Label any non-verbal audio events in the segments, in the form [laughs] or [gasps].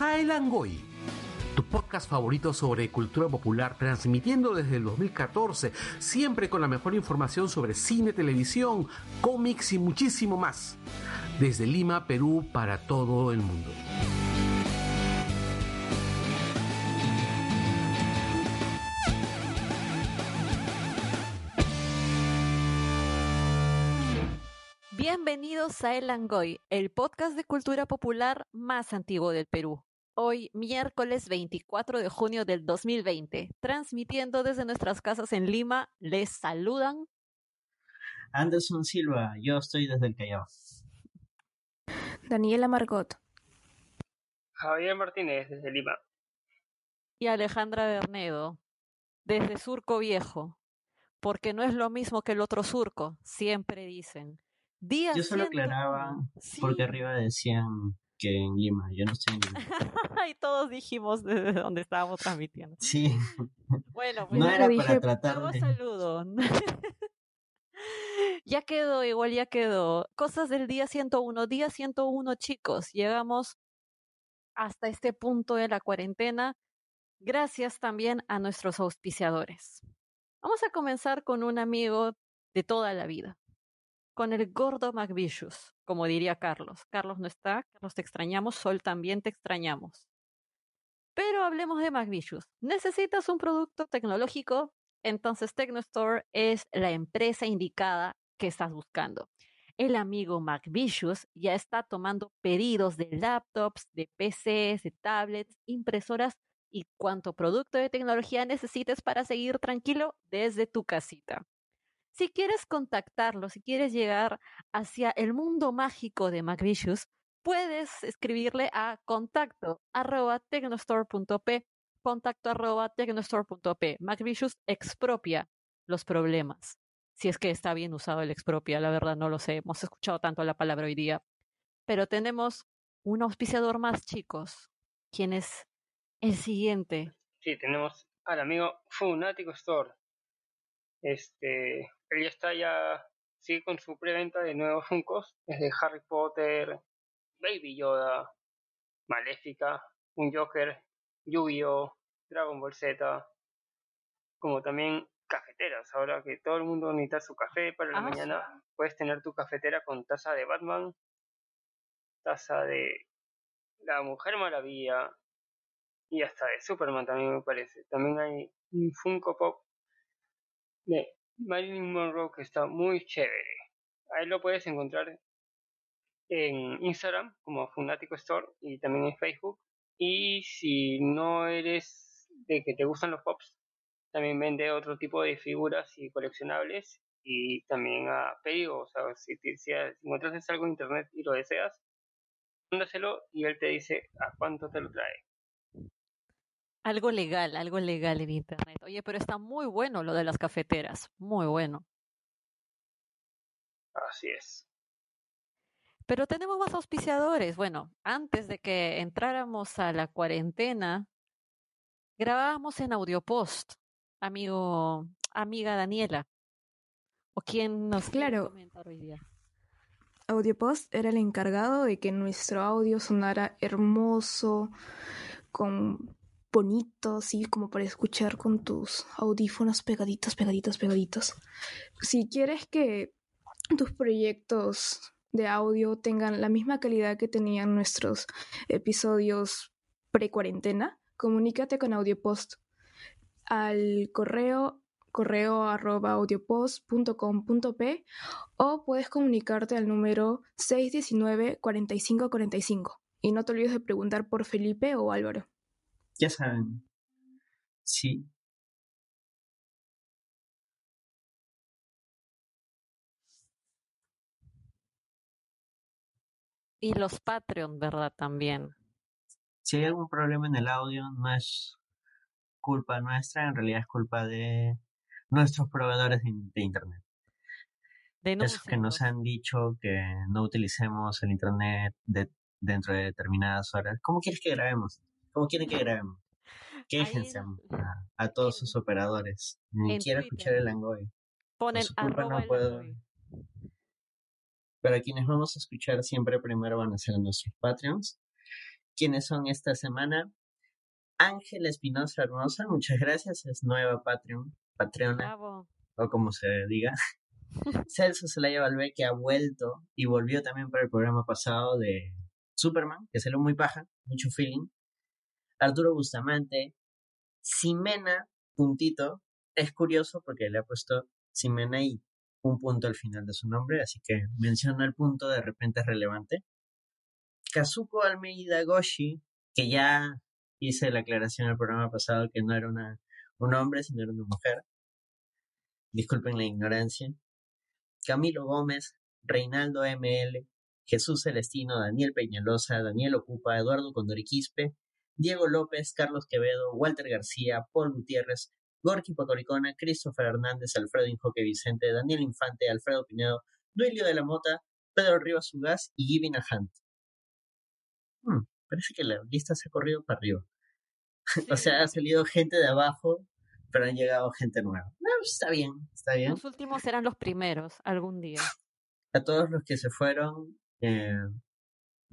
A El Angoy, tu podcast favorito sobre cultura popular, transmitiendo desde el 2014, siempre con la mejor información sobre cine, televisión, cómics y muchísimo más. Desde Lima, Perú, para todo el mundo. Bienvenidos a El Angoy, el podcast de cultura popular más antiguo del Perú. Hoy, miércoles 24 de junio del 2020, transmitiendo desde nuestras casas en Lima, les saludan Anderson Silva, yo estoy desde el Callao. Daniela Margot. Javier Martínez, desde Lima. Y Alejandra Bernedo, desde Surco Viejo. Porque no es lo mismo que el otro surco, siempre dicen. Día Yo solo aclaraba porque arriba decían que en Lima, yo no estoy en Lima. [laughs] y todos dijimos desde dónde estábamos transmitiendo. Sí. [laughs] Bueno, pues no era para tratar de... saludo. [laughs] ya quedó, igual ya quedó. Cosas del día 101. Día 101, chicos. Llegamos hasta este punto de la cuarentena. Gracias también a nuestros auspiciadores. Vamos a comenzar con un amigo de toda la vida, con el gordo McVicious, como diría Carlos. Carlos no está, Carlos te extrañamos, Sol también te extrañamos. Pero hablemos de McVicious. ¿Necesitas un producto tecnológico? Entonces TechnoStore es la empresa indicada que estás buscando. El amigo McVicious ya está tomando pedidos de laptops, de PCs, de tablets, impresoras y cuanto producto de tecnología necesites para seguir tranquilo desde tu casita. Si quieres contactarlo, si quieres llegar hacia el mundo mágico de McVicious, puedes escribirle a contacto arroba tecnostore.p contacto arroba tecnostore.p. McVicious expropia los problemas. Si es que está bien usado el expropia, la verdad no lo sé. Hemos escuchado tanto la palabra hoy día. Pero tenemos un auspiciador más, chicos. ¿Quién es el siguiente? Sí, tenemos al amigo Funatico Store. Este, él ya está ya, sigue con su preventa de nuevos [laughs] Funkos, desde Harry Potter, Baby Yoda, Maléfica, un Joker, Yu-Gi-Oh, Dragon Ball Z, como también cafeteras. Ahora que todo el mundo necesita su café para la Ah, mañana, puedes tener tu cafetera con taza de Batman, taza de la Mujer Maravilla y hasta de Superman también me parece. También hay un Funko Pop de Marilyn Monroe que está muy chévere. Ahí lo puedes encontrar en Instagram como Funatico Store y también en Facebook. Y si no eres de que te gustan los pops, también vende otro tipo de figuras y coleccionables y también a pedido. O sea, si, te, si encuentras algo en internet y lo deseas, mándaselo y él te dice a cuánto te lo trae. Algo legal, algo legal en internet. Oye, pero está muy bueno lo de las cafeteras. Muy bueno. Así es. Pero tenemos más auspiciadores. Bueno, antes de que entráramos a la cuarentena, grabábamos en Audiopost, amigo, amiga Daniela. ¿O quién nos quiere Claro. comentar hoy día? Audiopost era el encargado de que nuestro audio sonara hermoso, con bonito, así como para escuchar con tus audífonos pegaditos, pegaditos, pegaditos. Si quieres que tus proyectos de audio tengan la misma calidad que tenían nuestros episodios pre-cuarentena, comunícate con Audiopost al correo correo arroba audiopost.com.p o puedes comunicarte al número 619-4545. Y no te olvides de preguntar por Felipe o Álvaro. Ya saben. Sí. Y los Patreon, ¿verdad? También. Si hay algún problema en el audio, no es culpa nuestra, en realidad es culpa de nuestros proveedores de, de internet. Esos que nos han dicho que no utilicemos el internet de- dentro de determinadas horas. ¿Cómo quieres que grabemos? ¿Cómo quieren que grabemos? Quéjense en- a, a todos sus operadores. Ni en quiero Twitter. escuchar el Angoy. Ponen no el puedo- Angoy. Pero a quienes vamos a escuchar siempre primero van a ser nuestros Patreons. quiénes son esta semana. Ángel Espinosa Hermosa, muchas gracias, es nueva Patreon, Patreona, o como se diga. [laughs] Celso Zelaya Valvé, que ha vuelto y volvió también para el programa pasado de Superman, que salió muy paja, mucho feeling. Arturo Bustamante, Simena, puntito. Es curioso porque le ha puesto Simena y un punto al final de su nombre, así que menciona el punto, de repente es relevante. Kazuko Almeida Goshi, que ya hice la aclaración en el programa pasado que no era un hombre, sino era una mujer. Disculpen la ignorancia. Camilo Gómez, Reinaldo ML, Jesús Celestino, Daniel Peñalosa, Daniel Ocupa, Eduardo Condoriquispe, Diego López, Carlos Quevedo, Walter García, Paul Gutiérrez, Gorky Pacoricona, Christopher Hernández, Alfredo Injoque Vicente, Daniel Infante, Alfredo Pinedo, Duilio de la Mota, Pedro Rivas Ugaz y Givin Hunt. Hmm, parece que la lista se ha corrido para arriba. [laughs] o sea, ha salido gente de abajo pero han llegado gente nueva. No, está bien, está bien. Los últimos serán los primeros algún día. A todos los que se fueron, eh,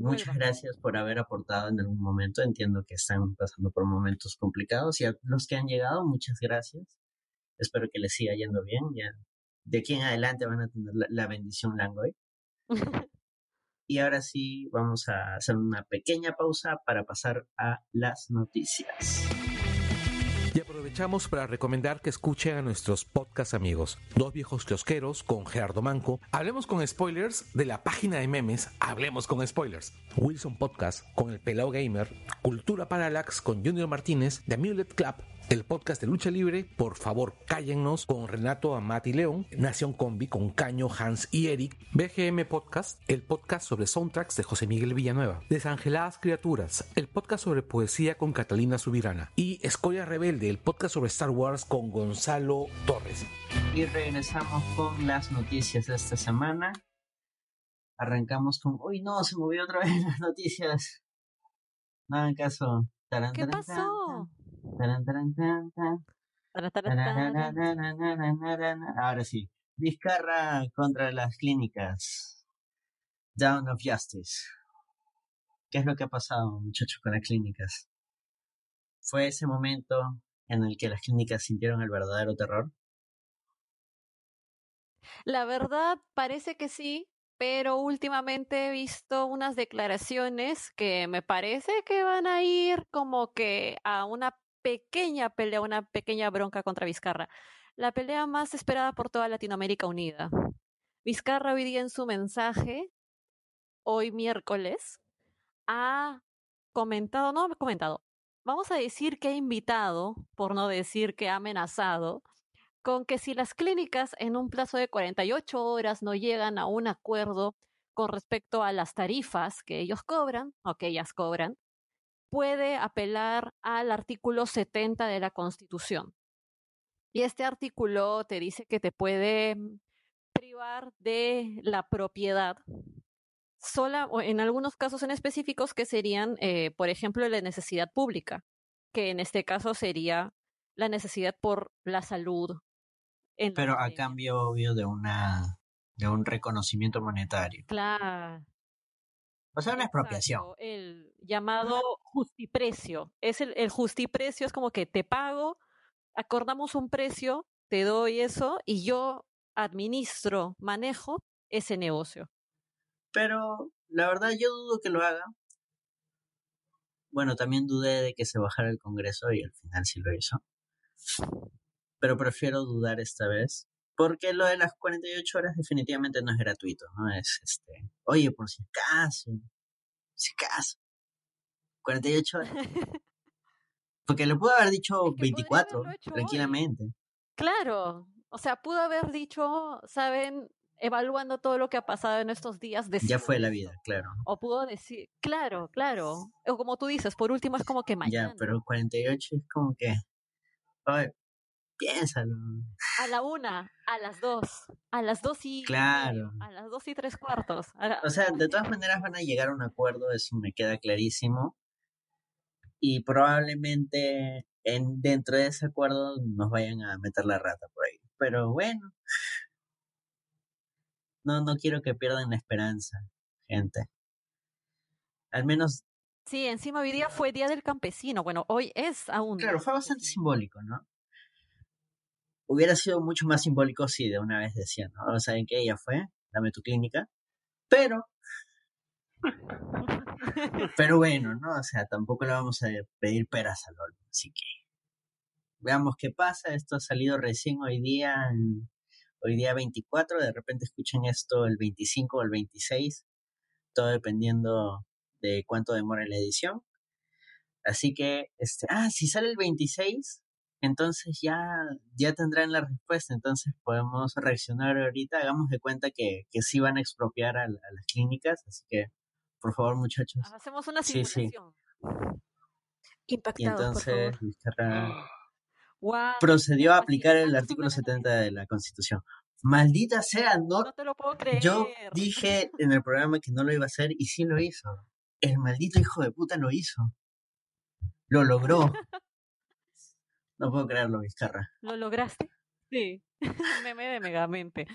muchas gracias por haber aportado en algún momento. Entiendo que están pasando por momentos complicados y a los que han llegado, muchas gracias. Espero que les siga yendo bien. Ya de aquí en adelante van a tener la, la bendición Langoy. [laughs] y ahora sí, vamos a hacer una pequeña pausa para pasar a las noticias. Y aprovechamos para recomendar que escuchen a nuestros podcast amigos, Dos Viejos Kiosqueros con Gerardo Manco, Hablemos con Spoilers de la página de memes Hablemos con Spoilers, Wilson Podcast con el Pelao Gamer, Cultura Parallax con Junior Martínez, The Amulet Club el podcast de lucha libre, por favor cállennos con Renato Amati León, Nación Combi con Caño, Hans y Eric, BGM Podcast, el podcast sobre soundtracks de José Miguel Villanueva, Desangeladas Criaturas, el podcast sobre poesía con Catalina Subirana y Escoria Rebelde, el podcast sobre Star Wars con Gonzalo Torres. Y regresamos con las noticias de esta semana. Arrancamos con, uy no, se movió otra vez [laughs] las noticias. Nada en caso. ¿Qué pasó? Ahora sí. Vizcarra contra las clínicas. Down of Justice. ¿Qué es lo que ha pasado, muchachos, con las clínicas? ¿Fue ese momento en el que las clínicas sintieron el verdadero terror? La verdad parece que sí, pero últimamente he visto unas declaraciones que me parece que van a ir como que a una pequeña pelea, una pequeña bronca contra Vizcarra. La pelea más esperada por toda Latinoamérica Unida. Vizcarra hoy día en su mensaje, hoy miércoles, ha comentado, no ha comentado, vamos a decir que ha invitado, por no decir que ha amenazado, con que si las clínicas en un plazo de 48 horas no llegan a un acuerdo con respecto a las tarifas que ellos cobran o que ellas cobran, puede apelar al artículo 70 de la Constitución. Y este artículo te dice que te puede privar de la propiedad sola o en algunos casos en específicos que serían, eh, por ejemplo, la necesidad pública, que en este caso sería la necesidad por la salud. Pero a cambio, obvio, de una de un reconocimiento monetario. Claro. O sea, una expropiación. el llamado justiprecio. Es el, el justiprecio es como que te pago, acordamos un precio, te doy eso y yo administro, manejo ese negocio. Pero la verdad yo dudo que lo haga. Bueno, también dudé de que se bajara el Congreso y al final sí lo hizo. Pero prefiero dudar esta vez. Porque lo de las 48 horas definitivamente no es gratuito, ¿no? Es este, oye, por si acaso, si acaso, 48 horas. [laughs] Porque le pudo haber dicho 24, tranquilamente. Claro, o sea, pudo haber dicho, ¿saben? Evaluando todo lo que ha pasado en estos días. Ya fue la vida, claro. O pudo decir, claro, claro. O como tú dices, por último es como que mañana. Ya, pero 48 es como que, oye, piénsalo. A la una, a las dos, a las dos y claro. a las dos y tres cuartos. O sea, de todas maneras van a llegar a un acuerdo, eso me queda clarísimo. Y probablemente en, dentro de ese acuerdo nos vayan a meter la rata por ahí. Pero bueno, no, no quiero que pierdan la esperanza, gente. Al menos Sí, encima hoy día fue Día del Campesino. Bueno, hoy es aún. Claro, fue bastante simbólico, ¿no? Hubiera sido mucho más simbólico si de una vez decían, ¿no? ¿Saben qué? Ella fue, dame tu clínica. Pero. pero bueno, ¿no? O sea, tampoco le vamos a pedir peras al olmo. Así que. Veamos qué pasa. Esto ha salido recién hoy día, hoy día 24. De repente escuchen esto el 25 o el 26. Todo dependiendo de cuánto demora la edición. Así que, este, ah, si sale el 26, entonces ya, ya tendrán la respuesta. Entonces podemos reaccionar ahorita. Hagamos de cuenta que, que sí van a expropiar a, las clínicas. Así que, por favor, muchachos. Hacemos una simulación. Y entonces, procedió a aplicar el artículo 70 de la Constitución. Maldita sea, no, no te lo puedo creer. Yo dije en el programa que no lo iba a hacer y sí lo hizo el maldito hijo de puta lo hizo. Lo logró. No puedo creerlo, Vizcarra. ¿Lo lograste? Sí. [laughs] Meme de megamente.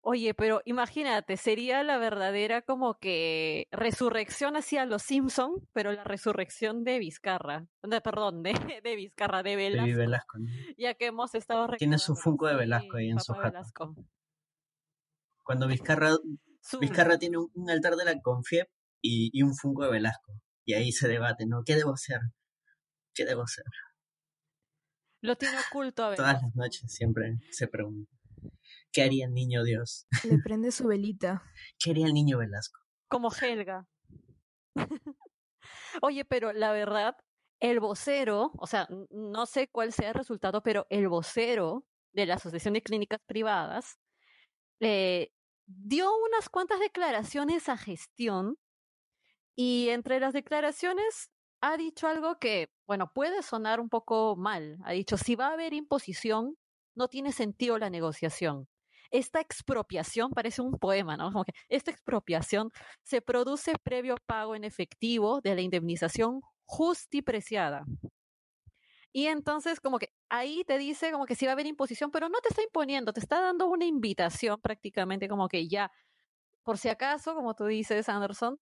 Oye, pero imagínate, sería la verdadera como que resurrección hacia los Simpson, pero la resurrección de Vizcarra. perdón, de, [laughs] de Vizcarra, de Velasco. De Velasco Ya que hemos estado Tiene su funko de Velasco ahí en su Velasco. Cuando Vizcarra, Vizcarra tiene un, altar de la Confiep y, un Funko de Velasco. Y ahí se debate, ¿no? ¿Qué debo hacer? ¿Qué debo hacer? Lo tiene oculto a ver. Todas las noches siempre se pregunta. ¿Qué haría el niño Dios? Le [laughs] prende su velita. ¿Qué haría el niño Velasco? Como Helga. [laughs] Oye, pero la verdad, el vocero, o sea, no sé cuál sea el resultado, pero el vocero de la Asociación de Clínicas Privadas eh, dio unas cuantas declaraciones a gestión y entre las declaraciones ha dicho algo que, bueno, puede sonar un poco mal. Ha dicho, si va a haber imposición, no tiene sentido la negociación. Esta expropiación parece un poema, ¿no? Como que esta expropiación se produce previo pago en efectivo de la indemnización justipreciada. Y entonces, como que ahí te dice como que si va a haber imposición, pero no te está imponiendo, te está dando una invitación prácticamente como que ya, por si acaso, como tú dices, Anderson,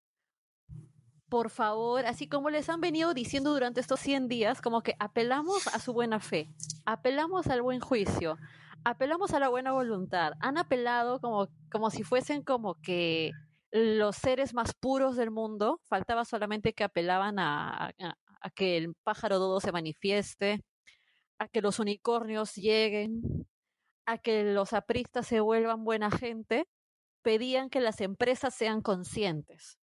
por favor, así como les han venido diciendo durante estos 100 días, como que apelamos a su buena fe, apelamos al buen juicio, apelamos a la buena voluntad. Han apelado como, como si fuesen como que los seres más puros del mundo, faltaba solamente que apelaban a, a, que el pájaro dodo se manifieste, a que los unicornios lleguen, a que los apristas se vuelvan buena gente, pedían que las empresas sean conscientes.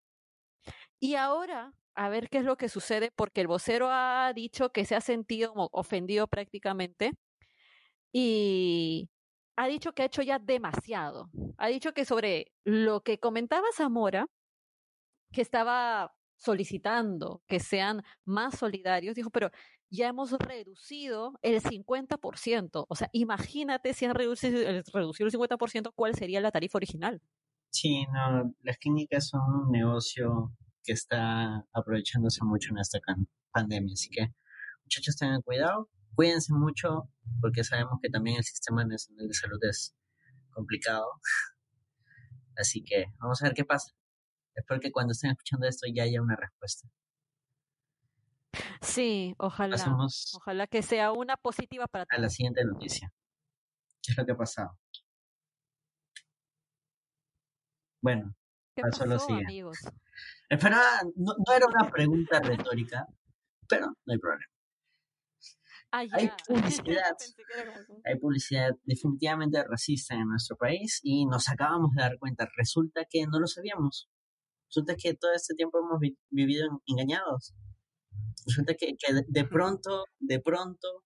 Y ahora, a ver qué es lo que sucede, porque el vocero ha dicho que se ha sentido ofendido prácticamente y ha dicho que ha hecho ya demasiado. Ha dicho que sobre lo que comentaba Zamora, que estaba solicitando que sean más solidarios, dijo, pero ya hemos reducido el 50%. O sea, imagínate si han reducido, reducido el 50%, ¿cuál sería la tarifa original? Sí, no, las clínicas son un negocio que está aprovechándose mucho en esta pandemia. Así que, muchachos, tengan cuidado, cuídense mucho, porque sabemos que también el sistema nacional de salud es complicado. [laughs] Así que vamos a ver qué pasa. Espero que cuando estén escuchando esto ya haya una respuesta. Sí, ojalá. ojalá que sea una positiva para todos. A la siguiente noticia. ¿Qué es lo que ha pasado? Bueno, ¿Qué pasó, lo amigos? Esperaba, no, era una pregunta retórica, pero no hay problema. Ah, hay [laughs] publicidad, hay publicidad definitivamente racista en nuestro país y nos acabamos de dar cuenta. Resulta que no lo sabíamos. Resulta que todo este tiempo hemos vivido engañados. Resulta que, de pronto, de pronto,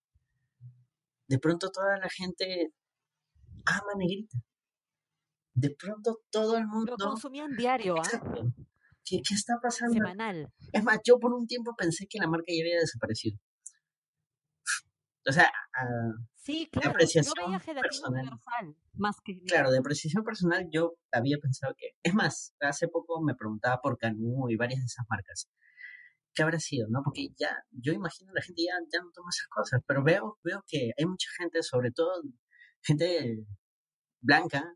de pronto toda la gente ama negrita. De pronto todo el mundo... Lo consumían diario, ¿ah? ¿Qué, ¿Qué, está pasando? Semanal. Es más, yo por un tiempo pensé que la marca ya había desaparecido. O sea, sí, claro. de apreciación personal. más que... Claro, de apreciación personal yo había pensado que... Es más, hace poco me preguntaba por Canú y varias de esas marcas. ¿Qué habrá sido? ¿no? Porque ya, yo imagino la gente ya, ya no toma esas cosas, pero veo, veo que hay mucha gente, sobre todo gente blanca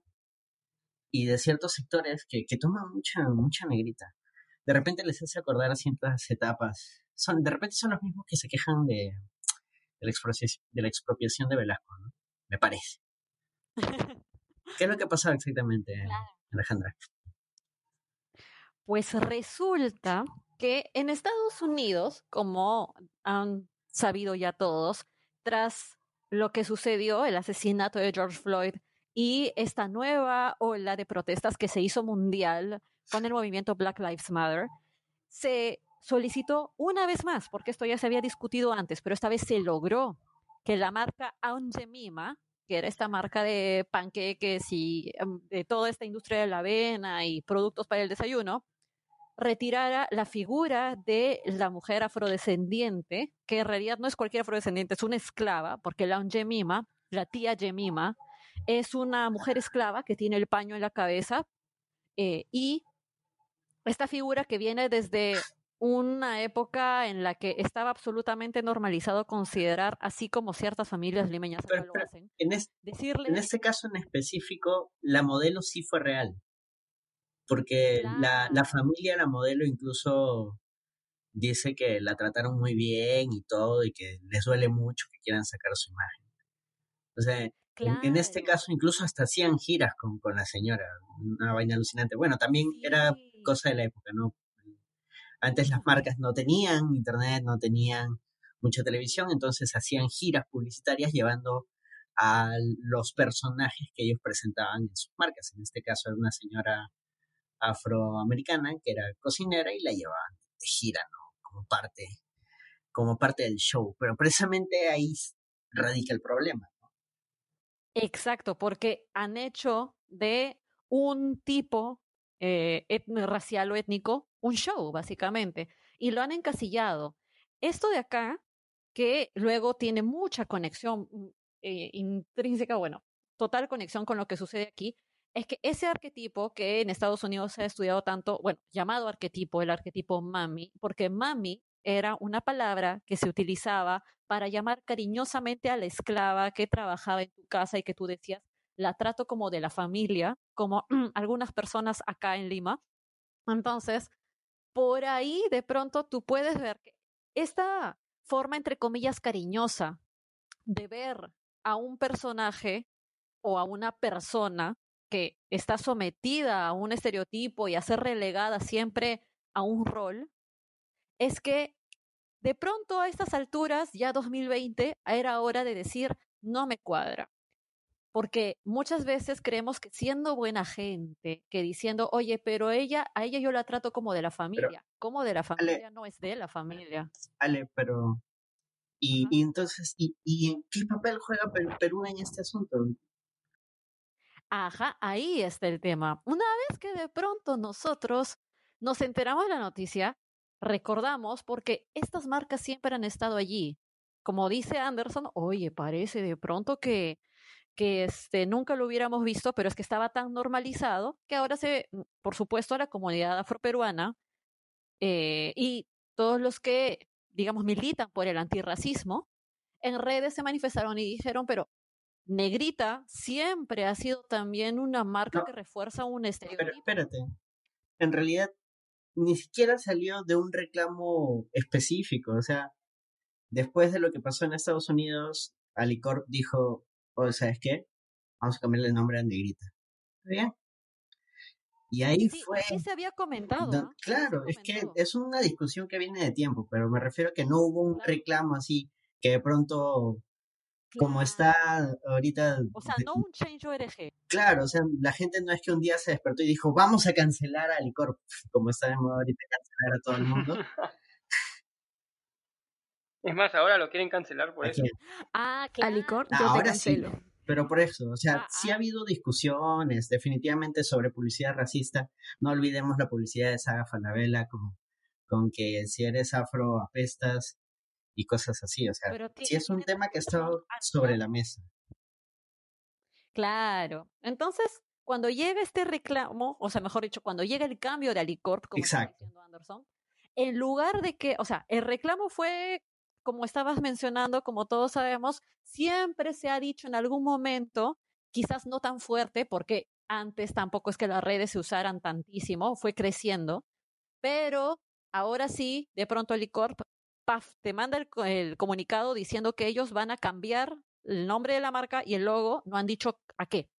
y de ciertos sectores que, que toman mucha, mucha negrita. de repente les hace acordar a ciertas etapas. Son, de repente son los mismos que se quejan de, de, la, expropiación, de la expropiación de Velasco, ¿no? Me parece. ¿Qué es lo que ha pasado exactamente, [laughs] Alejandra? Pues resulta que en Estados Unidos, como han sabido ya todos, tras lo que sucedió, el asesinato de George Floyd y esta nueva ola de protestas que se hizo mundial con el movimiento Black Lives Matter, se solicitó una vez más, porque esto ya se había discutido antes, pero esta vez se logró que la marca Aunt Jemima, que era esta marca de panqueques y em, de toda esta industria de la avena y productos para el desayuno, retirara la figura de la mujer afrodescendiente, que en realidad no es cualquier afrodescendiente, es una esclava, porque la Jemima, la tía Jemima, es una mujer esclava que tiene el paño en la cabeza eh, y esta figura que viene desde una época en la que estaba absolutamente normalizado considerar, así como ciertas familias limeñas lo hacen, en, en este caso en específico, la modelo sí fue real porque la, la familia, la modelo incluso dice que la trataron muy bien y todo y que les duele mucho que quieran sacar su imagen. O sea, en, este caso incluso hasta hacían giras con, con la señora, una vaina alucinante. Bueno, también era cosa de la época, ¿no? Antes las marcas no tenían internet, no tenían mucha televisión, entonces hacían giras publicitarias llevando a los personajes que ellos presentaban en sus marcas. En este caso era una señora afroamericana que era cocinera y la llevaban de gira, ¿no? Como parte, como parte del show. Pero precisamente ahí radica el problema. Exacto, porque han hecho de un tipo eh, racial o étnico un show, básicamente, y lo han encasillado. Esto de acá, que luego tiene mucha conexión mm, eh, intrínseca, bueno, total conexión con lo que sucede aquí, es que ese arquetipo que en Estados Unidos se ha estudiado tanto, bueno, llamado arquetipo, el arquetipo mami, porque mami era una palabra que se utilizaba para llamar cariñosamente a la esclava que trabajaba en tu casa y que tú decías, la trato como de la familia, como [clears throat] algunas personas acá en Lima. Entonces, por ahí de pronto tú puedes ver que esta forma, entre comillas, cariñosa de ver a un personaje o a una persona que está sometida a un estereotipo y a ser relegada siempre a un rol, es que de pronto a estas alturas, ya 2020, era hora de decir, no me cuadra. Porque muchas veces creemos que siendo buena gente, que diciendo, oye, pero ella, a ella yo la trato como de la familia. como de la familia? no es de la familia. Ale, pero. Y, entonces, ¿y, ¿y qué papel juega Perú en este asunto? Ajá, ahí está el tema. Una vez que de pronto nosotros nos enteramos de la noticia, recordamos porque estas marcas siempre han estado allí. Como dice Anderson, oye, parece de pronto que, que este, nunca lo hubiéramos visto, pero es que estaba tan normalizado que ahora se, mm, por supuesto, a la comunidad afroperuana eh, y todos los que, digamos, militan por el antirracismo, en redes se manifestaron y dijeron, pero Negrita siempre ha sido también una marca que refuerza un estereotipo. Pero espérate, en realidad ni siquiera salió de un reclamo específico, o sea, después de lo que pasó en Estados Unidos, Alicorp dijo, o ¿sabes qué? Vamos a cambiarle el nombre a Negrita. ¿Bien? Y ahí fue... Sí se había comentado. Claro, es que es una discusión que viene de tiempo, pero me refiero a que no hubo un reclamo así que de pronto como está ahorita. O sea, no un change ORG. Claro, o sea, la gente no es que un día se despertó y dijo, vamos a cancelar a Licor, como está de moda ahorita cancelar a todo el mundo. [laughs] es más, ahora lo quieren cancelar por eso. Ah, claro. Alicor, yo ahora Sí, pero por eso, o sea, ah, sí ha ah. habido discusiones definitivamente sobre publicidad racista. No olvidemos la publicidad de Saga Falabella con, con que si eres afro apestas y cosas así. O sea, sí es un tema que está sobre la mesa. Claro. Entonces, cuando llega este reclamo, o sea, mejor dicho, cuando llega el cambio de Alicorp, como está diciendo Anderson, en lugar de que, o sea, el reclamo fue, como estabas mencionando, como todos sabemos, siempre se ha dicho en algún momento, quizás no tan fuerte, porque antes tampoco es que las redes se usaran tantísimo, fue creciendo, Pero ahora sí, de pronto el licor, paf, te manda el, comunicado diciendo que ellos van a cambiar el nombre de la marca y el logo, no han dicho a qué.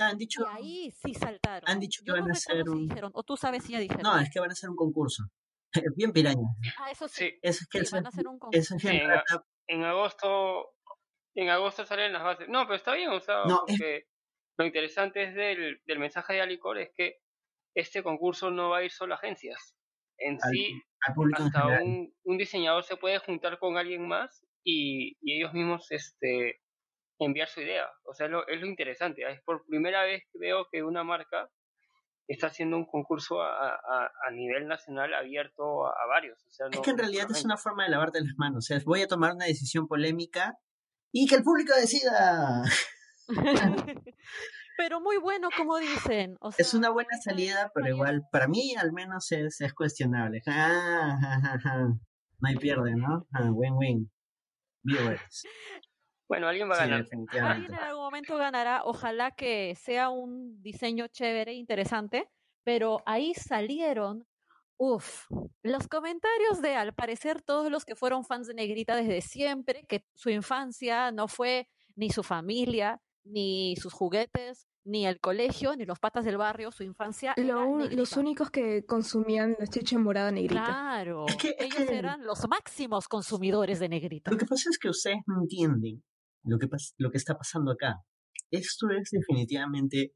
Ah, han dicho, y ahí sí saltaron. Han dicho que van a hacer un... dijeron, o tú sabes si ya dijeron. No, es que van a hacer un concurso. [laughs] Bien piraña. Ah, eso sí. Eso es que van a hacer un concurso. en, agosto en agosto salen las bases. No, pero está bien, o sea, porque lo interesante es del, del mensaje de Alicor es que este concurso no va a ir solo a agencias. En sí, hasta un, un, diseñador se puede juntar con alguien más y, y, ellos mismos este, enviar su idea. O sea, lo, es lo interesante. Es por primera vez que veo que una marca está haciendo un concurso a, a, a nivel nacional abierto a, varios. O sea, es que en realidad es una forma de lavarte las manos. O sea, voy a tomar una decisión polémica y que el público decida. [laughs] [laughs] [laughs] pero muy bueno, como dicen. es una buena salida, pero igual, para mí al menos es, es cuestionable. no hay pierde, ¿no? win-win. Viewers. Bueno, alguien va a ganar. alguien en algún momento ganará. Ojalá que sea un diseño chévere, interesante. Pero ahí salieron Uf, los comentarios de al parecer todos los que fueron fans de Negrita desde siempre, que su infancia no fue ni su familia, ni sus juguetes, ni el colegio, ni los patas del barrio, su infancia. los únicos que consumían la chicha morada negrita. Claro, ellos eran los máximos consumidores de negrita. Lo que pasa es que ustedes no entienden lo que, lo que está pasando acá. Esto es definitivamente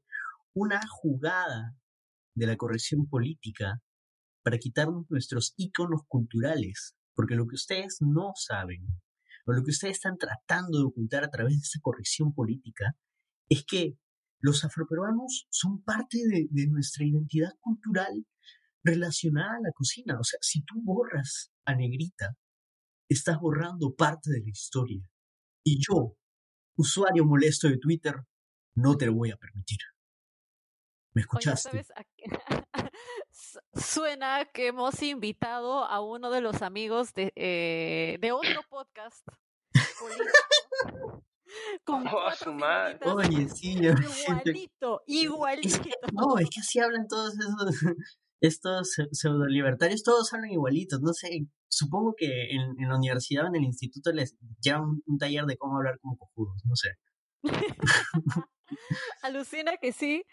una jugada de la corrección política para quitarnos nuestros íconos culturales, porque lo que ustedes no saben, o lo que ustedes están tratando de ocultar a través de esta corrección política, es que los afroperuanos son parte de, de nuestra identidad cultural relacionada a la cocina. O sea, si tú borras a Negrita, estás borrando parte de la historia. Y yo, usuario molesto de Twitter, no te lo voy a permitir. ¿Me escuchaste? [laughs] Suena que hemos invitado a uno de los amigos de, eh, de otro podcast político. [laughs] Con oh, su madre. Oye, sí, yo igualito, igualito. [laughs] no, es que así hablan todos esos [laughs] estos pseudo libertarios, todos hablan igualitos, no sé, supongo que en, en la universidad o en el instituto les llevan un, taller de cómo hablar como cojudos, no sé. Alucina que sí.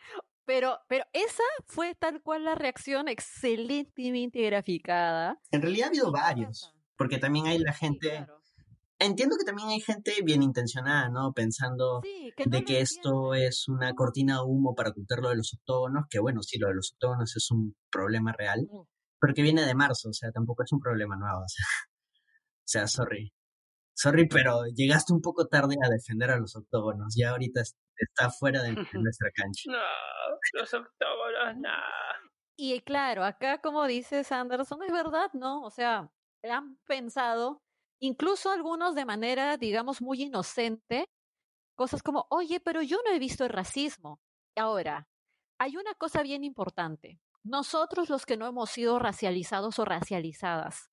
Pero, pero esa fue tal cual la reacción excelentemente graficada. En realidad ha habido varios, porque también hay la gente... Entiendo que también hay gente bien intencionada, ¿no? Pensando de que esto es una cortina de humo para ocultar lo de los octógonos, que bueno, sí, lo de los octógonos es un problema real, mm. pero que viene de marzo, o sea, tampoco es un problema nuevo, [laughs] o sea, o sea, sorry. Sorry, pero llegaste un poco tarde a defender a los octógonos, ya ahorita está fuera de, nuestra cancha. No, los octógonos, nada. Y claro, acá como dices Anderson, es verdad, ¿no? O sea, han pensado, incluso algunos de manera, digamos, muy inocente, cosas como, oye, pero yo no he visto el racismo. Ahora, hay una cosa bien importante. Nosotros los que no hemos sido racializados o racializadas,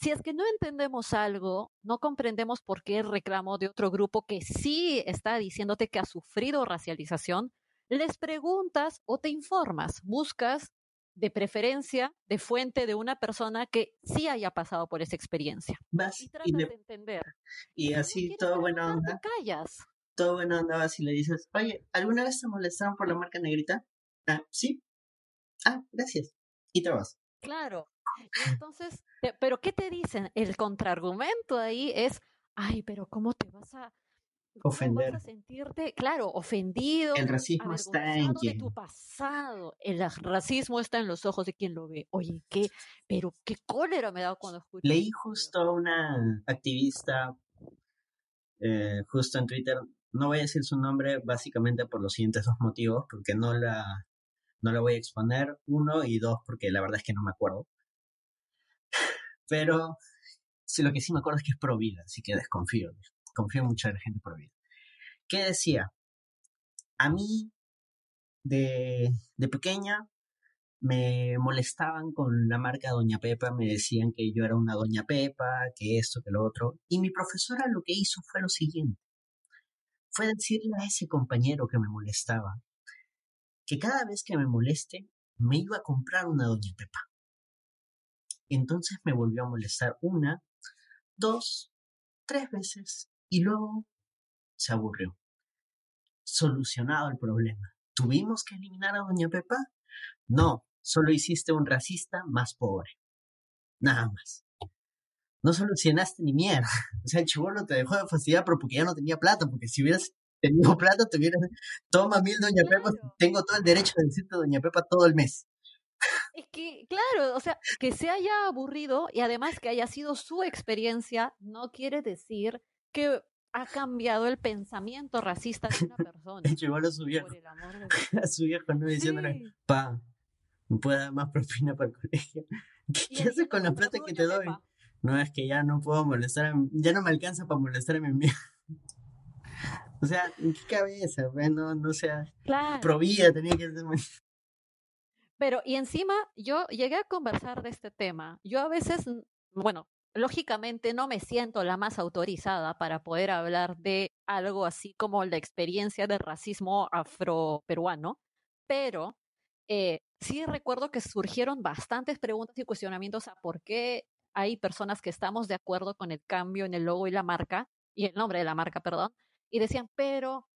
si es que no entendemos algo, no comprendemos por qué el reclamo de otro grupo que sí está diciéndote que ha sufrido racialización, les preguntas o te informas, buscas de preferencia de fuente de una persona que sí haya pasado por esa experiencia. Vas y tratas de entender. Y así todo buena onda. Te callas. Todo buena onda vas y le dices, oye, ¿alguna vez te molestaron por la marca negrita? Ah, sí. Ah, gracias. Y te vas. Claro. Entonces, pero ¿qué te dicen? El contraargumento ahí es, ay, pero ¿cómo te vas a ofender? Vas a sentirte, claro, ofendido. El racismo está en quien. tu pasado. El racismo está en los ojos de quien lo ve. Oye, qué, pero qué cólera me da cuando escucho. Leí justo a una activista, eh, justo en Twitter, no voy a decir su nombre básicamente por los siguientes dos motivos, porque no la, no la voy a exponer, uno, y dos, porque la verdad es que no me acuerdo. Pero si lo que sí me acuerdo es que es pro vida, así que desconfío. Confío mucho en la gente pro vida. ¿Qué decía? A mí, de, de pequeña, me molestaban con la marca Doña Pepa, me decían que yo era una Doña Pepa, que esto, que lo otro. Y mi profesora lo que hizo fue lo siguiente. Fue decirle a ese compañero que me molestaba que cada vez que me moleste me iba a comprar una Doña Pepa. Entonces me volvió a molestar una, dos, tres veces y luego se aburrió. Solucionado el problema. ¿Tuvimos que eliminar a Doña Pepa? No, solo hiciste un racista más pobre. Nada más. No solucionaste ni mierda. [laughs] O sea, el chivolo te dejó de fastidiar pero porque ya no tenía plata, porque si hubieras tenido plata, te hubieras... Toma mil Doña Pepa, tengo todo el derecho de decirte Doña Pepa todo el mes. Es que, claro, o sea, que se haya aburrido y además que haya sido su experiencia, no quiere decir que ha cambiado el pensamiento racista de una [laughs] persona. Llegó a su viejo. [laughs] A su viejo, ¿no? Diciéndole, pa, ¿me puede dar más propina para el colegio? [laughs] ¿Qué, haces con la plata que te doy? No, es que ya no puedo molestar, a, ya no me alcanza para molestar a mi amigo. o sea, ¿en qué cabeza? Bueno, no sea, claro. tenía que ser... Pero, y encima, yo llegué a conversar de este tema. Yo a veces, bueno, lógicamente no me siento la más autorizada para poder hablar de algo así como la experiencia del racismo afroperuano, pero eh, sí recuerdo que surgieron bastantes preguntas y cuestionamientos a por qué hay personas que estamos de acuerdo con el cambio en el logo y la marca, y el nombre de la marca, perdón, y decían, pero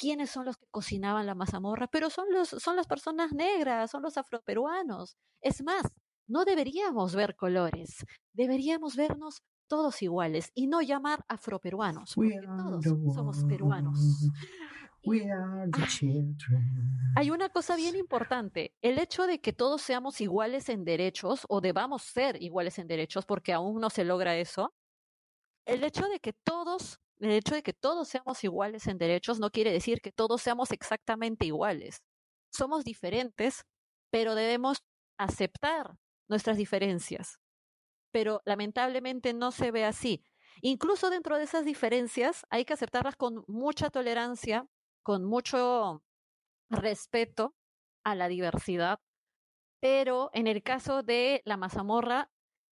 quiénes son los que cocinaban la mazamorra, pero son, los, son las personas negras, son los afroperuanos. Es más, no deberíamos ver colores, deberíamos vernos todos iguales y no llamar afroperuanos, porque todos somos peruanos. Ah, hay una cosa bien importante, el hecho de que todos seamos iguales en derechos o debamos ser iguales en derechos, porque aún no se logra eso, el hecho de que todos el hecho de que todos seamos iguales en derechos no quiere decir que todos seamos exactamente iguales. Somos diferentes, pero debemos aceptar nuestras diferencias. Pero lamentablemente no se ve así. Incluso dentro de esas diferencias hay que aceptarlas con mucha tolerancia, con mucho respeto a la diversidad. Pero en el caso de la mazamorra,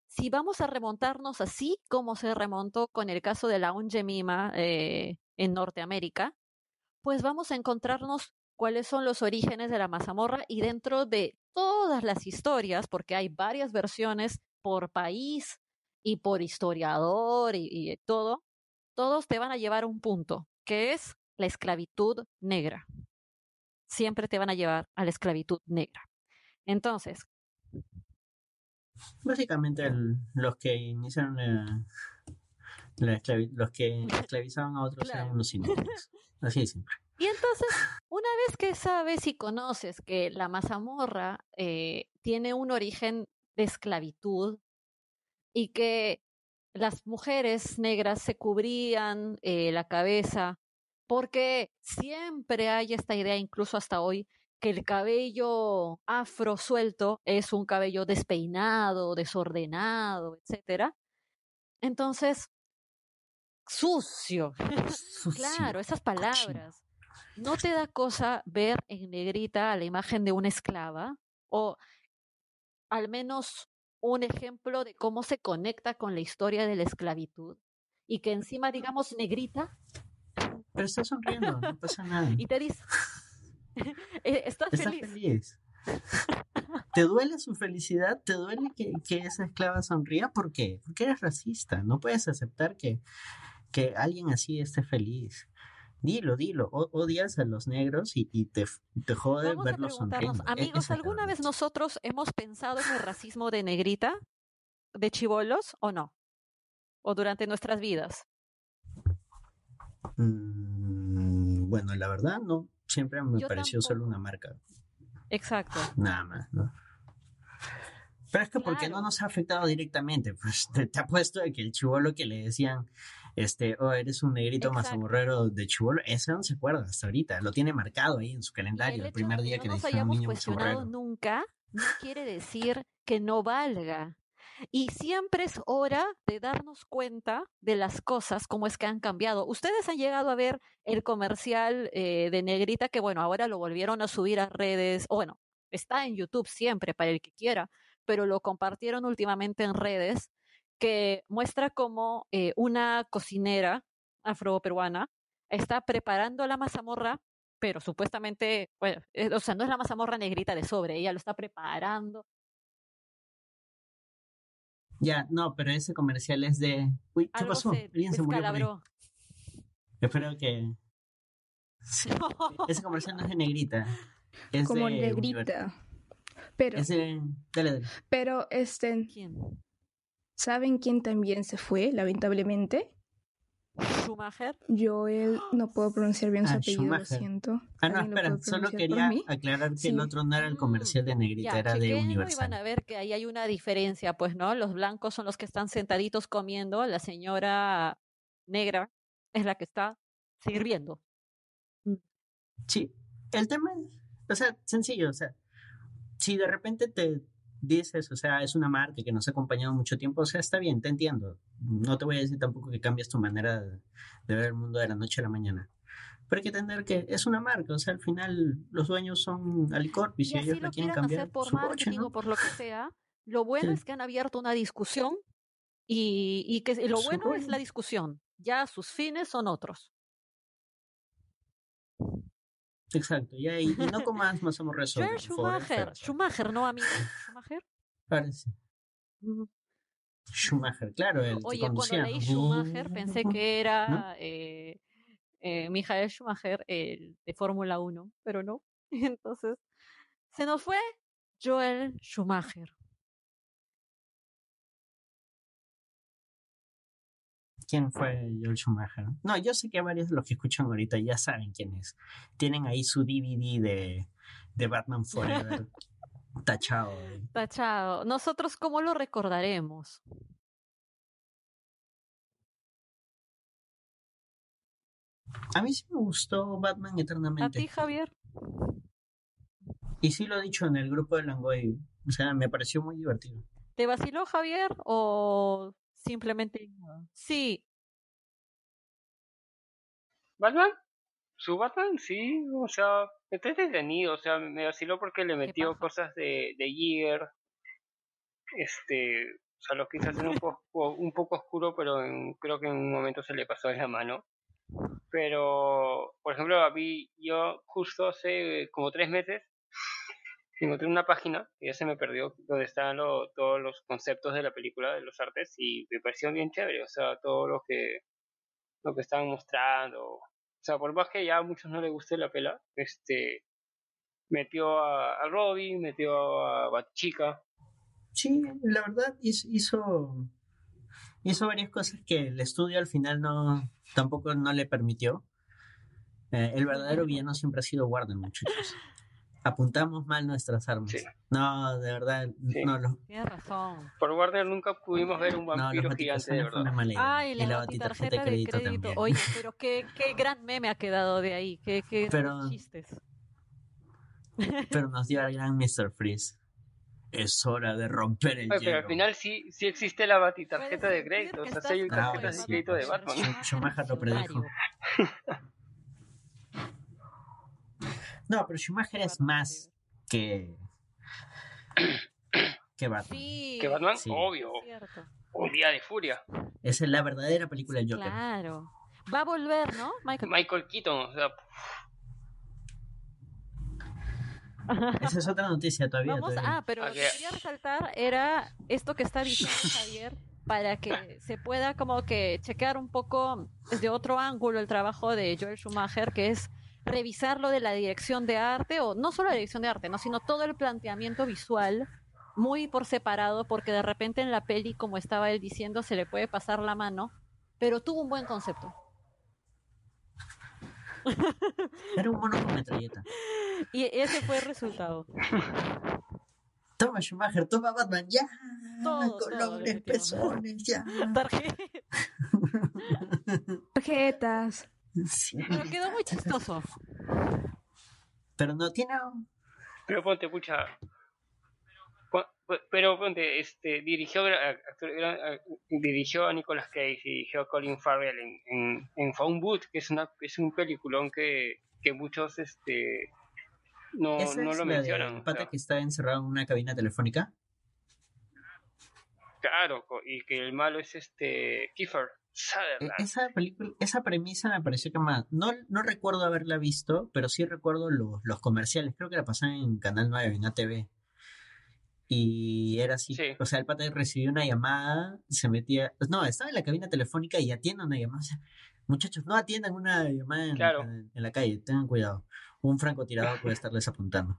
si vamos a remontarnos así como se remontó con el caso de la Ungemima eh, en Norteamérica, pues vamos a encontrarnos cuáles son los orígenes de la mazamorra y dentro de todas las historias, porque hay varias versiones por país y por historiador y, y todo, todos te van a llevar a un punto, que es la esclavitud negra. Siempre te van a llevar a la esclavitud negra. Entonces, Básicamente los que iniciaron la, los que esclavizaban a otros eran unos inútiles. [laughs] Así de simple. Y entonces, una vez que sabes y conoces que la mazamorra eh, tiene un origen de esclavitud y que las mujeres negras se cubrían eh, la cabeza, porque siempre hay esta idea, incluso hasta hoy, que el cabello afro suelto es un cabello despeinado, desordenado, etc. Entonces, [laughs] sucio. claro, esas palabras. ¿No te da cosa ver en negrita la imagen de una esclava? O al menos un ejemplo de cómo se conecta con la historia de la esclavitud. Y que encima digamos negrita. Pero está sonriendo, no pasa nada. Y te dice, [laughs] Eh, ¿Estás, feliz? [laughs] ¿Te duele su felicidad? ¿Te duele que, esa esclava sonría? ¿Por qué? Porque eres racista. No puedes aceptar que, que alguien así esté feliz. Dilo, dilo. odias a los negros y, te, te jode verlos sonriendo. E, amigos, ¿alguna vez nosotros hemos pensado en el racismo de negrita? ¿De chivolos o no? ¿O durante nuestras vidas? Mm, bueno, la verdad no siempre me pareció solo una marca. Exacto. Nada más, ¿no? Pero es que porque no nos ha afectado directamente, pues te, apuesto de que el chivolo que le decían, este, oh, eres un negrito mazamorrero de chivolo, ese no se acuerda hasta ahorita, lo tiene marcado ahí en su calendario, el, primer día que, no le un niño cuestionado nunca, no quiere decir que no valga. Y siempre es hora de darnos cuenta de las cosas, cómo es que han cambiado. Ustedes han llegado a ver el comercial eh, de Negrita, que bueno, ahora lo volvieron a subir a redes, o bueno, está en YouTube siempre para el que quiera, pero lo compartieron últimamente en redes, que muestra cómo eh, una cocinera afroperuana está preparando la mazamorra pero supuestamente, bueno, eh, o sea, no es la mazamorra negrita de sobre, ella lo está preparando Ya, no, pero ese comercial es de. Uy, ¿qué pasó? Alguien se murió. Espero que. Ese comercial no es de negrita. Es Como negrita. Pero. Ese... Dale, dale. Pero, este. ¿Quién? ¿Saben quién también se fue, lamentablemente? Schumacher. Joel, no puedo pronunciar bien su ah, apellido, lo siento. Ah, no, espera, solo quería aclarar que el otro no era el mm, comercial de Negrita, era de Universal. iban a ver que ahí hay una diferencia, pues, ¿no? Los blancos son los que están sentaditos comiendo, la señora negra es la que está sirviendo. Mm. Sí, el tema es, o sea, sencillo, o sea, si de repente te dices, o sea, es una marca que nos ha acompañado mucho tiempo, o sea, está bien, te entiendo. No te voy a decir tampoco que cambies tu manera de, ver el mundo de la noche a la mañana. Pero hay que entender que es una marca, o sea, al final los dueños son Alicorp y si ellos lo quieren cambiar hacer por marketing o por lo que sea, lo bueno es que han abierto una discusión y, y que lo bueno es la discusión. Ya sus fines son otros. Exacto, y, ahí, y no con más hemos resuelto. Schumacher, Schumacher, ¿no, amigo? ¿Schumacher? Parece. Schumacher, claro. El Oye, cuando leí Schumacher pensé que era eh, eh, Michael Schumacher, el de Fórmula 1, pero no. [laughs] Entonces, se nos fue Joel Schumacher. Quién fue Joel Schumacher. No, yo sé que varios de los que escuchan ahorita ya saben quién es. Tienen ahí su DVD de, de Batman Forever. [laughs] tachado. Tachado. Nosotros, ¿cómo lo recordaremos? A mí sí me gustó Batman Eternamente. ¿A ti, Javier? Y sí lo he dicho en el grupo de Langoy. O sea, me pareció muy divertido. ¿Te vaciló, Javier? ¿O simplemente sí. ¿Batman? Su Batman, sí, o sea, está entretenido, o sea, me vaciló porque le metió cosas de, de Year, este, o sea, lo quise hacer un poco, un poco oscuro, pero creo que en un momento se le pasó de la mano. Pero, por ejemplo, a mí, yo justo hace como tres meses encontré una página que ya se me perdió donde están todos los conceptos de la película de los artes y me pareció bien chévere o sea todo lo que lo que estaban mostrando. O sea por más que ya a muchos no les guste la pela este metió a, a Robin metió a Batchica sí la verdad hizo hizo varias cosas que el estudio al final no tampoco no le permitió. Eh, el verdadero villano siempre ha sido Warner muchachos apuntamos mal nuestras armas. No, de verdad, no lo... Tienes razón. Por Warner nunca pudimos ver un vampiro gigante, de verdad. Ay, la, y la tarjeta de crédito, También. Oye, pero qué, qué gran meme ha quedado de ahí. Qué, qué pero, chistes. Pero nos dio al gran Mr. Freeze. Es hora de romper el Oye, Pero al final sí, sí existe la tarjeta de crédito. O sea, sí hay una tarjeta de crédito de Batman. Schumacher lo predijo. [laughs] No, pero Schumacher es más que. que Batman. Sí, que Batman, obvio. Un día de furia. Esa es la verdadera película del Joker. Claro. Va a volver, ¿no? Michael, Michael Keaton, o sea. [laughs] Esa es otra noticia todavía. Vamos, Ah, pero lo que quería resaltar era esto que está diciendo [laughs] Javier para que se pueda como que chequear un poco desde otro ángulo el trabajo de Joel Schumacher, que es revisar lo de la dirección de arte, o no solo la dirección de arte, ¿no? sino todo el planteamiento visual muy por separado, porque de repente en la peli, como estaba él diciendo, se le puede pasar la mano, pero tuvo un buen concepto. Era un mono con metralleta. Y ese fue el resultado. Toma Schumacher, toma Batman, ya. colores, pezones, ya. [laughs] Tarjetas. Pero quedó muy chistoso. Pero no tiene. Pero ponte, pucha. Pero ponte, este, dirigió, dirigió a Nicolas Cage y dirigió a Colin Farrell en, en, en Phone Booth, que es, una, es un peliculón que, que muchos este, no, no lo mencionan. pata que está encerrado en una cabina telefónica? Claro, y que el malo es este Kiefer. E, esa película, esa premisa me pareció que más. No, no recuerdo haberla visto, pero sí recuerdo los, los comerciales. Creo que la pasaban en Canal 9, en ATV. y era así, o sea, el pata recibió una llamada, se metía, no, estaba en la cabina telefónica y atiende una llamada. muchachos, no atiendan una llamada en, la calle, tengan cuidado. Un francotirador puede estarles apuntando.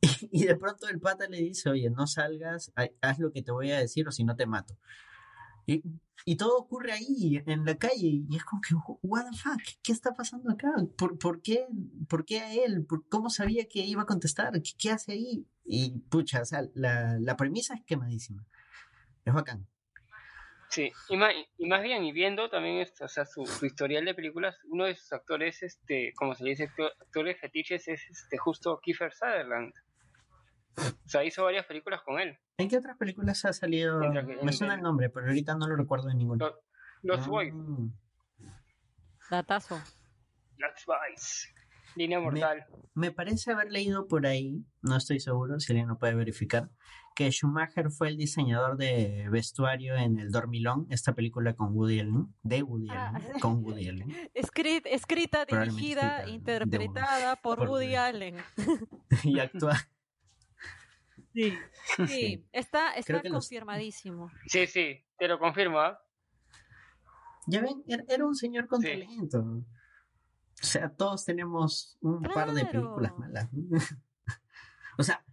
[laughs] Y, de pronto el pata le dice, oye, no salgas, haz lo que te voy a decir o si no te mato. Y, y, todo ocurre ahí, en la calle, y es como que, what the fuck, ¿qué está pasando acá? ¿Por, por, qué, por qué a él? ¿Cómo sabía que iba a contestar? ¿Qué, qué hace ahí? Y pucha, o sea, la, la premisa es quemadísima. Es bacán. Sí, y más, y más bien, y viendo también esto, o sea, su, historial de películas, uno de sus actores, este, como se dice, actores fetiches es este justo Kiefer Sutherland. O sea, hizo varias películas con él. ¿En qué otras películas ha salido? Me suena el nombre, pero ahorita no lo recuerdo de ninguna. Los ah. Boys. Datazo. Los Boys. Línea mortal. Me, parece haber leído por ahí, no estoy seguro, si alguien no puede verificar, que Schumacher fue el diseñador de vestuario en El Dormilón, esta película con Woody Allen, de Woody ah, Allen, con Woody Allen. [laughs] escrita, dirigida, interpretada por, Woody Allen. [laughs] y actúa [laughs] Sí, sí, está, está confirmadísimo. Sí, sí, te lo confirmo. ¿ah? Ya ven, era un señor con talento. O sea, todos tenemos un par de películas malas. [laughs] o sea,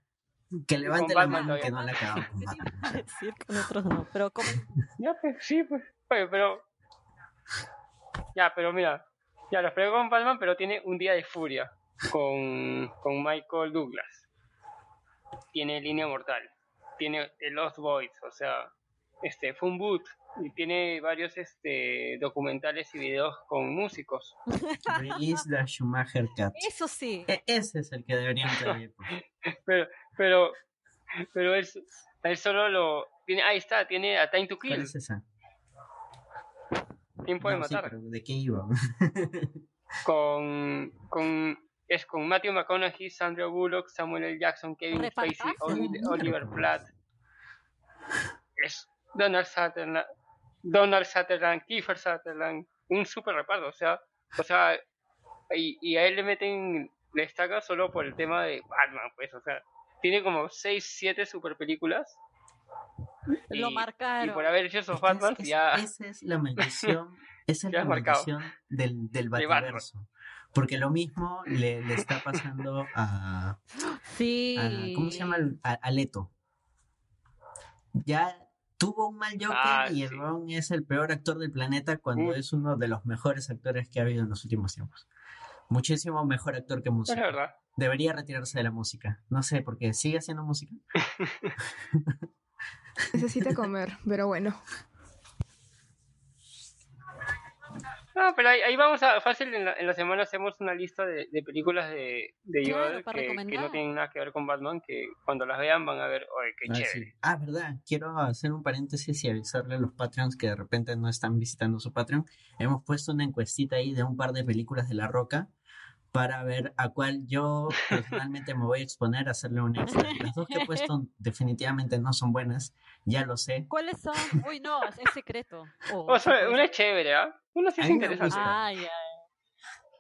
que levante la mano que no la acabamos con [laughs] Batman. Sí, con otros no, pero como... Ya, pues, sí, pues, pero... Ya, pero mira, ya los pego con Batman, pero tiene Un Día de Furia con, con Michael Douglas tiene Línea Mortal, tiene The Lost Boys, o sea, este, Fun Boot, y tiene varios este, documentales y videos con músicos. The Schumacher Cat. Eso sí. E, ese es el que deberían tener. [laughs] pero, pero, pero él, él solo lo. Tiene, ahí está, tiene a Time to Kill. ¿Cuál es esa? Tiempo de matar. ¿De qué iba? [laughs] con, con es con Matthew McConaughey, Sandra Bullock, Samuel L. Jackson, Kevin Spacey, Oliver [laughs] Platt, es Donald Sutherland, Donald Sutherland, Kiefer Sutherland, un super reparto, o sea, o sea, y, y, a él le meten, le destaca solo por el tema de Batman, pues, o sea, tiene como 6, 7 super películas. Lo marcaron. Y por haber hecho esos Batman, ya. Esa es la maldición, [laughs] esa es la maldición del, del Bativerso. Porque lo mismo le, le está pasando [laughs] a, sí. ¿Cómo se llama? A, Leto. Ya tuvo un mal Joker ah, y el Ron es el peor actor del planeta cuando es uno de los mejores actores que ha habido en los últimos tiempos. Muchísimo mejor actor que música. Es verdad. Debería retirarse de la música. No sé, porque sigue haciendo música. [laughs] Necesita comer, pero bueno. No, pero ahí, vamos a, fácil, en la, semana hacemos una lista de, películas de, de que, no tienen nada que ver con Batman, que cuando las vean van a ver, oye, qué ah, chévere. Ah, verdad, quiero hacer un paréntesis y avisarle a los Patreons que de repente no están visitando su Patreon. Hemos puesto una encuestita ahí de un par de películas de La Roca para ver a cuál yo personalmente me voy a exponer a hacerle un extra. [laughs] Las dos que he puesto definitivamente no son buenas, ya lo sé. ¿Cuáles son? Uy, no, es secreto. o sea, una es chévere, ¿ah? Una sí es interesante. Ay,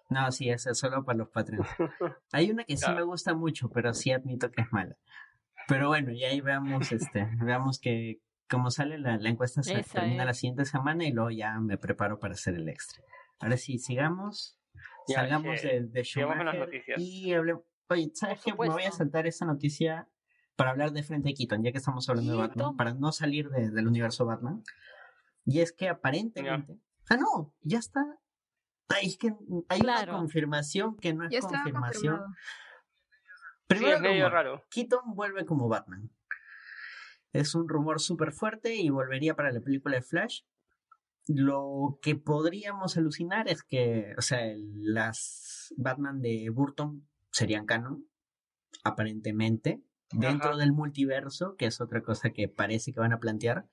No, sí, esa es solo para los patrones. [laughs] Hay una que sí me gusta mucho, pero sí admito que es mala. Pero bueno, y ahí veamos, este, veamos que como sale la, encuesta se termina la siguiente semana y luego ya me preparo para hacer el extra. Ahora sí, sigamos salgamos de, de Schumacher y hablemos. Oye, ¿sabes qué? Me voy a saltar esa noticia para hablar de frente a Keaton, ya que estamos hablando de Batman, para no salir del universo Batman. Y es que aparentemente. Ah, no, ya está. Ay, es que hay una confirmación que no es confirmación. Primero, es medio raro. Keaton vuelve como Batman. Es un rumor súper fuerte y volvería para la película de Flash. Lo que podríamos alucinar es que, o sea, las Batman de Burton serían canon, aparentemente, dentro del multiverso, que es otra cosa que parece que van a plantear.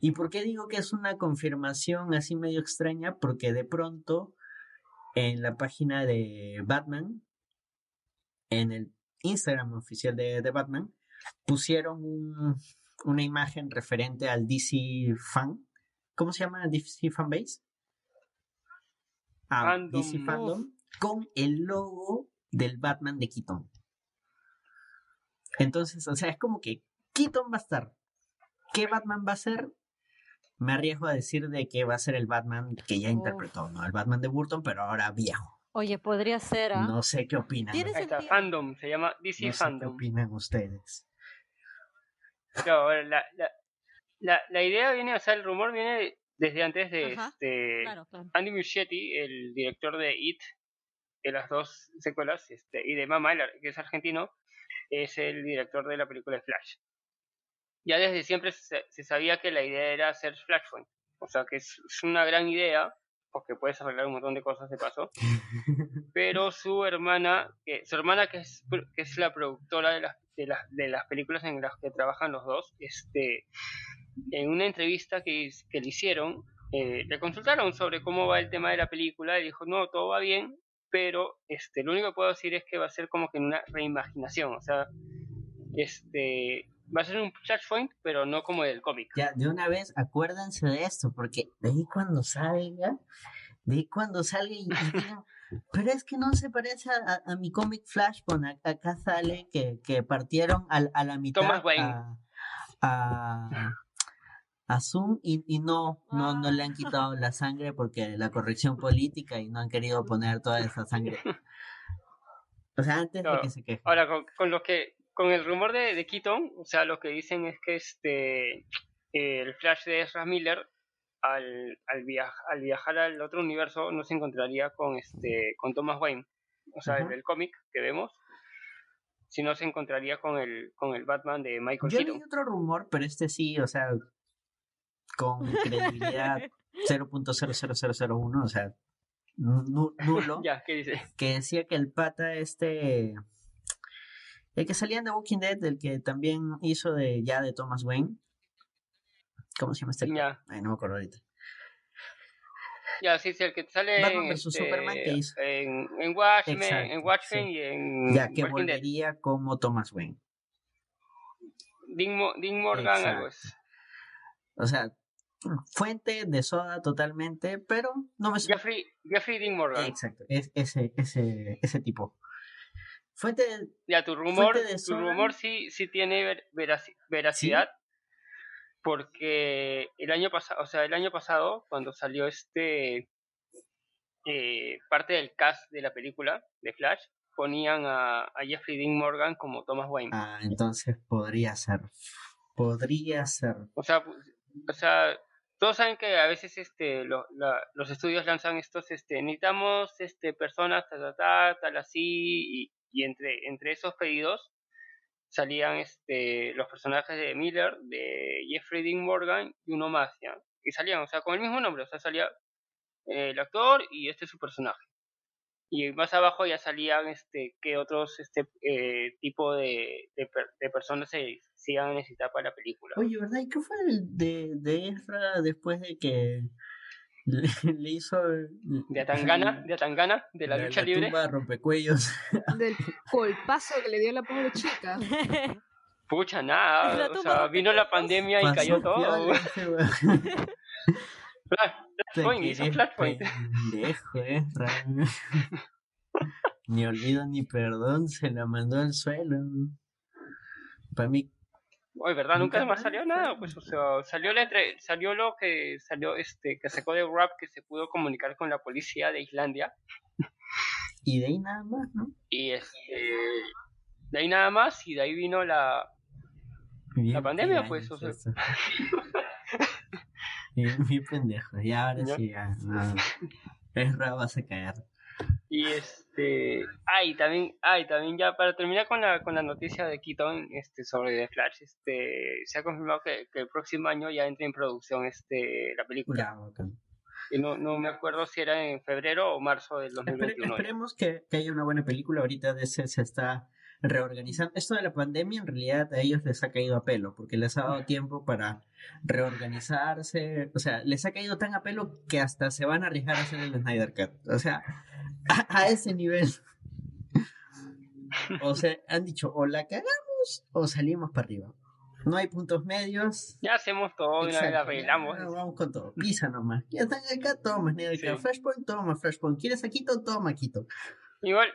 ¿Y por qué digo que es una confirmación así medio extraña? Porque de pronto en la página de Batman, en el Instagram oficial de, de Batman, pusieron un, una imagen referente al DC Fan, ¿Cómo se llama DC Fanbase? Ah, DC Fandom. Con el logo del Batman de Keaton. Entonces, o sea, es como que Keaton va a estar. ¿Qué Batman va a ser? Me arriesgo a decir de que va a ser el Batman que ya interpretó, ¿no? El Batman de Burton, pero ahora viejo. Oye, podría ser, ¿ah? No sé qué opinan. Ahí está, Fandom, se llama DC no Fandom. Sé ¿Qué opinan ustedes? Claro, la, la, la, la, idea viene, o sea, el rumor viene desde antes de este Andy Muschietti, el director de It, de las dos secuelas, este, y de Mama, que es argentino, es el director de la película Flash. Ya desde siempre se, sabía que la idea era hacer Flashpoint. O sea que es, una gran idea, porque puedes arreglar un montón de cosas de paso. [laughs] Pero su hermana, que, su hermana que es, que es la productora de las, de, las, de las películas en las que trabajan los dos, este, en una entrevista que, que le hicieron, eh, le consultaron sobre cómo va el tema de la película y dijo, no, todo va bien, pero este, lo único que puedo decir es que va a ser como que una reimaginación, o sea, este, va a ser un Flashpoint, pero no como el cómic. Ya, de una vez, acuérdense de esto, porque de ahí cuando salga, de ahí cuando salga y, [laughs] pero es que no se parece a, mi cómic Flashpoint, acá sale que, que partieron a, a la mitad a a Zoom y, y no, no, no le han ah. [laughs] quitado la sangre porque la corrección política y no han querido poner toda esa sangre. [laughs] O sea, antes de que se queje. Ahora, con, lo que, con el rumor de, de Keaton, o sea, lo que dicen es que este el Flash de Ezra Miller al, al, al viajar al otro universo no se encontraría con este con Thomas Wayne, o sea, el, cómic que vemos, sino se encontraría con el con el Batman de Michael Yo Keaton. Yo otro rumor, pero este sí, o sea, con credibilidad [laughs] 0.00001, o sea, nulo. [laughs] ya, ¿qué dice? Que decía que el pata este... El que salía en The Walking Dead, el que también hizo de ya de Thomas Wayne. ¿Cómo se llama este? Ya. Ay, no me acuerdo ahorita. Ya, sí, sí, el que sale Batman vs este, Superman que hizo. En, en Watchmen, en Watchmen y en Ya, que volvería como Thomas Wayne. Dean, Morgan, algo es. O sea, fuente de soda totalmente, pero no me Jeffrey, Jeffrey Dean Morgan. Exacto, es ese, ese, ese tipo. Fuente de, Ya, tu rumor, tu rumor sí, sí tiene veracidad. Porque el año pasado, o sea, el año pasado, cuando salió este eh, parte del cast de la película de Flash, ponían a, a Jeffrey Dean Morgan como Thomas Wayne. Ah, entonces podría ser. Podría ser. O sea, o sea, todos saben que a veces este los estudios lanzan estos este necesitamos este personas tal tal tal, así y, entre entre esos pedidos salían este los personajes de Miller de Jeffrey Dean Morgan y uno más ya y salían o sea con el mismo nombre o sea salía el actor y este es su personaje. Y más abajo ya salían este qué otros este eh, tipo de, de, personas se, iban a necesitar para la película. Oye, ¿verdad? ¿Y qué fue el de, de Ezra después de que [laughs] le, hizo de Atangana, [laughs] de Atangana, de la, lucha libre, tumba rompecuellos, [laughs] del golpazo que le dio a la pobre chica. Pucha, nada, o sea, vino la pandemia y cayó todo. Flashpoint, hizo Flashpoint. Pendejo, eh, ni olvido ni perdón, se la mandó al suelo. Para mí. Oye, ¿verdad? Nunca más salió nada, pues, o sea, salió la entre... salió lo que salió, este, que sacó de rap que se pudo comunicar con la policía de Islandia. Y de ahí nada más, ¿no? Y este, de ahí nada más, y de ahí vino la, la pandemia, pues, o sea. Mi, [laughs] pendejo, y ahora sí, ya, no. Vas a caer. Y este, ay, también, ay, también ya para terminar con la con la noticia de Keaton este sobre The Flash, este se ha confirmado que, el próximo año ya entra en producción este la película. Y no, no me acuerdo si era en febrero o marzo del 2021. esperemos que, que, haya una buena película. Ahorita de ese se está reorganizando. Esto de la pandemia en realidad a ellos les ha caído a pelo, porque les ha dado tiempo para reorganizarse. O sea, les ha caído tan a pelo que hasta se van a arriesgar a hacer el Snyder Cut. O sea, a, ese nivel. O sea, han dicho, o la cagamos o salimos para arriba. No hay puntos medios. Ya hacemos todo, y arreglamos. vamos con todo. Pisa nomás. Ya están acá, toma Snyder Flashpoint, toma Flashpoint. ¿Quieres Quito? Toma Quito. Igual,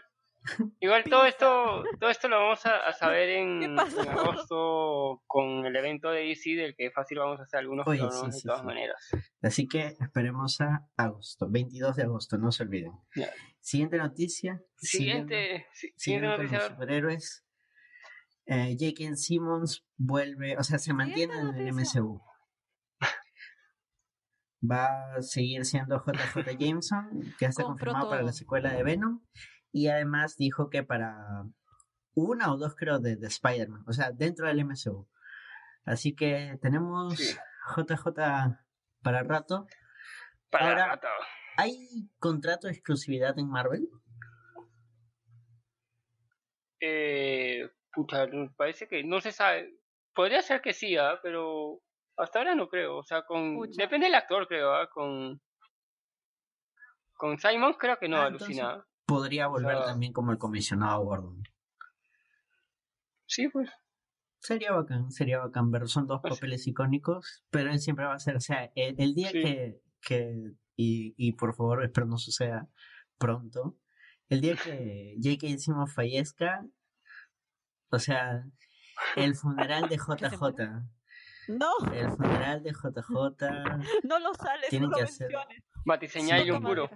Igual todo esto, [laughs] todo esto lo vamos a, saber en, agosto con el evento de DC del que fácil vamos a hacer algunos Oye, de todas maneras. Así que esperemos a agosto, 22 de agosto, no se olviden. Siguiente noticia. Siguiente, siguiente noticia. superhéroes. Eh, J.K. Simmons vuelve, o sea, se mantiene en el MCU. Va a seguir siendo JJ Jameson, que está confirmado para la secuela de Venom. Y además dijo que para una o dos, creo, de, de Spider-Man, o sea, dentro del MCU. Así que tenemos JJ para rato. Para rato. ¿Hay contrato de exclusividad en Marvel? Eh, puta, parece que no se sabe. Podría ser que sí, ¿ah? pero hasta ahora no creo. O sea, con depende del actor, creo. ¿ah? Con con Simon creo que no, ah, alucina. Podría volver también como el comisionado Gordon. Sí, pues. Sería bacán, sería bacán ver, son dos pues papeles icónicos, pero él siempre va a ser, o sea, el, día que, que y, y por favor espero no suceda pronto, el día que [laughs] J.K. Simmons fallezca, o sea, el funeral de [laughs] JJ. No. El funeral de JJ. [laughs] No lo sales, tienen no que hacer. Batiseñal y un puro.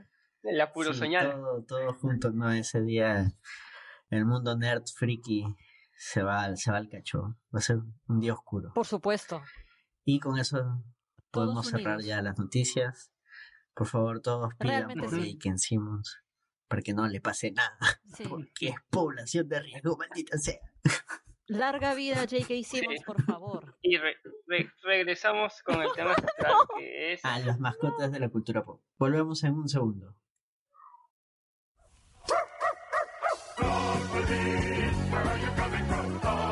La puro soñar. Todo, todo junto, ¿no? Ese día el mundo nerd friki se va, se va al cacho. Va a ser un día oscuro. Por supuesto. Y con eso podemos cerrar ya las noticias. Por favor, todos pidan por sí. Ken Simmons para que no le pase nada. [laughs] Porque es población de riesgo, maldita sea. Larga vida J.K. Simmons, [laughs] por favor. Y regresamos con el tema central que es... A las mascotas de la cultura pop. Volvemos en un segundo. Rock police, where are you coming from?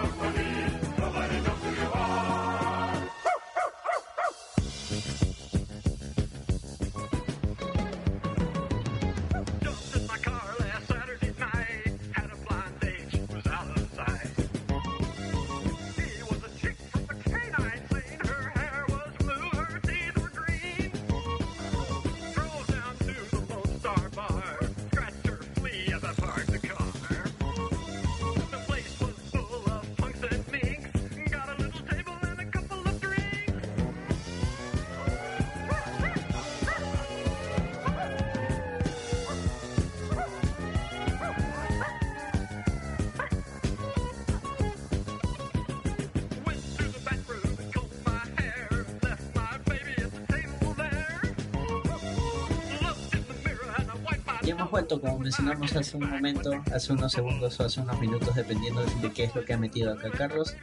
Como mencionamos hace un momento, hace unos segundos o hace unos minutos, dependiendo de qué es lo que ha metido acá Carlos.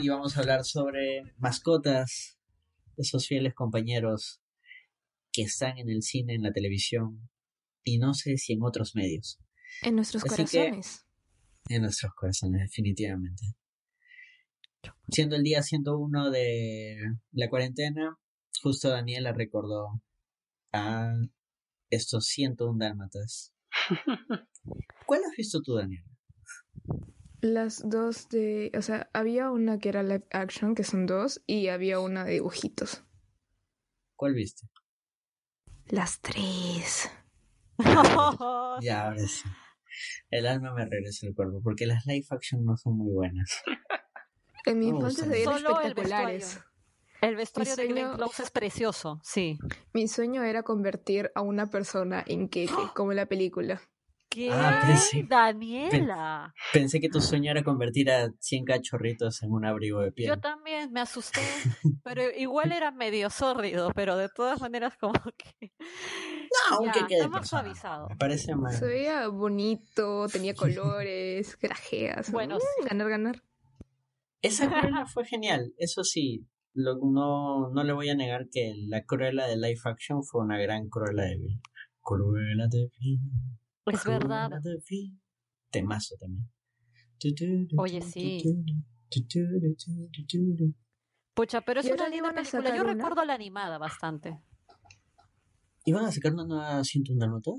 Y vamos a hablar sobre mascotas, esos fieles compañeros que están en el cine, en la televisión y no sé si en otros medios. En nuestros corazones. en nuestros corazones, definitivamente. Siendo el día 101 de la cuarentena, justo Daniela recordó a estos 101 dálmatas. [laughs] ¿Cuál has visto tú, Daniel? Las dos de. O sea, había una que era live action, que son dos, y había una de dibujitos. ¿Cuál viste? Las tres. [laughs] ya, ahora sí. El alma me regresa al cuerpo, porque las live action no son muy buenas. En mi infancia se veían espectaculares. El vestuario de Glenn Close es precioso, sí. Mi sueño era convertir a una persona en Keke, ¡Ah! como en la película. ¿Qué? Ah, Daniela. Pensé que tu sueño era convertir a 100 cachorritos en un abrigo de piel. Yo también me asusté, [laughs] pero igual era medio sórdido, pero de todas maneras como [laughs] que... No, aunque quede más suavizado. Me parece mal. Se veía bonito, tenía [laughs] colores, grajeas. Bueno, mm, ganar, ganar. Esa película fue genial, eso sí, no, no le voy a negar que la Cruella de Life Action fue una gran Cruella de Vil. Cruella de Vil. Es verdad. De Temazo también. Oye, sí. Pucha, pero es una linda película. Yo recuerdo la animada bastante. ¿Iban a sacar una nueva 101 Dalmata?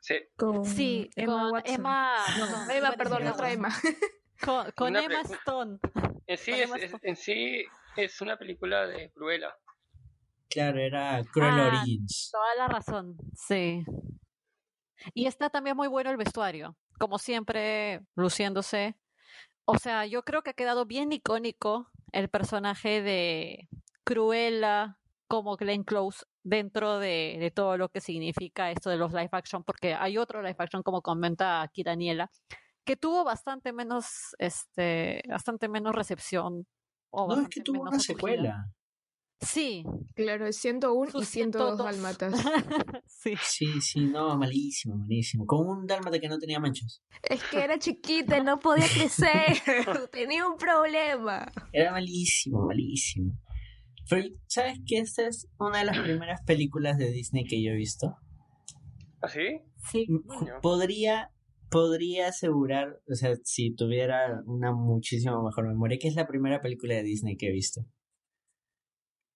Sí. Con sí, Emma con Emma. No, Emma, perdón, la otra Emma. Con, Emma Stone. En sí, en sí es una película de Cruella. Claro, era Cruella ah, Origins. Toda la razón, sí. Y está también muy bueno el vestuario. como siempre, luciéndose. O sea, yo creo que ha quedado bien icónico el personaje de Cruella como Glenn Close dentro de, de, todo lo que significa esto de los live action, porque hay otro live action, como comenta aquí Daniela, que tuvo bastante menos, este, bastante menos recepción. O no, es que tuvo una secuela. Sí. Claro, es 101 y 102 dálmatas. [laughs] sí. Sí, sí, no, malísimo, malísimo. Con un dálmata que no tenía manchas. Es que era chiquita, [laughs] no podía crecer. [laughs] tenía un problema. Era malísimo, malísimo. Pero, ¿sabes que Esta es una de las primeras películas de Disney que yo he visto. ¿Ah, sí? Sí. Podría, podría asegurar, o sea, si tuviera una muchísimo mejor memoria, que es la primera película de Disney que he visto.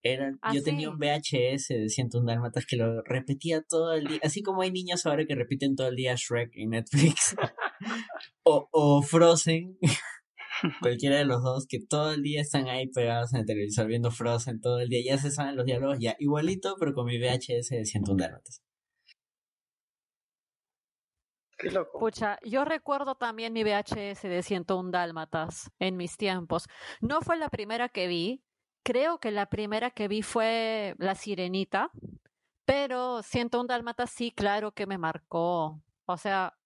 Era, ah, yo tenía un VHS de 101 Dálmatas que lo repetía todo el día. Así como hay niños ahora que repiten todo el día Shrek en Netflix. [laughs] o, o Frozen. [laughs] Cualquiera de los dos que todo el día están ahí pegados en el televisor viendo Frozen todo el día. Ya se saben los diálogos, ya igualito, pero con mi VHS de 101 Dálmatas. Qué loco. Pucha, yo recuerdo también mi VHS de 101 Dálmatas en mis tiempos. No fue la primera que vi, creo que la primera que vi fue La Sirenita, pero Siento un Dálmata sí, claro que me marcó. O sea,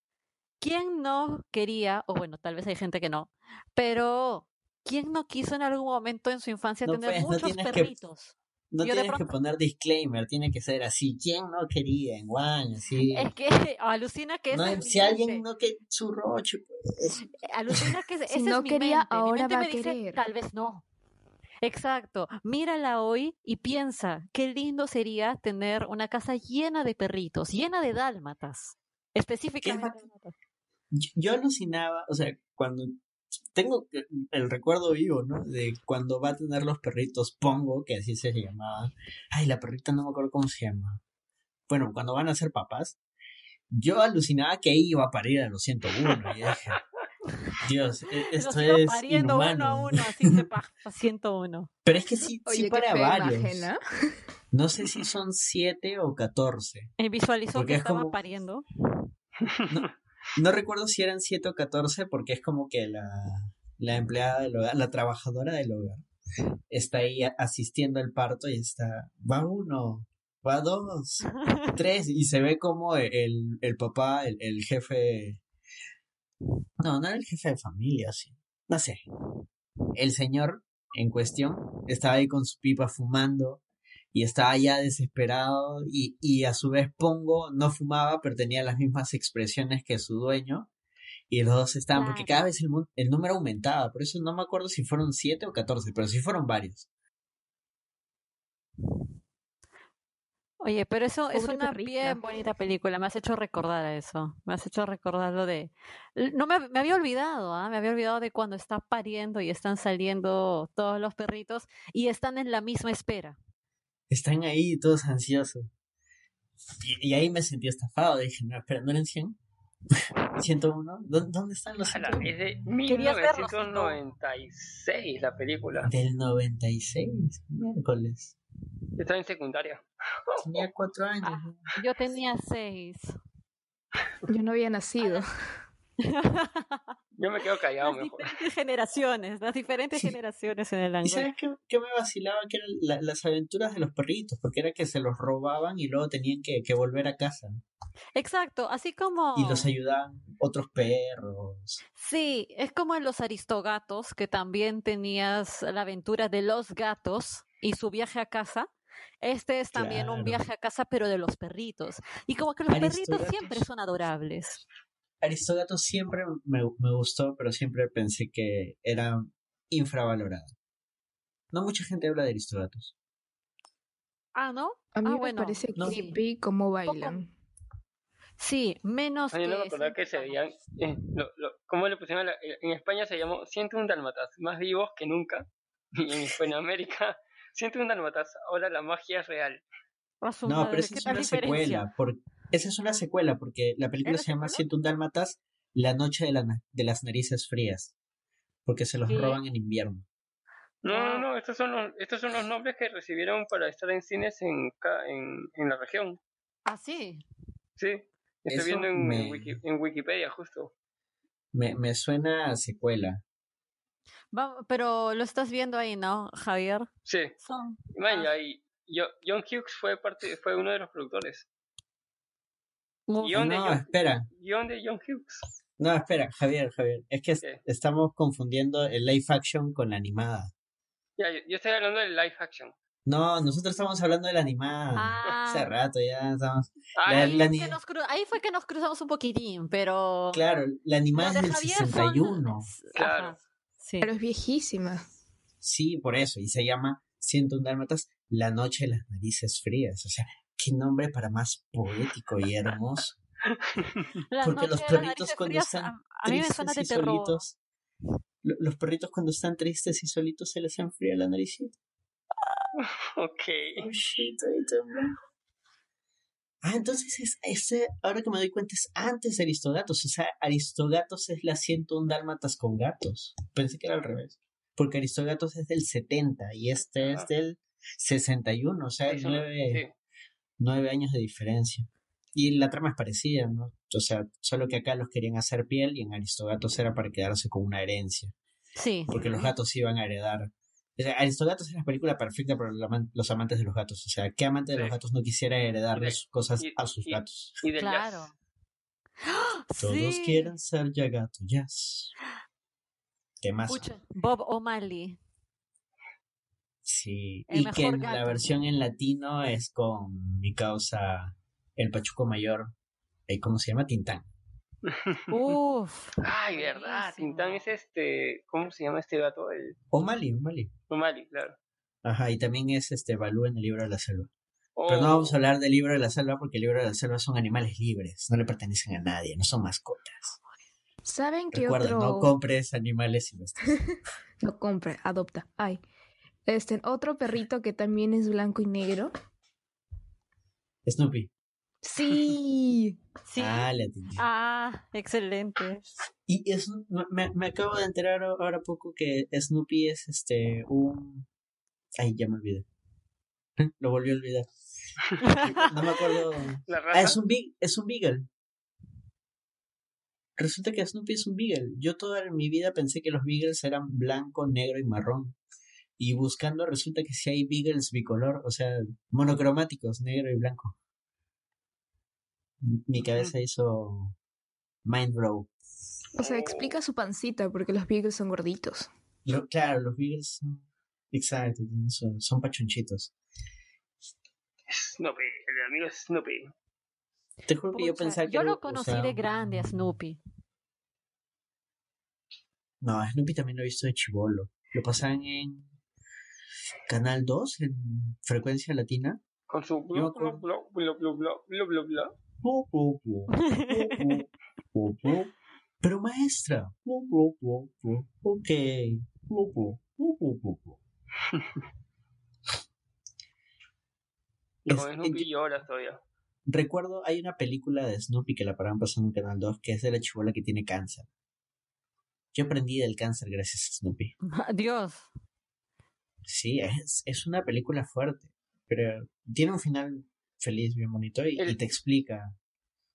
¿quién no quería, o bueno, tal vez hay gente que no, pero ¿quién no quiso en algún momento en su infancia tener pues, muchos perritos? No tienes que poner disclaimer, tiene que ser así. ¿Quién no quería en Guaño? Es que [laughs] alucina que no, Si alguien no que su roche, pues. [laughs] Alucina que si no quería, ahora va a querer. tal vez no. Exacto. Mírala hoy y piensa, qué lindo sería tener una casa llena de perritos, llena de dálmatas. Específicamente. Yo, alucinaba, o sea, cuando tengo el recuerdo vivo, ¿no? De cuando va a tener los perritos Pongo, que así se llamaba. Ay, la perrita no me acuerdo cómo se llama. Bueno, cuando van a ser papás, yo alucinaba que iba a parir a los 101 y dije, Dios, e, esto es pariendo uno a uno, así se pasa, 101. Pero es que sí, sí para varios. No sé si son 7 o 14. ¿Y visualizó que estaba pariendo? No, recuerdo si eran 7 o 14 porque es como que la, la empleada del hogar, la trabajadora del hogar, está ahí asistiendo al parto y está, va uno, va dos, [laughs] tres, y se ve como el, el papá, el, el jefe no, no era el jefe de familia, sí. No sé. El señor en cuestión estaba ahí con su pipa fumando y estaba ya desesperado y, y a su vez Pongo no fumaba pero tenía las mismas expresiones que su dueño y los dos estaban porque cada vez el, el número aumentaba, por eso no me acuerdo si fueron siete o catorce, pero sí fueron varios. Oye, pero eso es una bien bonita película, me has hecho recordar a eso, me has hecho recordar lo de... No me, me había olvidado, ¿ah? me había olvidado de cuando está pariendo y están saliendo todos los perritos y están en la misma espera. Están ahí todos ansiosos. Y, ahí me sentí estafado, dije, no, espera, ¿no eran 100? 101, [laughs] ¿dónde están los 101? Es de 1996 la película. Del 96, miércoles. Estaba en secundaria. [laughs] Tenía cuatro años. Ah, yo tenía seis. [laughs] Yo no había nacido. [laughs] Yo me quedo callado las mejor. Diferentes generaciones, las diferentes generaciones en el año. ¿Y sabes qué, me vacilaba? Que eran las aventuras de los perritos, porque era que se los robaban y luego tenían que, que volver a casa. Exacto, así como... Y los ayudaban otros perros. Sí, es como en los aristogatos, que también tenías la aventura de los gatos y su viaje a casa. Este es también un viaje a casa, pero de los perritos. Y como que los perritos siempre son adorables. Aristogato siempre me, gustó, pero siempre pensé que era infravalorado. No mucha gente habla de Aristogatos. Ah, ¿no? A mí ah, me bueno, parece creepy cómo bailan. Sí, menos Yo no me acordaba que se veían. Eh, ¿Cómo le pusieron? en España se llamó un Dalmatas, más vivos que nunca. [laughs] Y en Hispanoamérica un Dalmatas, ahora la magia es real. No, pero esa es una secuela. Esa es una secuela porque la película se llama un Dálmatas, La Noche de, la, de las Narices Frías. Porque se los roban en invierno. No, no, no, estos son, los, estos son los nombres que recibieron para estar en cines en, en, en la región. ¿Ah, sí? Sí, estoy viendo en, en, Wikipedia justo. Me, me suena a secuela. pero lo estás viendo ahí, ¿no, Javier? Sí. Son... Ah. John Hughes fue parte, fue uno de los productores. No, espera. Guión de John Hughes. No, espera, Javier, Javier. Es que estamos confundiendo el live action con la animada. Ya, yo, estoy hablando del live action. No, nosotros estamos hablando de la animada. Hace ah. rato ya estamos. ahí, fue que nos cruzamos un poquitín, pero. Claro, la animada es del 61. Claro. Pero es viejísima. Sí, por eso. Y se llama un Dálmatas, La Noche de las Narices Frías. O sea, qué nombre para más poético y hermoso. [laughs] Porque los perritos cuando están tristes y solitos, los perritos cuando están tristes y solitos se les enfría la naricita. [laughs] ok. Oh, shit, Ah, entonces es ese, ahora que me doy cuenta, es antes de Aristogatos. O sea, Aristogatos es la 101 dálmatas con gatos. Pensé que era al revés. Porque Aristogatos es del 70 y este es del 61. O sea, hay nueve, nueve años de diferencia. Y la trama es parecida, ¿no? O sea, solo que acá los querían hacer piel y en Aristogatos era para quedarse con una herencia. Sí. Porque los gatos iban a heredar. O sea, Aristogatos es la película perfecta para los amantes de los gatos. O sea, ¿qué amante de los gatos no quisiera heredar cosas a sus gatos? claro. Todos quieren ser ya gato, yes. ¿Qué más? Bob O'Malley. Sí, y que la versión en latino es con mi causa el Pachuco Mayor, eh, ¿cómo se llama? Tintán. [laughs] Uf. Ay, verdad, Tintán es este, ¿cómo se llama este gato? El... O'Malley, O'Malley. O'Malley, claro. Ajá, y también es este Balú en el libro de la selva. Pero no vamos a oh. hablar del libro de la selva porque el libro de la selva son animales libres, no le pertenecen a nadie, no son mascotas. ¿Saben que Recuerda, otro... no compres animales [laughs] silvestres. no compre, adopta. Ay. Este, otro perrito que también es blanco y negro. Snoopy. Sí. [laughs] sí. Ah, ah, excelente. Y es, me, me, acabo de enterar ahora poco que Snoopy es este un ay ya me olvidé. [laughs] Lo volví a olvidar. [laughs] No me acuerdo. Ah, es un big, es un beagle. Resulta que Snoopy es un beagle. Yo toda mi vida pensé que los beagles eran blanco, negro y marrón. Y buscando resulta que si hay beagles bicolor, o sea, monocromáticos, negro y blanco mi cabeza hizo mind blow. O sea, explica su pancita porque los beagles son gorditos. claro, los beagles son. Exacto, son, son pachonchitos. Snoopy, el amigo Snoopy. Te juro que yo pensaba que. Yo lo conocí de grande a Snoopy. No, a Snoopy también lo he visto de chivolo. Lo pasaban en Canal 2, en frecuencia latina. Con su bla bla bla bla bla bla bla pero maestra. Ok. Snoopy llora todavía. Recuerdo, hay una película de Snoopy que la paraban pasando en Canal 2 que es de la chivola que tiene cáncer. Yo aprendí del cáncer gracias a Snoopy. Dios. Sí, es, es una película fuerte, pero tiene un final feliz, bien bonito, y, te explica.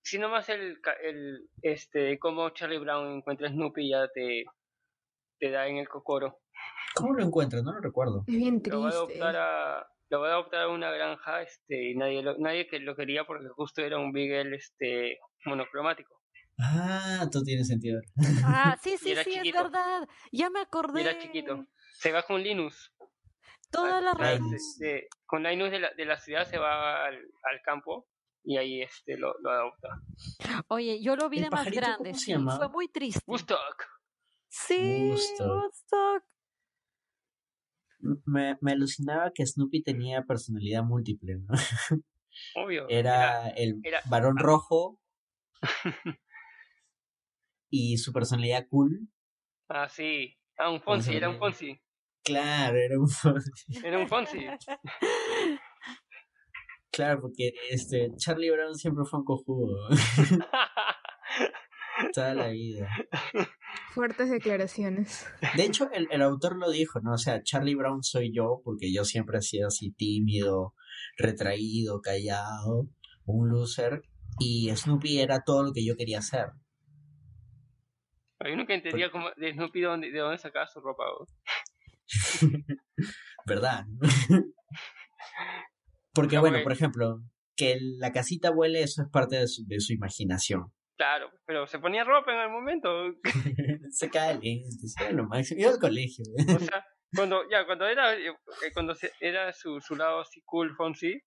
Si nomás el, el, este, cómo Charlie Brown encuentra a Snoopy ya te, te da en el cocoro. ¿Cómo lo encuentra? No lo recuerdo. Es bien triste. Lo va a adoptar a, lo va a adoptar a una granja, este, y nadie lo, nadie que lo quería porque justo era un Beagle, este, monocromático. Ah, todo tiene sentido. Ah, sí, [laughs] sí, sí, es verdad. Ya me acordé. era chiquito. Se va con Linus. Toda la con Linus de la, de la ciudad se va al, al campo y ahí este lo, lo, adopta. Oye, yo lo vi de más grande, sí, fue muy triste. Woodstock. Sí, Woodstock. Me, me alucinaba que Snoopy tenía personalidad múltiple, ¿no? Obvio. [laughs] Era, el varón rojo [laughs] y su personalidad cool. Ah, sí. Ah, un Fonsi, era un Fonsi. Claro, era un Fonsi. Era un Fonsi. Claro, porque este Charlie Brown siempre fue un cojudo. [laughs] Toda la vida. Fuertes declaraciones. De hecho, el, el, autor lo dijo, ¿no? O sea, Charlie Brown soy yo, porque yo siempre he sido así tímido, retraído, callado, un loser. Y Snoopy era todo lo que yo quería ser. Hay uno que entendía como de Snoopy de dónde, de dónde sacaba su ropa. [laughs] ¿Verdad? [laughs] Porque, bueno, por ejemplo, que la casita vuele, eso es parte de su, de su imaginación. Claro, pero se ponía ropa en el momento. [laughs] se cae el lo máximo. Iba al colegio. o sea, cuando, ya, cuando era, eh, cuando era su, su lado así cool, Fonsi,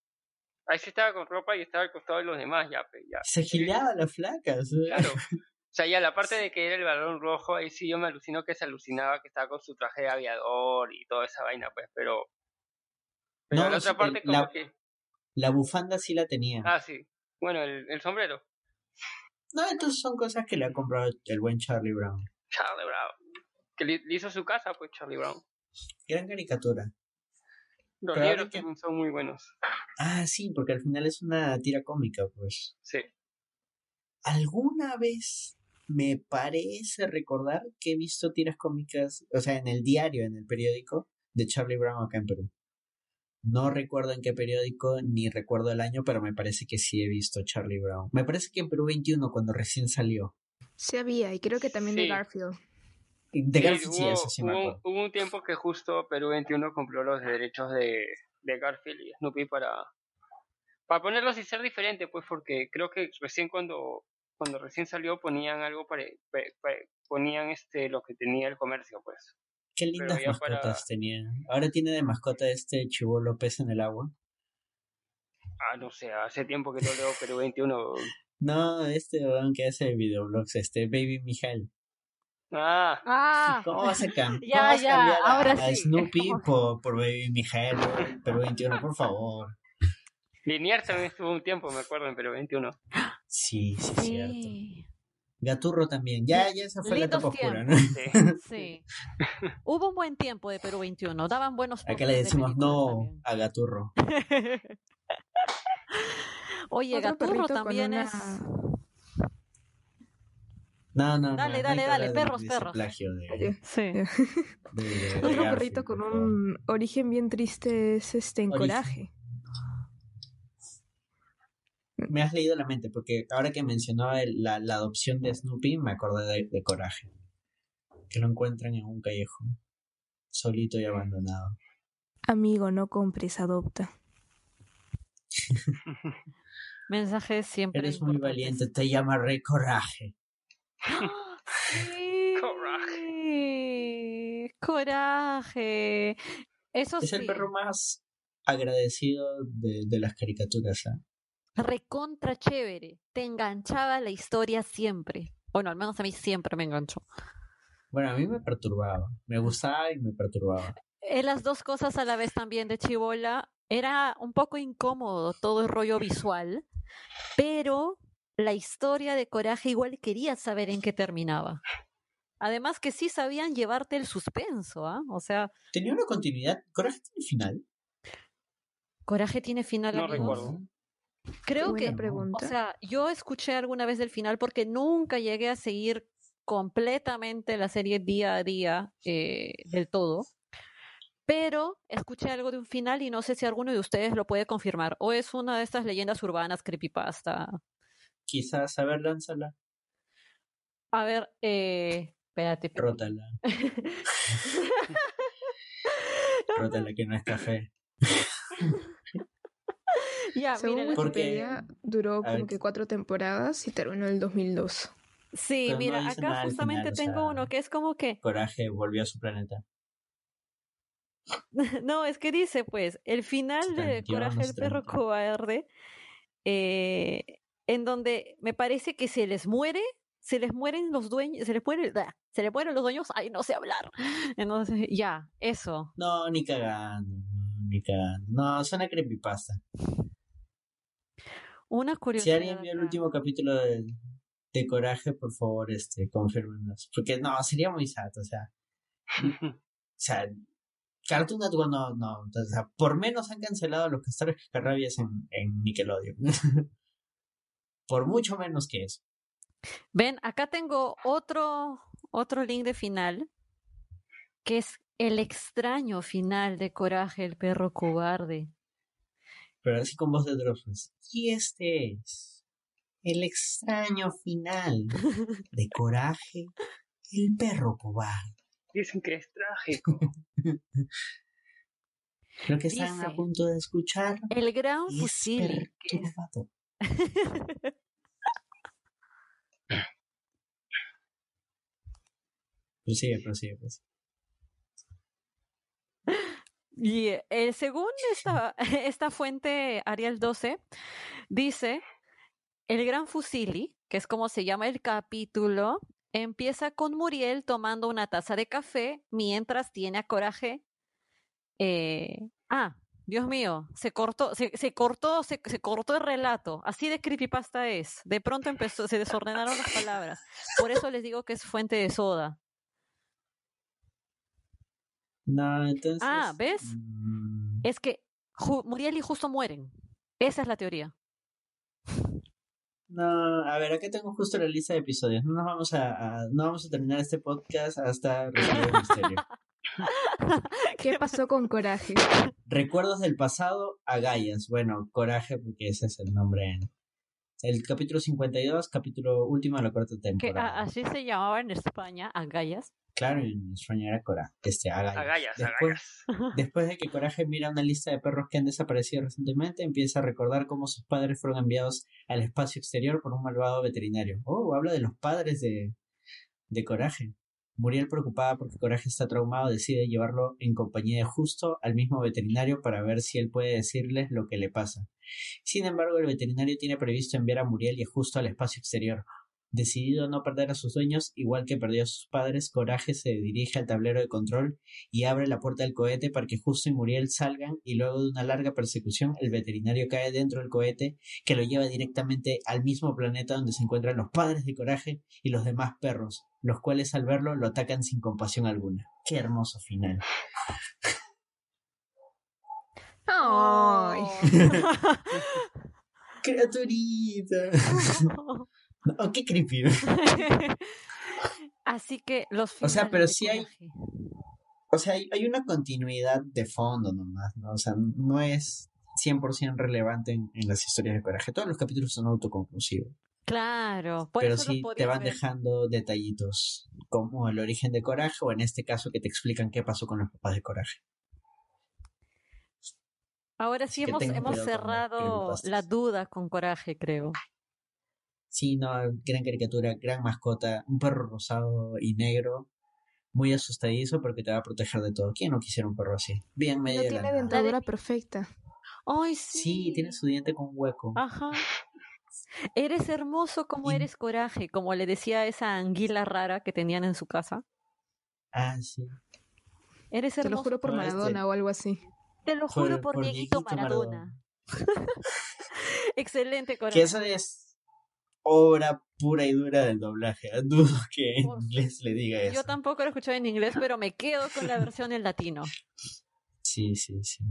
ahí sí estaba con ropa y estaba al costado de los demás, ya, ya. Se gileaba la flaca. Claro. O sea, ya la parte de que era el balón rojo, ahí sí yo me alucino que se alucinaba que estaba con su traje de aviador y toda esa vaina, pues, pero... no, la otra parte como que... La bufanda sí la tenía. Ah, sí. Bueno, el, el sombrero. No, entonces son cosas que le ha comprado el buen Charlie Brown. Charlie Brown. Que le hizo su casa, pues, Charlie Brown. Gran caricatura. Los libros que... son muy buenos. Ah, sí, porque al final es una tira cómica, pues. Sí. ¿Alguna vez me parece recordar que he visto tiras cómicas, o sea, en el diario, en el periódico de Charlie Brown acá en Perú? No recuerdo en qué periódico ni recuerdo el año, pero me parece que sí he visto Charlie Brown. Me parece que en Perú 21, cuando recién salió. Sí había, y creo que también de Garfield. De Garfield sí, eso sí me acuerdo. Hubo un tiempo que justo Perú 21 compró los derechos de, de Garfield y Snoopy para, para ponerlos y ser diferente, pues porque creo que recién cuando cuando recién salió ponían algo para, ponían este lo que tenía el comercio, pues. Qué lindas mascotas tenía. Ahora tiene de mascota este Chivo López en el agua. Ah, no sé, hace tiempo que no leo Perú 21. [laughs] no, este que hace videoblogs, este Baby Mijael. Ah. ah. ¿Cómo vas a, [laughs] cambiar ya, ya, ahora a, [laughs] Snoopy por, por Baby Mijael? Perú 21, por favor. Linier también estuvo un tiempo, me acuerdo, en Perú 21. Sí, sí, sí. cierto. Gaturro también. Ya, ya esa fue la etapa oscura, ¿no? [laughs] Sí. Hubo un buen tiempo de Perú 21. Daban buenos Acá le decimos no a Gaturro. [laughs] Oye, Gaturro también es. No, no, dale, dale, dale, perros, perros. sí. [laughs] Otro perrito con un origen bien triste es este en coraje me has leído la mente, porque ahora que mencionaba la, la, adopción de Snoopy, me acordé de, Coraje. Que lo encuentran en un callejón, solito y abandonado. Amigo, no compres, adopta. [laughs] Mensaje siempre. Eres muy valiente, te llamaré Coraje. [gasps] Coraje. Coraje. Eso es el perro más agradecido de, de las caricaturas. ¿eh? Recontra chévere. Te enganchaba la historia siempre. Bueno, al menos a mí siempre me enganchó. Bueno, a mí me perturbaba. Me gustaba y me perturbaba. En eh, las dos cosas a la vez también de Chibola. Era un poco incómodo todo el rollo visual, pero la historia de Coraje igual quería saber en qué terminaba. Además que sí sabían llevarte el suspenso, ¿ah? O sea... ¿Tenía una continuidad? ¿Coraje tiene final? ¿Coraje tiene final? No recuerdo. Creo que, o sea, yo escuché alguna vez del final porque nunca llegué a seguir completamente la serie día a día eh, del todo, pero escuché algo de un final y no sé si alguno de ustedes lo puede confirmar o es una de estas leyendas urbanas creepypasta. Quizás, a ver, lánzala. A ver, eh, espérate. Rótala. [laughs] Rótala que no es café. [laughs] [laughs] Ya, Según Wikipedia, duró como que cuatro temporadas y terminó en el 2002. Sí, mira, acá justamente tengo uno que es como que... Coraje volvió a su planeta. [laughs] no, es que dice pues, el final de Coraje el perro cobarde, eh, en donde me parece que se les muere, se les mueren los dueños, se les muere, se les mueren los dueños, ay, no sé hablar. [laughs] Entonces, ya, eso. No, ni cagando, ni cagando. No, suena creepypasta. Una curiosidad. Si alguien vio el último capítulo de, de Coraje, por favor, este, confírmenos. Porque no, sería muy sad, o sea. [laughs] o sea, Cartoon Network no, no, o sea, por menos han cancelado los castores cascarrabias en, en Nickelodeon. [laughs] por mucho menos que eso. Ven, acá tengo otro, otro link de final, que es el extraño final de Coraje, el perro cobarde pero así con voz de Dross. Y este es el extraño final de Coraje, El perro cobarde. Dicen que es trágico. [laughs] Creo que están a punto de escuchar. El gran fusil. [laughs] prosigue, prosigue, prosigue. Y eh, según esta, [laughs] esta fuente Ariel 12, dice, el gran fusili, que es como se llama el capítulo, empieza con Muriel tomando una taza de café mientras tiene a Coraje. Eh, ah, Dios mío, se cortó, se, se cortó, se, se, cortó el relato. Así de creepypasta es. De pronto empezó, se desordenaron las palabras. Por eso les digo que es fuente de soda. No, entonces. Ah, ¿ves? Mm. Es que Muriel y Justo mueren. Esa es la teoría. No, a ver, aquí tengo justo la lista de episodios. No nos vamos a, no vamos a terminar este podcast hasta resolver el misterio. [laughs] ¿Qué pasó con Coraje? Recuerdos del pasado, Agallas. Bueno, Coraje, porque ese es el nombre en, el capítulo 52, capítulo último de la cuarta temporada. así se llamaba en España, Agallas. Claro, en España era Cora, este, Agallas. Agallas, después, después de que Coraje mira una lista de perros que han desaparecido recientemente, empieza a recordar cómo sus padres fueron enviados al espacio exterior por un malvado veterinario. Oh, habla de los padres de, de Coraje. Muriel, preocupada porque Coraje está traumado, decide llevarlo en compañía de Justo al mismo veterinario para ver si él puede decirles lo que le pasa. Sin embargo, el veterinario tiene previsto enviar a Muriel y Justo al espacio exterior. Decidido a no perder a sus dueños, igual que perdió a sus padres, Coraje se dirige al tablero de control y abre la puerta del cohete para que Justo y Muriel salgan y luego de una larga persecución el veterinario cae dentro del cohete que lo lleva directamente al mismo planeta donde se encuentran los padres de Coraje y los demás perros, los cuales al verlo lo atacan sin compasión alguna. Qué hermoso final. ¡Ay! [laughs] Criaturita. [laughs] Oh, qué creepy. [laughs] Así que los O sea, pero sí hay. O sea, hay, una continuidad de fondo nomás, ¿no? O sea, no es 100% relevante en, las historias de coraje. Todos los capítulos son autoconclusivos. Claro, pero sí te van dejando detallitos como el origen de Coraje o en este caso que te explican qué pasó con los papás de Coraje. Ahora sí hemos, hemos cerrado la duda con Coraje, creo. Sí, no, gran caricatura, gran mascota, un perro rosado y negro, muy asustadizo porque te va a proteger de todo. ¿Quién no quisiera un perro así? Bien medio. No tiene dentadura perfecta. Ay, sí. Sí, tiene su diente con hueco. Ajá. [laughs] Eres hermoso como eres coraje, como le decía esa anguila rara que tenían en su casa. Ah, sí. Eres hermoso. Te lo juro por Maradona este o algo así. Te lo juro por, Dieguito, Maradona. [laughs] Excelente coraje. Que eso es obra pura y dura del doblaje. [laughs] Dudo que en inglés le diga eso. Yo tampoco lo he escuchado en inglés, pero me quedo con la versión en latino. Sí, sí, sí.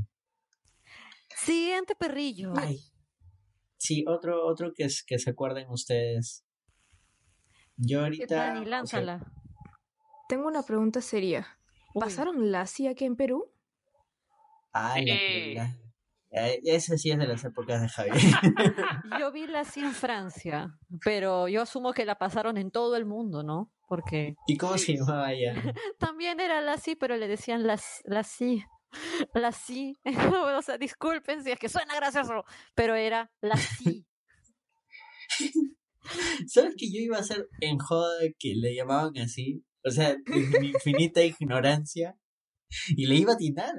Siguiente perrillo. Ay. Sí, otro, otro que, es, que se acuerden ustedes. Yo ahorita. lánzala. Tengo una pregunta seria. ¿Pasaron Lassie aquí en Perú? La, eh, ese sí es de las épocas de Javier. [laughs] yo vi la sí en Francia, pero yo asumo que la pasaron en todo el mundo, ¿no? Porque. ¿Y cómo se llamaba ella? [laughs] También era la sí, pero le decían la, la sí. La sí. [laughs] o sea, disculpen si es que suena gracioso, pero era la sí. ¿Sabes que yo iba a ser en joda que le llamaban así? O sea, mi infinita ignorancia. Y le iba a tirar.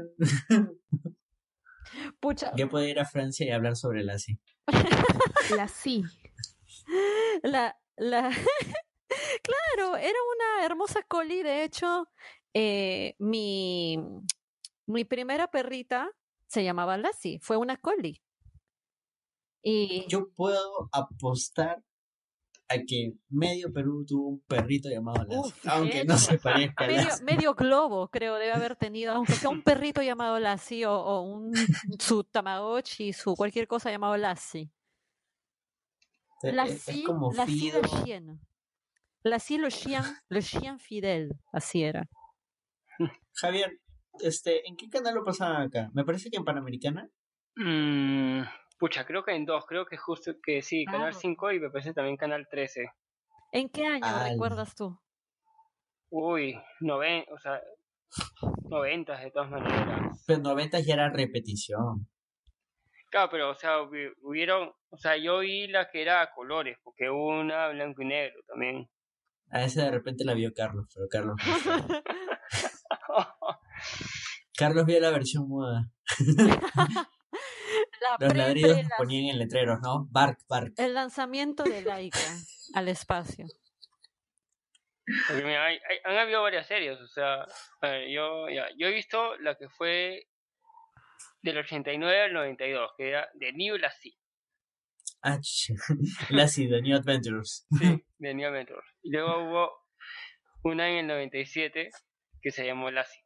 Pucha. Yo puedo ir a Francia y hablar sobre la sí. [laughs] la sí. La, la... [laughs] claro, era una hermosa coli. De hecho, eh, mi, mi primera perrita se llamaba Lassie. Fue una coli. Y... Yo puedo apostar que medio Perú tuvo un perrito llamado Lassie, aunque no se parezca medio, medio, globo creo debe haber tenido, aunque sea un perrito llamado Lassie o, un su Tamagotchi, su cualquier cosa llamado Lassie. Lassie, es como Lassie de Chien. Lassie le chien, le chien fidel, así era. Javier, este, ¿en qué canal lo pasaban acá? Me parece que en Panamericana. Mm, Pucha, creo que en dos, creo que justo que sí, Canal 5 y me parece también Canal 13. ¿En qué año recuerdas tú? Uy, noven, o sea, noventas de todas maneras. Pero noventas ya era repetición. Claro, pero, o sea, hubieron, o sea, yo vi la que era a colores, porque una blanco y negro también. A esa de repente la vio Carlos, pero Carlos. [laughs] Carlos vio la versión muda. [laughs] [laughs] Los ladrillos ponían en letreros, ¿no? Bark, bark. El lanzamiento de Laika al espacio. han habido varias series, o sea, yo, yo he visto la que fue del 89 al 92, que era The New Lassie. Ah, [laughs] Lassie, The New Adventures. Sí, [laughs] The New Adventures. Y luego hubo una en el 97 que se llamó Lassie.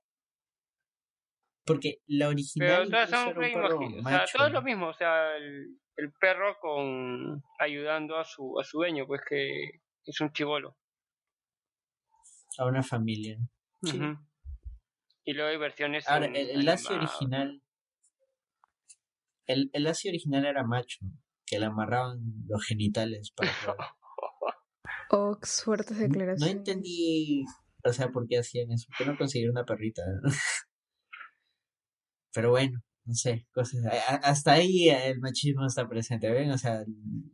Porque la original. Pero todas son o sea, todo es lo mismo, o sea, el, el, perro con ayudando a su, a su dueño, pues que es un chivolo. A una familia. Y luego hay versiones. Ahora, el, el Lassie original el, el Asia original era macho, que le amarraban los genitales para [laughs] Ox, fuertes declaraciones. No, entendí, o sea, por qué hacían eso. ¿Por qué no conseguir una perrita? [laughs] Pero bueno, no sé, cosas. Hasta ahí el machismo está presente, ¿ven? O sea,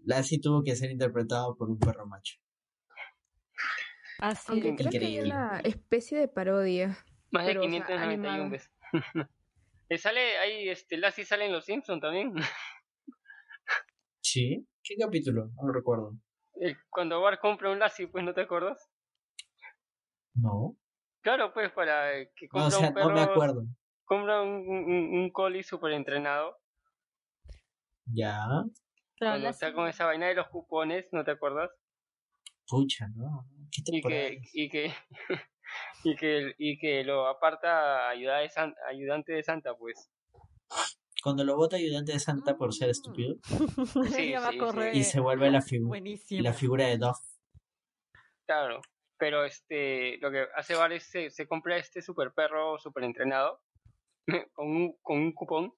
Lassie tuvo que ser interpretado por un perro macho. Así Aunque creo que hay una especie de parodia. Más de 591 veces. [laughs] Sale ahí, este, Lassie sale en Los Simpsons también. Sí, ¿qué capítulo? No lo recuerdo. cuando Bart compra un Lassie, pues, ¿no te acuerdas? No. Claro, pues, para que compra no, o sea, un perro, no me acuerdo. Compra un, un, un collie super entrenado. Ya. Cuando está con esa vaina de los cupones, ¿no te acuerdas? Pucha, no. ¿Qué te y que, y que [laughs] y que, y que lo aparta ayuda ayudante de Santa, pues. Cuando lo vota ayudante de Santa por ser estúpido. [laughs] Sí, Y se vuelve la, figura la figura de Duff. Claro, pero este lo que hace Bar es se, se compra este super perro super entrenado [laughs] con un, con un cupón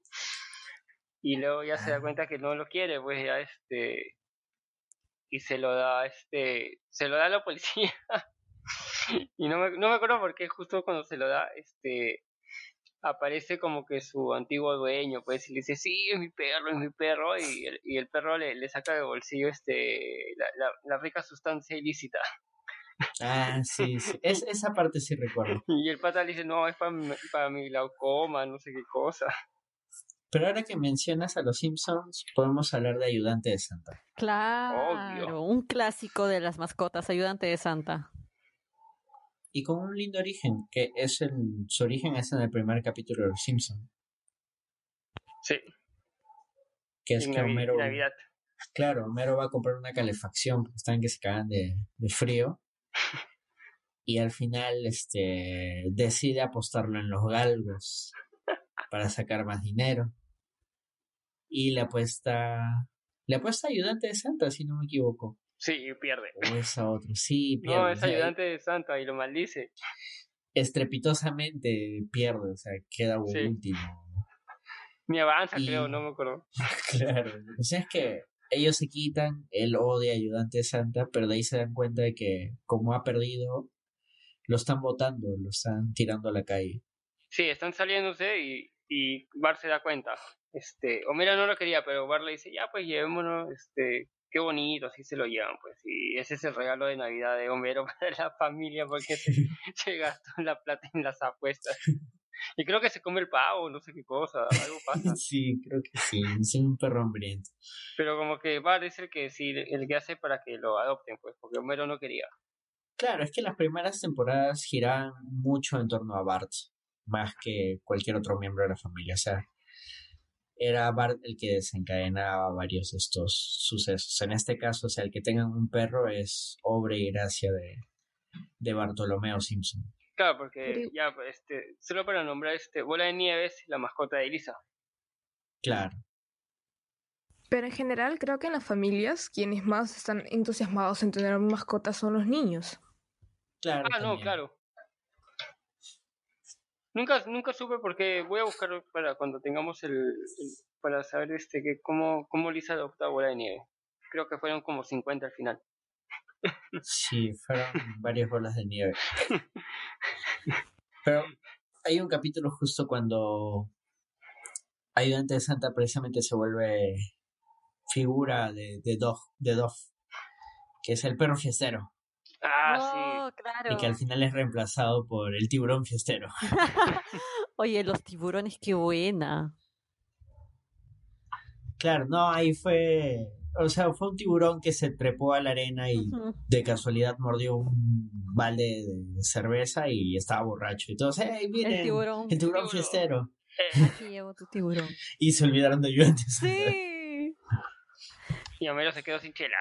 y luego ya se da ah. cuenta que no lo quiere, pues ya este y se lo da este se lo da a la policía [laughs] y no me, no me acuerdo por qué justo cuando se lo da, este aparece como que su antiguo dueño, pues, y le dice, sí, es mi perro, es mi perro, y el, y el perro le, le saca de bolsillo este la, la, rica sustancia ilícita. Ah, sí, sí. Es, esa parte sí recuerdo. [laughs] Y el pata le dice, no, es para mi glaucoma, no sé qué cosa. Pero ahora que mencionas a los Simpsons, podemos hablar de Ayudante de Santa. Claro, un clásico de las mascotas, Ayudante de Santa y con un lindo origen, que es el, su origen es en el primer capítulo de Los Simpsons. Sí. Que es que Homero... Claro, Homero va a comprar una calefacción porque están que se cagan de, de frío. Y al final este decide apostarlo en los galgos para sacar más dinero. Y le apuesta... Le apuesta ayudante de Santa, si no me equivoco. Sí, pierde. O es a otro, sí, pierde. No, es ayudante de Santa y lo maldice. Estrepitosamente pierde, o sea, queda último. Ni avanza, creo, no me acuerdo. [laughs] claro, o sea, es que ellos se quitan el odio ayudante de Santa, pero de ahí se dan cuenta de que como ha perdido, lo están votando, lo están tirando a la calle. Sí, están saliéndose y, y Bar se da cuenta. Este, Homero no lo quería, pero Bar le dice, ya pues llevémonos, este, qué bonito, así se lo llevan, pues. Y ese es el regalo de Navidad de Homero [laughs] para la familia, porque se, [laughs] se gastó la plata en las apuestas. [laughs] Y creo que se come el pavo, no sé qué cosa, algo [laughs] pasa. Sí, creo que sí, es un perro hambriento. Pero como que Bart es el que sí, el que hace para que lo adopten, pues, porque Homero no quería. Claro, es que las primeras temporadas giran mucho en torno a Bart, más que cualquier otro miembro de la familia. O sea, era Bart el que desencadenaba varios de estos sucesos. En este caso, o sea, el que tengan un perro es obra y gracia de, de Bartolomeo Simpson. Claro, porque ya, este, solo para nombrar este, Bola de Nieves, la mascota de Elisa. Claro. Pero en general creo que en las familias quienes más están entusiasmados en tener mascotas son los niños. Claro. Ah, no, claro. Nunca, nunca supe porque voy a buscar para cuando tengamos el, para saber este que cómo, cómo Lisa adopta bola de nieve. Creo que fueron como 50 al final. Sí, fueron varias bolas de nieve. [laughs] Pero hay un capítulo justo cuando Ayudante de Santa precisamente se vuelve figura de, de Dog, de Dog, que es el perro fiestero. Ah, sí. Oh, claro. Y que al final es reemplazado por el tiburón fiestero. [laughs] Oye, los tiburones, qué buena. Claro, no, ahí fue. O sea, fue un tiburón que se trepó a la arena y de casualidad mordió un balde de cerveza y estaba borracho. Entonces, hey, miren, el tiburón, el tiburón fiestero. Aquí llevo tu tiburón. [laughs] Y se olvidaron de ayudantes. Sí. Y Homero se quedó sin chela.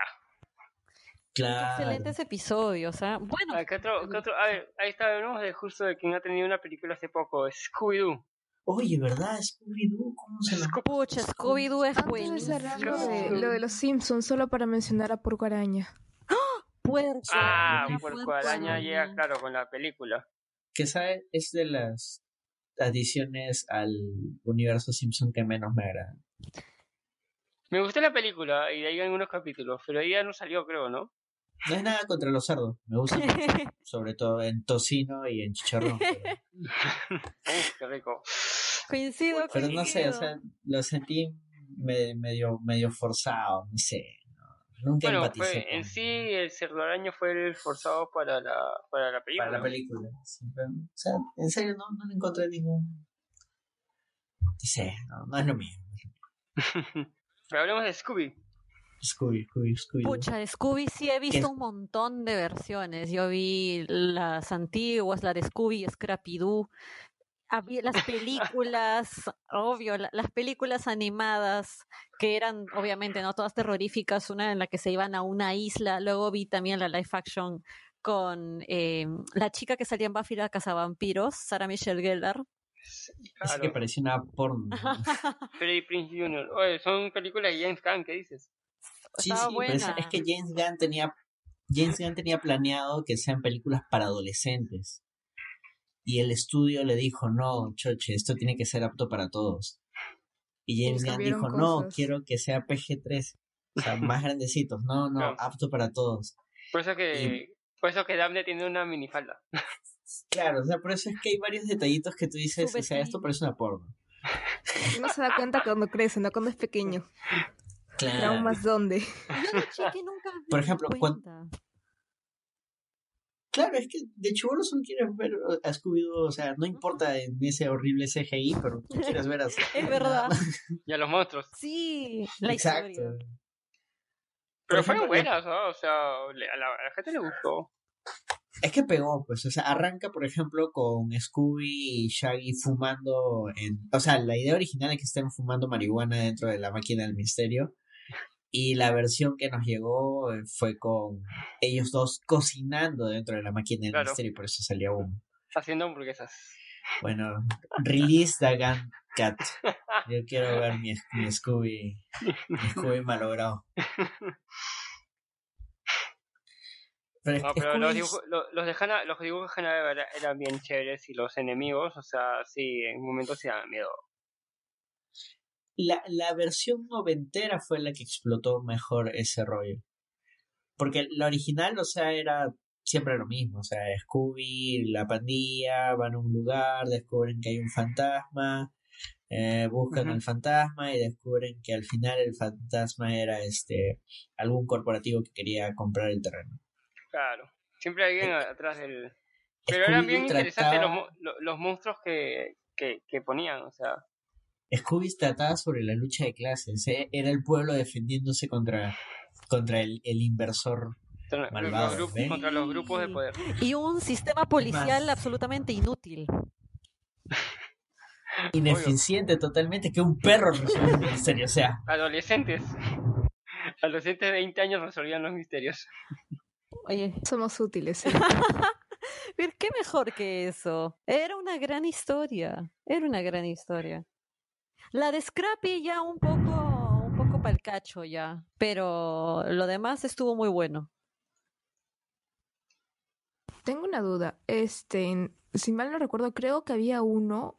Claro. Excelentes episodios, ¿ah? Bueno. ¿qué otro, qué otro? A ver, ahí está, hablamos de justo de quien ha tenido una película hace poco, Scooby-Doo. Oye, ¿verdad? Scooby-Doo, ¿cómo se llama? Pucha, Scooby-Doo es buenísimo. De, lo de los Simpsons, solo para mencionar a Porco Araña. ¡Ah! Puerco. Ah, Puerco Araña llega, claro, con la película. Que sabe, es de las adiciones al universo Simpson que menos me agradan. Me gustó la película y de ahí algunos capítulos, pero ya no salió, creo, ¿no? No hay nada contra los cerdos, me gusta [laughs] sobre todo en tocino y en chicharrón. qué rico. Coincido, Pero no sé, o sea, lo sentí medio, medio forzado, no sé. nunca bueno, fue, en sí el cerdo araño fue el forzado para la, para la película. Para la película, o sea, en serio no, no le encontré ningún... No sé, no, no es lo mismo. [laughs] Pero hablemos de Scooby. Scooby, Scooby, Scooby. Pucha, Scooby sí he visto un montón de versiones. Yo vi las antiguas, la de Scooby, Scrappy Doo. Las películas, [laughs] obvio, las películas animadas que eran obviamente no todas terroríficas, una en la que se iban a una isla, luego vi también la live action con eh, la chica que salía en Buffy la cazavampiros, Sarah Michelle Gellar. Claro. que parecía una porno. [laughs] Freddy Prince Jr. Oye, son películas de James Gunn, ¿qué dices? Sí, sí, pero es, que James Gunn tenía James Gunn tenía planeado que sean películas para adolescentes. Y el estudio le dijo, no, choche, esto tiene que ser apto para todos. Y James Gunn dijo, no, quiero que sea PG-13. O sea, más grandecitos. No, no, apto para todos. Por eso que, por eso que Daphne tiene una minifalda. Claro, o sea, por eso es que hay varios detallitos que tú dices, o sea, esto parece una porno. Uno se da cuenta cuando crece, no cuando es pequeño. Claro. más [laughs] dónde. Por ejemplo, cuando... Claro, es que de hecho vos no quieres ver a scooby o sea, no importa en ese horrible CGI, pero tú quieres ver a [laughs] Es verdad. y a los monstruos. Sí, la Exacto. Pero fueron buenas, ¿no? O sea, a la, a la gente le gustó. Es que pegó, pues, o sea, arranca, por ejemplo, con Scooby y Shaggy fumando en... O sea, la idea original es que estén fumando marihuana dentro de la máquina del misterio. Y la versión que nos llegó eh, fue con ellos dos cocinando dentro de la máquina del misterio, y por eso salía humo. Haciendo hamburguesas. Bueno, release the gun cat. Yo quiero ver mi, mi Scooby, mi Scooby malogrado. no, pero los dibujos, los, de los dibujos de Hanna eran bien chéveres y los enemigos, o sea, sí, en un momento sí daban miedo. La, la versión noventera fue la que explotó mejor ese rollo. Porque la original, o sea, era siempre lo mismo. O sea, Scooby, la pandilla, van a un lugar, descubren que hay un fantasma, eh, buscan al fantasma y descubren que al final el fantasma era este algún corporativo que quería comprar el terreno. Claro, siempre hay alguien eh, atrás del... Pero eran bien interesantes los, los, monstruos que, que, que, ponían, o sea... Scooby trataba sobre la lucha de clases, ¿eh? era el pueblo defendiéndose contra, contra el, el inversor malvado. contra los grupos de poder. Y un sistema policial absolutamente inútil. [laughs] Ineficiente totalmente, que un perro resolvió el misterio, o sea. Adolescentes. Adolescentes de 20 años resolvían los misterios. Oye, somos útiles. [laughs] ¿eh? ¿Qué mejor que eso? Era una gran historia. Era una gran historia. La de Scrappy ya un poco, un poco para el cacho ya, pero lo demás estuvo muy bueno. Tengo una duda. Este, si mal no recuerdo, creo que había uno,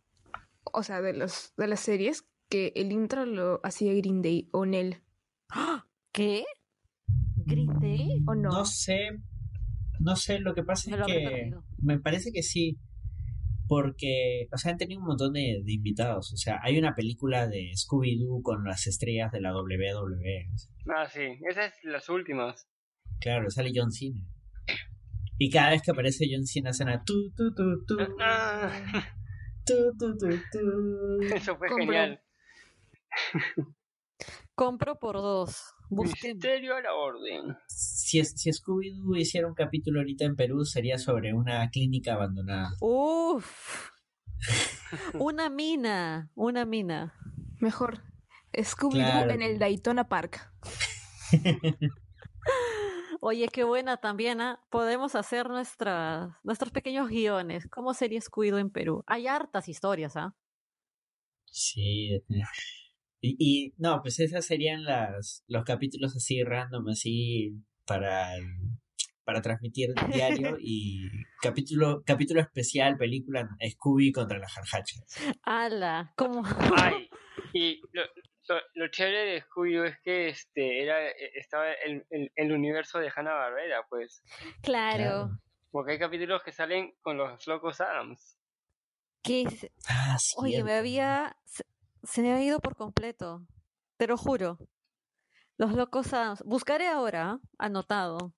o sea, de los de las series que el intro lo hacía Green Day o Nell. ¿Qué? ¿Green Day o no? No sé, no sé, lo que pasa es que me parece que sí, porque, o sea, han tenido un montón de, invitados, o sea, hay una película de Scooby-Doo con las estrellas de la WWE. Ah, sí, esas son las últimas. Claro, sale John Cena. Y cada vez que aparece John Cena suena tu tu tu tu. [laughs] Ah. Tu, tu, tu, Eso fue genial. Compro por dos. Misterio a la orden. Si, si Scooby-Doo hiciera un capítulo ahorita en Perú, sería sobre una clínica abandonada. Uf. [laughs] una mina. Una mina. Mejor. Scooby-Doo en el Daytona Park. [laughs] Oye, qué buena también, ¿ah? Podemos hacer nuestras, nuestros pequeños guiones. ¿Cómo sería Scooby-Doo en Perú? Hay hartas historias, ¿ah? Sí, y, no, pues esas serían las, los capítulos así random, así para, para transmitir diario [laughs] y capítulo, capítulo especial, película Scooby contra las jarjachas. ¡Hala! ¿Cómo? Ay, [laughs] y lo, lo, chévere de Scooby es que este era e, estaba el, el, universo de Hanna Barbera, pues. Claro. Porque hay capítulos que salen con los locos Adams. ¿Qué ah, Oye, me había se me ha ido por completo. Te lo juro. Los locos Adams. Buscaré ahora, anotado.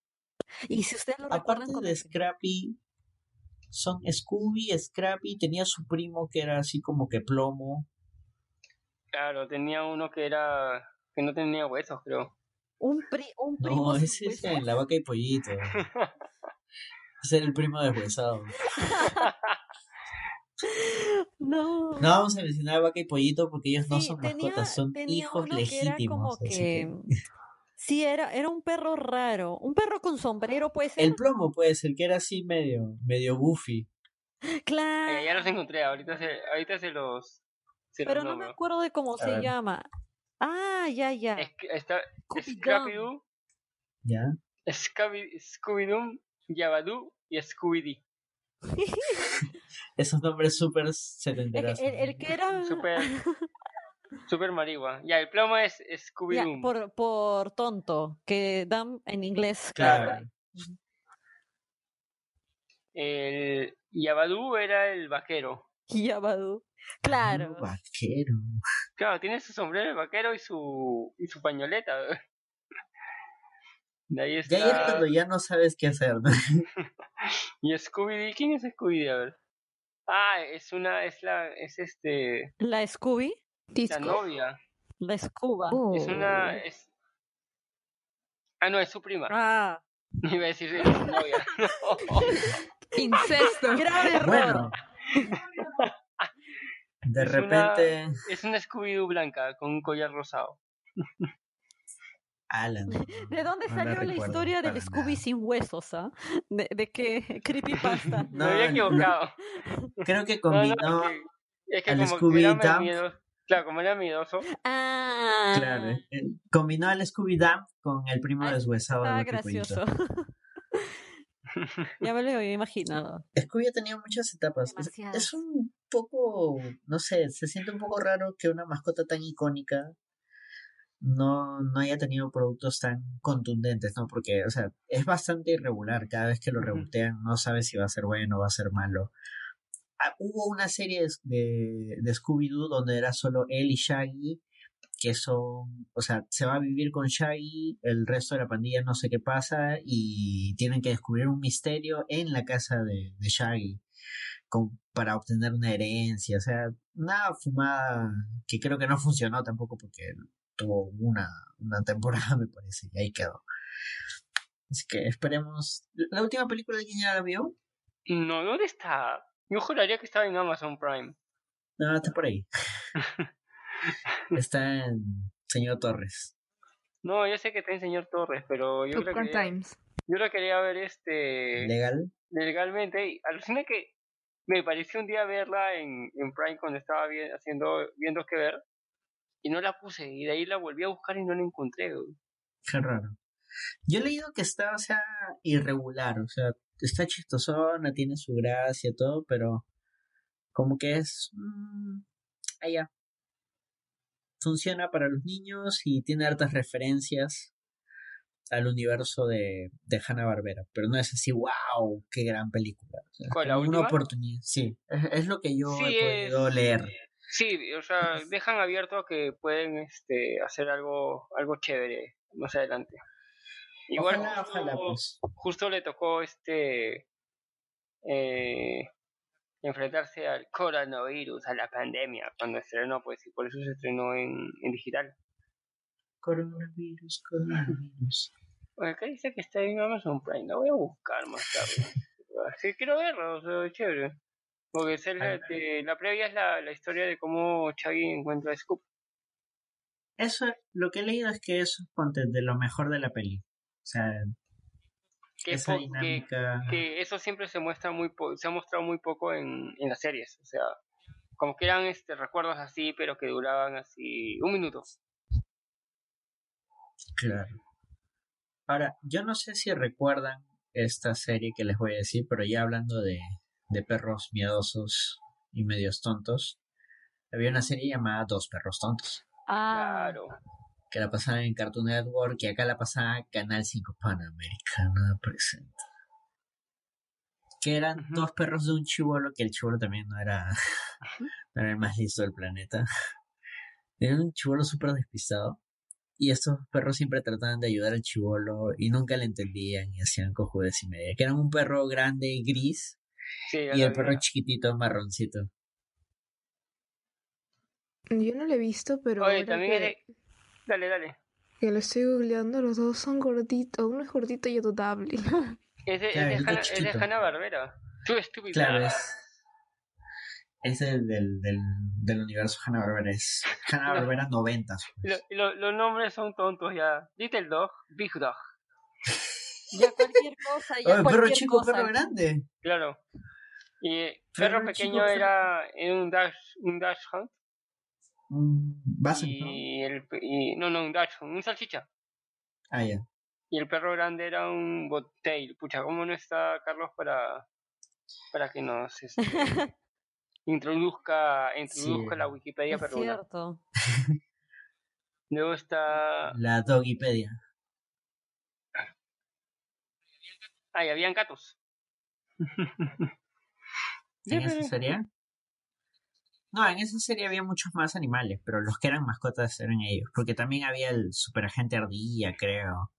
Y si ustedes lo Aparte de Scrappy, son Scooby, Scrappy, tenía su primo que era así como que plomo. Claro, tenía uno que era. que no tenía huesos, creo. Un, pri un primo. No, ese es en la vaca y pollito. [laughs] ese era el primo deshuesado. [laughs] [laughs] No. No vamos a mencionar a Vaca y Pollito porque ellos no son mascotas, son hijos legítimos. [laughs] Sí, era, era un perro raro. Un perro con sombrero, puede ser. El plomo, pues, el que era así medio, medio goofy. Claro. [laughs] Eh, ya los encontré, ahorita se, ahorita se los. Pero no me acuerdo de cómo se llama. Ah, ya, ya. Es, está Scooby-Doo. ¿Ya? Scooby-Doo, Yabadoo y Scooby-Doo. [laughs] Esos nombres súper setenteros. El, el, que era. Súper. [laughs] Super marigua. Ya, el plomo es Scooby-Doo. por, por tonto, que dan en inglés. Claro. El Yabadú era el vaquero. Yabadú. Claro. vaquero. Claro, tiene su sombrero de vaquero y su, y su pañoleta. De ahí está... Ya es cuando ya no sabes qué hacer. [laughs] ¿Y Scooby? ¿Quién es Scooby? A ver. Ah, es una, es la, es este... ¿La Scooby? La novia. La Scuba. Es una, oh. es... Ah, no, es su prima. Ah. [laughs] Iba a decir es su novia. [laughs] Incesto. Grave error. De repente... es una Scooby-Doo blanca con un collar rosado. Alan. [laughs] ¿De dónde salió la historia del Scooby sin huesos? ¿ah? ¿De, ¿De, qué [laughs] creepypasta? No, Me había equivocado. [laughs] Creo que combinó es que al Scooby Dump. Claro, como era miedoso. Ah. Claro, eh, combinó al Scooby Dump con el primo ah, deshuesado Ah, gracioso. ya me lo había imaginado. Scooby ha tenido muchas etapas. Es, es, un poco, no sé, se siente un poco raro que una mascota tan icónica no, no haya tenido productos tan contundentes, ¿no? Porque, o sea, es bastante irregular. Cada vez que lo rebotean, no sabes si va a ser bueno o va a ser malo. Ah, hubo una serie de, de Scooby-Doo donde era solo él y Shaggy, que son, o sea, se va a vivir con Shaggy, el resto de la pandilla no sé qué pasa y tienen que descubrir un misterio en la casa de, de Shaggy con, para obtener una herencia, o sea, una fumada que creo que no funcionó tampoco porque tuvo una, una temporada, [laughs] me parece, y ahí quedó. Así que esperemos. ¿La última película de quién ya la vio? No, ¿dónde está? Yo juraría que estaba en Amazon Prime. No, está por ahí. [laughs] está en Señor Torres. No, yo sé que está en Señor Torres, pero yo creo que. Times. Yo la quería ver este. ¿Legal? Legalmente. Y alucina que me pareció un día verla en, en Prime cuando estaba haciendo, viendo qué ver y no la puse y de ahí la volví a buscar y no la encontré. Qué raro. Yo he leído que está, o sea, irregular, o sea, está chistosona, tiene su gracia, todo, pero como que es... Mmm, allá. Funciona para los niños y tiene hartas referencias. al universo de, de Hanna Barbera, pero no es así, wow, qué gran película. una oportunidad, sí, es, lo que yo he podido leer. Sí, o sea, dejan abierto que pueden este, hacer algo, algo chévere más adelante. Igual ojalá, pues. justo, le tocó este eh, enfrentarse al coronavirus, a la pandemia, cuando estrenó, pues, y por eso se estrenó en, en digital. Coronavirus, coronavirus. Acá dice que está en Amazon Prime, la voy a buscar más tarde. [laughs] sí, quiero verlo, o sea, chévere. Porque es la previa es la, la historia de cómo Chaggy encuentra a Scoop. Eso, lo que he leído es que eso es de lo mejor de la peli. O sea, que, esa dinámica... que, eso siempre se muestra muy se ha mostrado muy poco en, en las series. O sea, como que eran este, recuerdos así, pero que duraban así un minuto. Claro. Ahora, yo no sé si recuerdan esta serie que les voy a decir, pero ya hablando de, de perros miedosos y medios tontos, había una serie llamada Dos perros tontos. Ah. Claro. Que la pasaban en Cartoon Network y acá la pasaba Canal 5 Panamericana presente. Que eran dos perros de un chivolo, que el chivolo también no era, [laughs] no era el más listo del planeta. [laughs] Era un chivolo súper despistado. Y estos perros siempre trataban de ayudar al chivolo y nunca le entendían y hacían cojudes y media. Que eran un perro grande y gris y el perro chiquitito marroncito. Yo no lo he visto, pero. Oye, también Dale, dale. Que lo estoy googleando, los dos son gorditos. Uno es gordito y otro table. [laughs] Es de, es de, Hanna, Barbera. Tú estúpido. Claro, es. Es el del, del, del universo Hanna Barbera. Es Hanna [laughs] Barbera 90. Pues. los nombres son tontos ya. Little Dog, Big Dog. Ya cualquier cosa, ya cualquier perro chico, perro grande. Claro. Y perro, pequeño era un dash, un dash hunt. y el y, no, no, un dash, un salchicha. Ah, ya. Y el perro grande era un botail. Pucha, ¿cómo no está Carlos para para que nos este, [laughs] introduzca introduzca la Wikipedia es cierto. [laughs] Luego está la Dogipedia. Ah, y habían gatos. ¿En esa serie? No, en esa serie había muchos más animales, pero los que eran mascotas eran ellos. Porque también había el superagente ardilla, creo.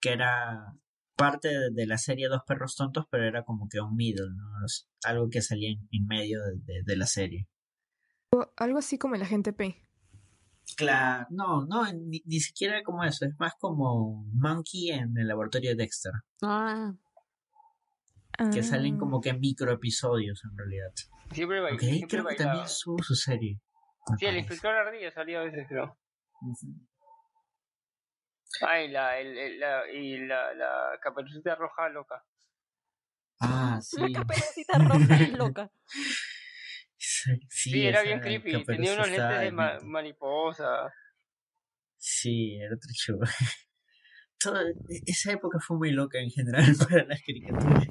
Que era parte de la serie Dos Perros Tontos, pero era como que un middle, ¿no? Algo que salía en, medio de, la serie. algo así como el agente P. Claro, no, no, ni, siquiera como eso, es más como Monkey en el laboratorio de Dexter. Ah. Que salen ah. como que micro episodios en realidad. Siempre baila. Okay, creo que también su, su serie. Sí, el inspector Ardilla salía a veces, creo. Ay, la, el, la, y la, la caperucita roja loca. Ah, sí. La caperucita roja loca. [laughs] Sí, era bien creepy. Tenía unos lentes de mariposa. Sí, era otro show. [laughs] Toda, e, esa época fue muy loca en general [laughs] para las caricaturas.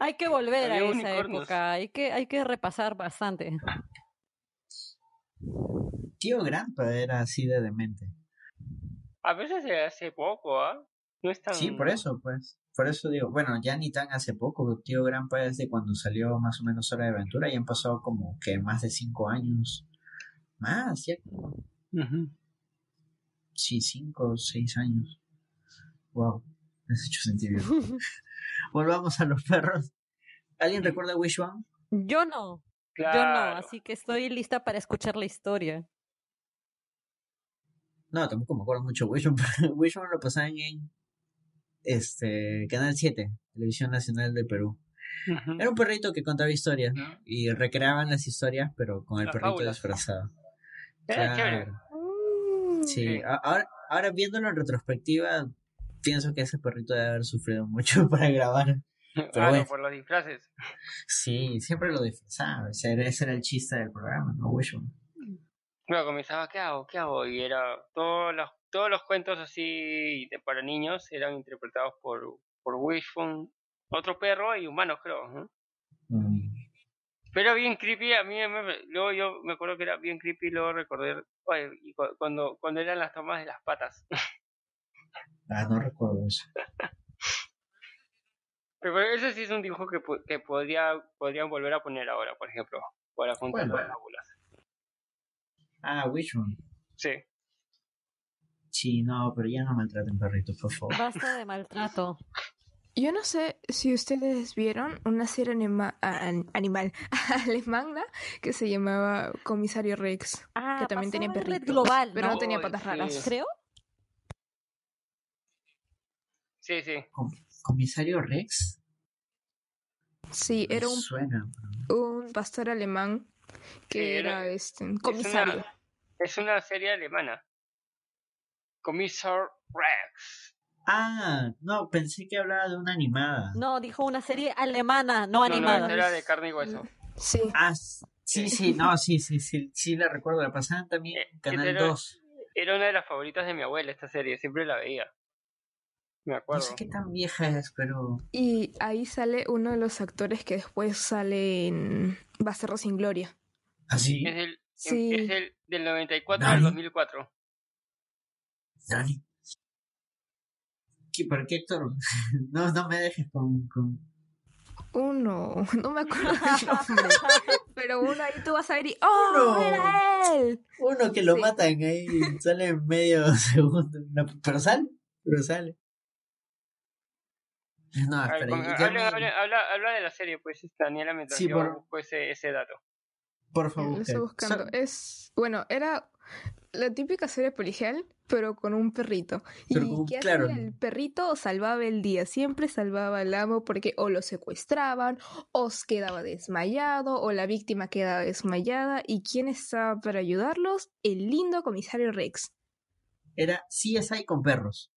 hay que volver a esa época, hay que, hay que repasar bastante. Tío Grampa era así de demente. A veces hace poco, ¿ah? No es tan... Sí, por eso, pues. Por eso digo, bueno, ya ni tan hace poco, tío Grampa desde cuando salió más o menos Hora de Aventura, ya han pasado como que más de cinco años. Más, ya. Sí, cinco o seis años. Wow, me has hecho sentir bien. [laughs] [laughs] Volvamos a los perros. ¿Alguien recuerda Wish One? Yo no. Yo no, así que estoy lista para escuchar la historia. No, tampoco me acuerdo mucho Wish One. [laughs] Wish One lo pasaban en este, Canal 7, Televisión Nacional de Perú. Era un perrito que contaba historias y recreaban las historias, pero con el perrito disfrazado. Mm. Sí, ahora, ahora viéndolo en retrospectiva, pienso que ese perrito debe haber sufrido mucho [laughs] para grabar. Pero por los disfraces. Sí, siempre lo disfrazaba. Ese era, el chiste del programa, ¿no? Bueno, comenzaba, ¿qué hago? ¿Qué hago? Y era todos los todos los cuentos así de, para niños eran interpretados por, por Wishbone, otro perro y humanos, creo. Mm. Pero bien creepy, a mí luego yo me acuerdo que era bien creepy, luego recordé cuando, cuando eran las tomas de las patas. [laughs] Ah, no recuerdo eso. Pero ese sí es un dibujo que, que podría, podrían volver a poner ahora, por ejemplo, para contar las fábulas. Ah, which one? Sí. Sí, no, pero ya no maltraten perritos, por favor. Basta de maltrato. Yo no sé si ustedes vieron una serie anima animal [laughs] alemana que se llamaba Comisario Rex, ah, que también tenía perritos, global, pero no, tenía patas raras, creo. Sí, sí. ¿Comisario Rex? Sí, era un, un pastor alemán que era, este comisario. Es una, serie alemana. Comisar Rex. Ah, no, pensé que hablaba de una animada. No, dijo una serie alemana, no, animada. No, era de carne y hueso. Sí. Ah, sí, sí, no, sí, sí, sí, sí la recuerdo. La pasaban también en eh, Canal 2. Era una de las favoritas de mi abuela esta serie, siempre la veía. Me acuerdo. No sé qué tan vieja es, pero. Y ahí sale uno de los actores que después sale en Bastardo sin Gloria. ¿Ah, sí? Es el, sí. Es el del 94 al 2004. ¿Dani? ¿Qué, ¿Por qué actor? [laughs] no, no me dejes con, con... Uno, [laughs] no me acuerdo [laughs] el nombre. pero uno ahí tú vas a ver y ¡Oh! ¡Era él! Uno que lo matan ahí, sale en medio segundo. pero sale, pero sale. No, habla, habla, de la serie, pues, Daniela, mientras sí, yo busco ese, ese dato. Por favor. estoy buscando. Es, bueno, era la típica serie policial, pero con un perrito. y que claro. el perrito salvaba el día, siempre salvaba al amo porque o lo secuestraban, o quedaba desmayado, o la víctima quedaba desmayada. ¿Y quién estaba para ayudarlos? El lindo comisario Rex. Era CSI con perros.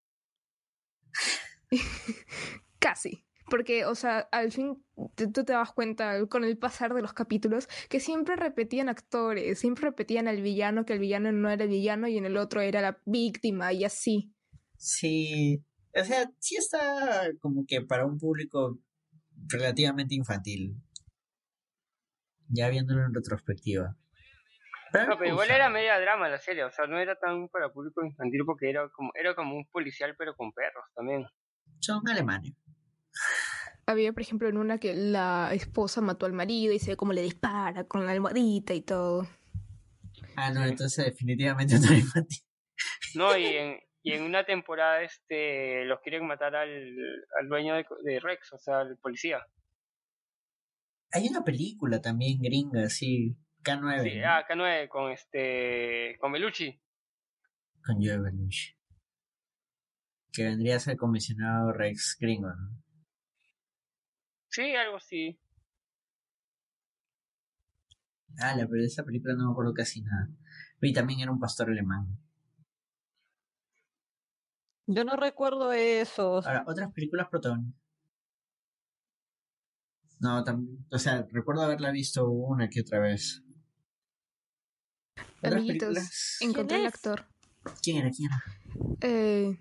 [laughs] Casi. Porque, o sea, al fin tú te das cuenta con el pasar de los capítulos que siempre repetían actores, siempre repetían al villano, que el villano no era el villano y en el otro era la víctima y así. Sí, o sea, sí está como que para un público relativamente infantil. Ya viéndolo en retrospectiva. no, pero igual era media drama la serie, o sea, no era tan para público infantil porque era como, era como un policial pero con perros también son alemanes. Había, por ejemplo, en una que la esposa mató al marido y se ve cómo le dispara con la almohadita y todo. Ah, no, entonces definitivamente [laughs] no infantil. No, y en, y en una temporada este los quieren matar al, al dueño de, Rex, o sea, al policía. Hay una película también gringa, sí, K9. Sí, ah, K9 con este con Belucci. Con Joe Belucci que vendría a ser comisionado Rex Gringo, ¿no? Sí, algo así. Ah, la, pero de esa película no me acuerdo casi nada. Y también era un pastor alemán. Yo no recuerdo eso. Ahora, otras películas protagonistas. No, también, o sea, recuerdo haberla visto una que otra vez. Amiguitos, encontré el actor. ¿Quién era? ¿Quién era? Eh,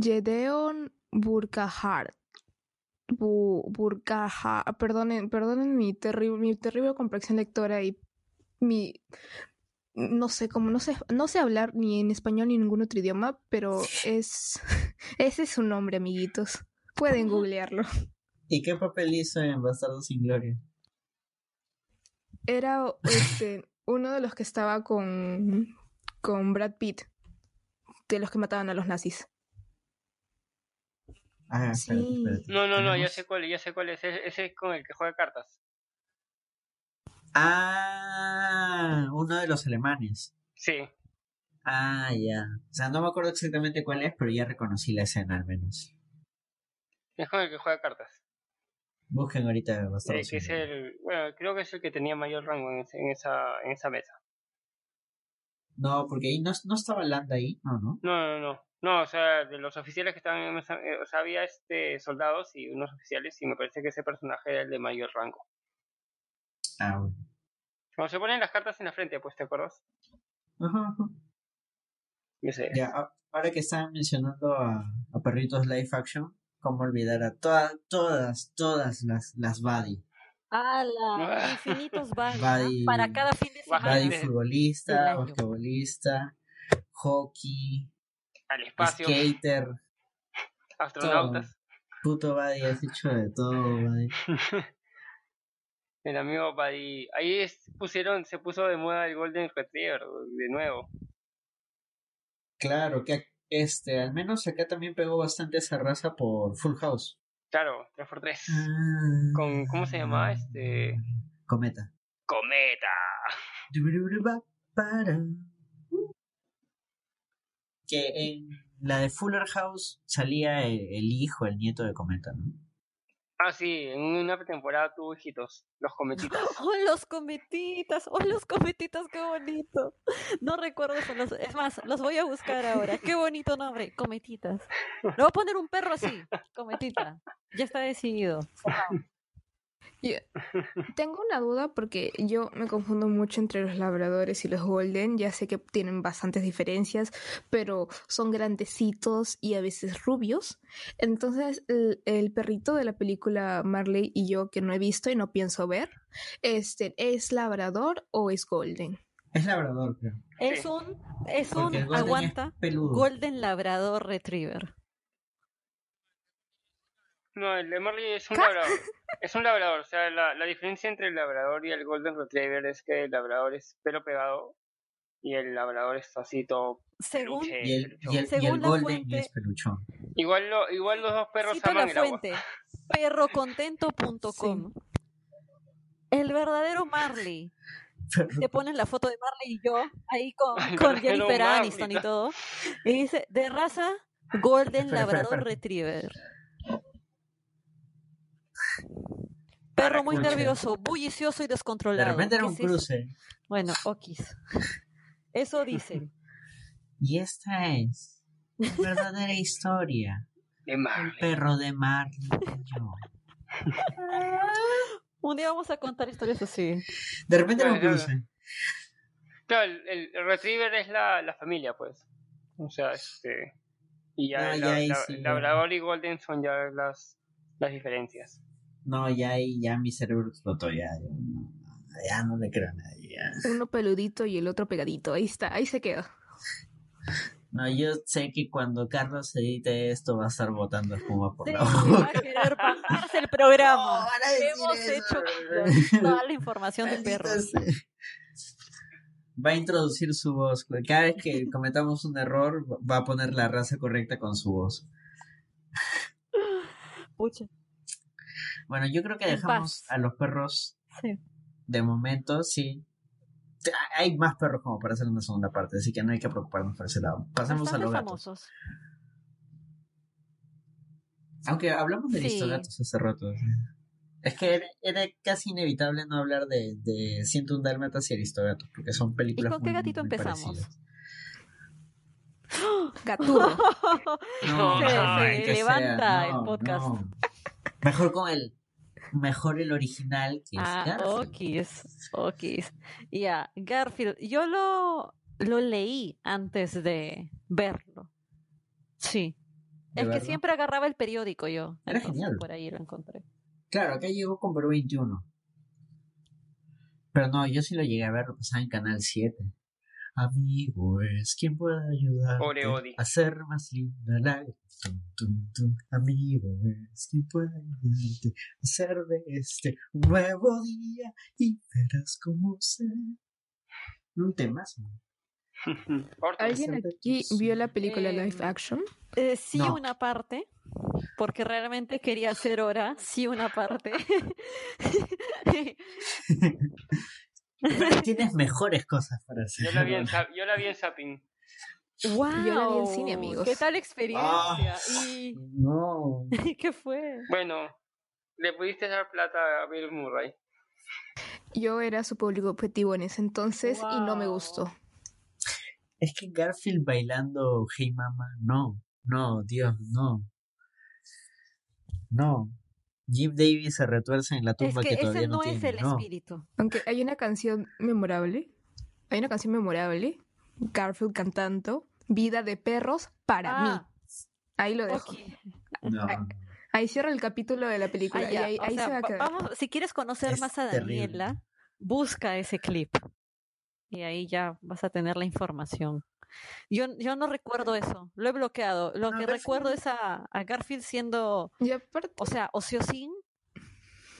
Gedeon Burkhardt. Burkhardt, perdonen, perdonen mi terrible, mi terrible complexión lectora y mi no sé cómo, no sé, no sé hablar ni en español ni en ningún otro idioma, pero [laughs] es [laughs] ese es su nombre, amiguitos. Pueden googlearlo. ¿Y qué papel hizo en Bastardo sin Gloria? Era este, [laughs] uno de los que estaba con, con Brad Pitt, de los que mataban a los nazis. Ah, sí. No, no, no, ya sé cuál, ya sé cuál es. Ese es con el que juega cartas. Ah, uno de los alemanes. Sí. Ah, ya. O sea, no me acuerdo exactamente cuál es, pero ya reconocí la escena al menos. Es con el que juega cartas. Busquen ahorita bastante. es el, bueno, creo que es el que tenía mayor rango en, esa, en esa mesa. No, porque ahí no, no estaba Landa ahí, no, no. No, no, no. No, o sea, de los oficiales que estaban en o sea, había este soldados y unos oficiales y me parece que ese personaje era el de mayor rango. Ah, bueno. Cuando se ponen las cartas en la frente, pues, ¿te acuerdas? Ajá, ajá. Ya, ahora que están mencionando a, a perritos live action, ¿cómo olvidar a todas, todas, todas las, las Buddy? ¡Hala! [laughs] Infinitos Buddy. Para cada fin de semana. Buddy futbolista, basquetbolista, hockey, al espacio. Skater. Astronautas. Puto Buddy, has hecho de todo, Buddy. [laughs] el amigo Buddy. Ahí pusieron, se puso de moda el Golden Retriever de nuevo. Claro, que este, al menos acá también pegó bastante esa raza por Full House. Claro, 3x3. Ah. Con, ¿cómo se llamaba? Este. Cometa. Cometa. Que en la de Fuller House salía el, hijo, el nieto de Cometa, ¿no? Ah, sí, en una temporada tuvo hijitos, los cometitas. [laughs] ¡Oh, los cometitas! ¡Oh, los cometitas! ¡Qué bonito! No recuerdo eso. es más, los voy a buscar ahora. ¡Qué bonito nombre! Cometitas. Le voy a poner un perro así, cometita. Ya está decidido. [laughs] [laughs] tengo una duda porque yo me confundo mucho entre los labradores y los golden. Ya sé que tienen bastantes diferencias, pero son grandecitos y a veces rubios. Entonces, el, perrito de la película Marley y yo que no he visto y no pienso ver, este, ¿es labrador o es golden? Es labrador, creo. Es un, es un, aguanta, golden labrador retriever. No, el de Marley es un labrador. [laughs] Es un labrador. O sea, la, la, diferencia entre el labrador y el Golden Retriever es que el labrador es pelo pegado y el labrador es así todo. Según, y el, y el, Golden fuente, es peluchón. Igual, lo, igual los dos perros aman la fuente, Perrocontento.com. [laughs] El verdadero Marley. Te ponen la foto de Marley y yo ahí con, con Jennifer Aniston y todo. Y dice, de raza Golden Labrador Retriever. Perro muy nervioso, bullicioso y descontrolado. De repente era un cruce. Bueno, okis. Eso dicen. [laughs] Y esta es la verdadera historia. De El perro de mar [laughs] un día vamos a contar historias así. De repente era un cruce. Claro, el, Retriever es la, la, familia, pues. O sea, este. Y ya, Labrador y Golden son ya las, las diferencias. No, ya ahí ya mi cerebro explotó, ya, ya, no le creo a nadie. Uno peludito y el otro pegadito, ahí está, ahí se queda. No, yo sé que cuando Carlos edite esto va a estar botando espuma por la boca. Va a querer [laughs] bajarse el programa. Hemos hecho toda la información del perro. Va a introducir su voz. Cada vez que cometamos un error, va a poner la raza correcta con su voz. Pucha. Bueno, yo creo que dejamos a los perros de momento, sí. Hay más perros como para hacer una segunda parte, así que no hay que preocuparnos por ese lado. Pasemos a los gatos. Aunque hablamos de sí. gatos hace rato. Es que era, casi inevitable no hablar de, de 101 Dálmatas y Aristogatos, porque son películas. ¿Y con qué gatito empezamos? [gasps] Gaturo. No, [laughs] se, levanta el podcast. Mejor con el mejor el original que es ah, Garfield. Okis, okis. Ya, Garfield. Yo lo, lo leí antes de verlo. Sí. Es que siempre agarraba el periódico yo. Era genial. Por ahí lo encontré. Claro, acá llegó con Perú 21. Pero no, yo sí lo llegué a ver, lo pasaba en Canal 7. Amigo es quien puede ayudar a hacer más linda. La Amigo es quien puede ayudarte a hacer de este un nuevo día y verás cómo se un tema [laughs] ¿Alguien aquí vio la película Live Action? Eh, sí, una parte, porque realmente quería hacer hora, sí, una parte. [laughs] [laughs] Tienes mejores cosas para hacer. Yo la vi en, yo la vi en Zapping. Wow, yo la vi en cine, amigos. ¿Qué tal experiencia? Ah, y... [laughs] No. [laughs] ¿Qué fue? Bueno, le pudiste dar plata a Bill Murray. Yo era su público objetivo en ese entonces y no me gustó. Es que Garfield bailando Hey Mama, no, no, Dios, no. No. Jim Davis se retuerce en la tumba que, todavía no, es el espíritu. Aunque hay una canción memorable, hay una canción memorable, Garfield cantando Vida de perros para mí. Ah. Ahí lo dejo. Ahí, cierra el capítulo de la película. ahí, se va a quedar. si quieres conocer más a Daniela, busca ese clip. Y ahí ya vas a tener la información. Yo, yo no recuerdo eso, lo he bloqueado. Lo que recuerdo es a, Garfield siendo, o sea, ociosín,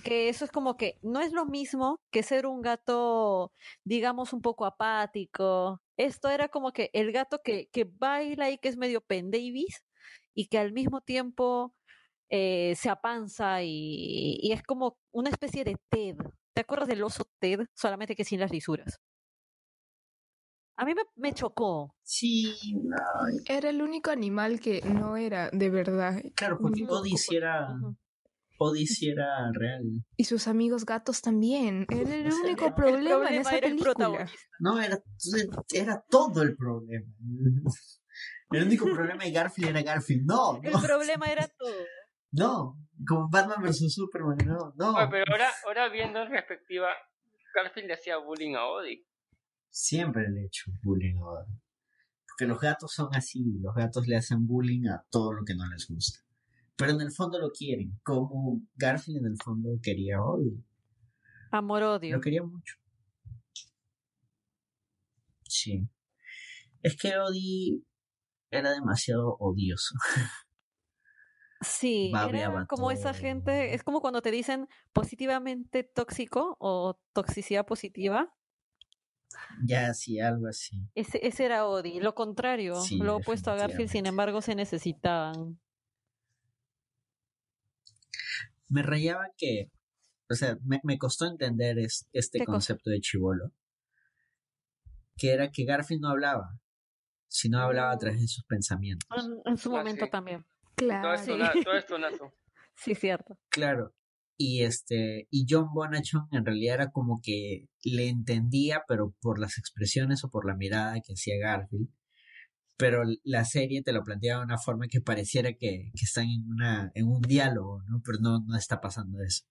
que eso es como que no es lo mismo que ser un gato, digamos, un poco apático. Esto era como que el gato que, que baila y que es medio pendavis y que al mismo tiempo eh, se apanza y, y, es como una especie de Ted. ¿Te acuerdas del oso Ted? Solamente que sin las lisuras. A mí me, chocó. Sí, no. Era el único animal que no era de verdad. Claro, porque Odyssey era, Odyssey era real. Y sus amigos gatos también. Era el único problema, en esa película. No, era, era todo el problema. [laughs] El único problema de Garfield era Garfield. No, [laughs] El problema era todo. No, como Batman vs Superman, no, no. pero ahora, ahora viendo en perspectiva, Garfield le hacía bullying a Odyssey. Siempre le he hecho bullying a Porque los gatos son así, los gatos le hacen bullying a todo lo que no les gusta. Pero en el fondo lo quieren, como Garfield en el fondo quería odio. Amor-odio. Lo quería mucho. Sí. Es que Odie era demasiado odioso. Sí, era como esa gente, es como cuando te dicen positivamente tóxico o toxicidad positiva. Ya, sí, algo así. Ese, ese era Odi, lo contrario, lo opuesto a Garfield, sin embargo, se necesitaban. Me rayaba que, o sea, me, me costó entender este concepto de chivolo. Que era que Garfield no hablaba, sino hablaba a través de sus pensamientos. En, su momento también. Claro. Todo esto, todo [laughs] Sí, cierto. Claro, y este y John Bonachon en realidad era como que le entendía pero por las expresiones o por la mirada que hacía Garfield pero la serie te lo planteaba de una forma que pareciera que, que están en una en un diálogo no pero no no está pasando eso.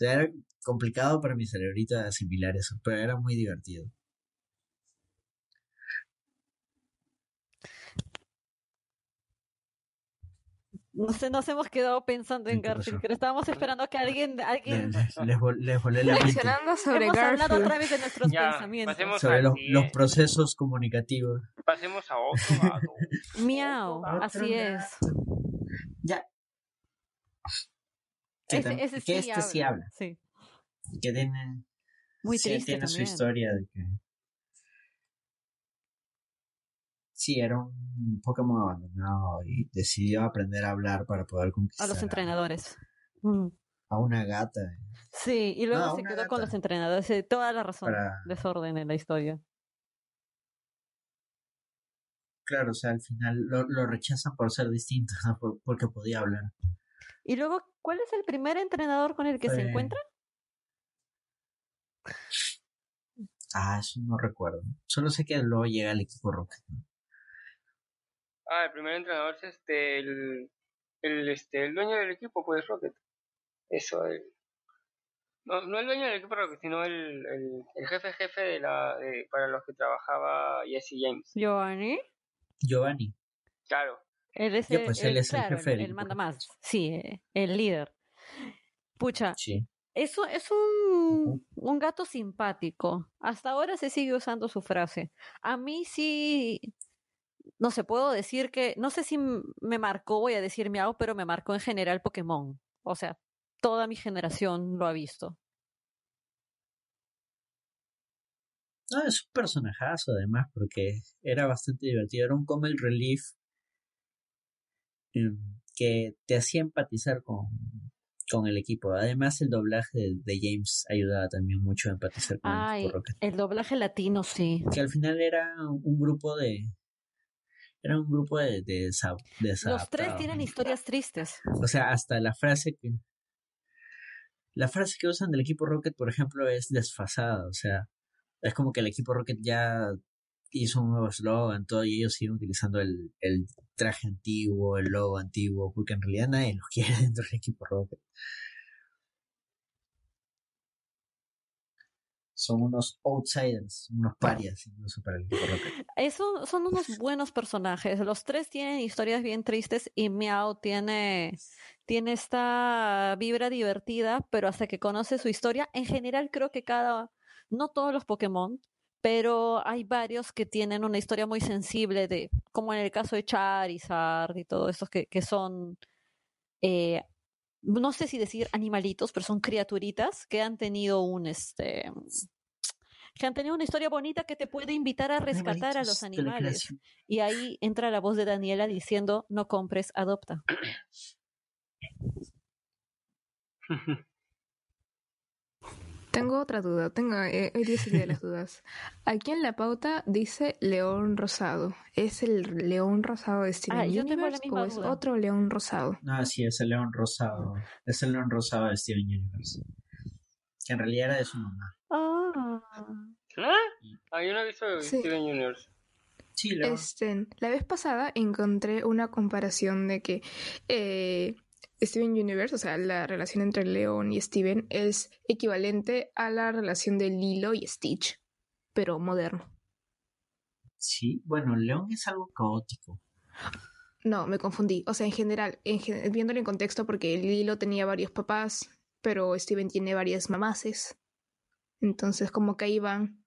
Era complicado para mi cerebrito asimilar eso pero era muy divertido No sé, nos hemos quedado pensando en Garfield, pero estábamos esperando que alguien... alguien... Les, volé la Reflexionando sobre hemos Garfield. hablado otra vez de nuestros pensamientos. Sobre los, procesos comunicativos. Pasemos a otro [laughs] Miau, así es. Ya. Que, ese, que este sí habla. Sí. Que tiene... Muy triste tiene su historia de que Sí, era un Pokémon abandonado y decidió aprender a hablar para poder conquistar. A los entrenadores. Mm. A una gata. Sí, y luego se quedó con los entrenadores. Toda la razón. Desorden en la historia. Claro, o sea, al final lo, rechazan por ser distinto, [laughs] porque podía hablar. Y luego, ¿cuál es el primer entrenador con el que se encuentra? Ah, eso no recuerdo. Solo sé que luego llega el equipo Rocket. Ah, el primer entrenador es este, el, el, este, el dueño del equipo, pues Rocket. Eso, el, no, no el dueño del equipo Rocket, sino el, el, jefe jefe de la, de, para los que trabajaba Jesse James. Giovanni. Giovanni. Claro. Él es, el, pues él es el jefe. Él, manda más. Sí, eh, el líder. Pucha. Sí. Eso es un, un gato simpático. Hasta ahora se sigue usando su frase. A mí sí no sé, puedo decir que, no sé si me marcó, voy a decir miau, pero me marcó en general Pokémon. O sea, toda mi generación lo ha visto. No, es un personajazo además, porque era bastante divertido. Era un comic relief em, que te hacía empatizar con, con el equipo. Además, el doblaje de, James ayudaba también mucho a empatizar con el equipo El doblaje latino, sí. Que al final era un grupo de, era un grupo de, de, Los tres tienen historias tristes. O sea, hasta la frase que... La frase que usan del equipo Rocket, por ejemplo, es desfasada. O sea, es como que el equipo Rocket ya hizo un nuevo slogan, todo, y ellos siguen utilizando el, el traje antiguo, el logo antiguo, porque en realidad nadie los [laughs] quiere dentro del equipo Rocket. Son unos outsiders, unos parias incluso para el equipo Rocket. Eso son unos [laughs] buenos personajes. Los tres tienen historias bien tristes y Meow tiene, tiene esta vibra divertida, pero hasta que conoce su historia, en general creo que cada, no todos los Pokémon, pero hay varios que tienen una historia muy sensible, de, como en el caso de Charizard y todos estos que, que son, eh, no sé si decir animalitos, pero son criaturitas que han tenido un, este, que han tenido una historia bonita que te puede invitar a rescatar a los animales. Y ahí entra la voz de Daniela diciendo, no compres, adopta. [clears throat] [laughs] Tengo otra duda, tengo, eh, de las dudas. Aquí en la pauta dice león rosado. ¿Es el león rosado de Steven ah, Universe o es otro león rosado? No, sí, es el león rosado. Es el león rosado de Steven Universe. Que en realidad era de su mamá. Ah. ¿Ah? yo no he visto Steven Universe. Sí, este, la vez pasada encontré una comparación de que eh, Steven Universe, o sea, la relación entre Leon y Steven, es equivalente a la relación de Lilo y Stitch, pero moderno. Sí, bueno, Leon es algo caótico. No, me confundí. O sea, en general, en, viéndolo en contexto, porque Lilo tenía varios papás, pero Steven tiene varias mamases. Entonces, como que ahí van.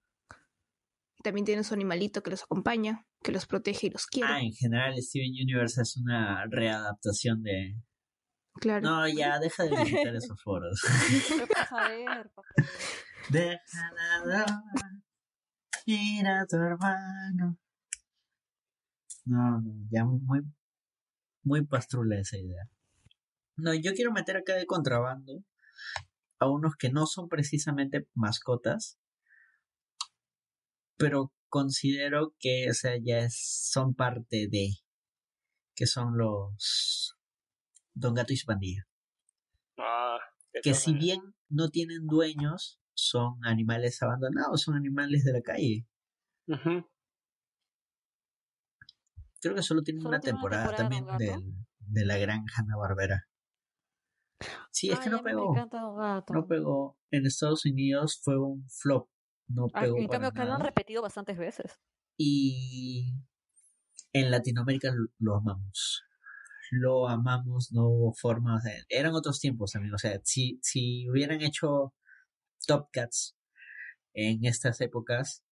También tiene su animalito que los acompaña, que los protege y los quiere. Ah, en general, Steven Universe es una readaptación de, Claro. No, ya, deja de visitar esos foros. [laughs] deja nada. Mira a tu hermano. No, no, ya muy, muy pastrula esa idea. No, yo quiero meter acá de contrabando a unos que no son precisamente mascotas, pero considero que, o sea, ya son parte de, que son los Don Gato y su pandilla. Ah, que si bien no tienen dueños, son animales abandonados, son animales de la calle. Creo que solo tienen una, temporada también de la gran Hanna Barbera. Sí, es que no pegó. No pegó. En Estados Unidos fue un flop. No pegó. en cambio, acá lo han repetido bastantes veces. Y en Latinoamérica lo amamos lo amamos, no hubo forma, o sea, eran otros tiempos también, o sea, si, si hubieran hecho Top Cats en estas épocas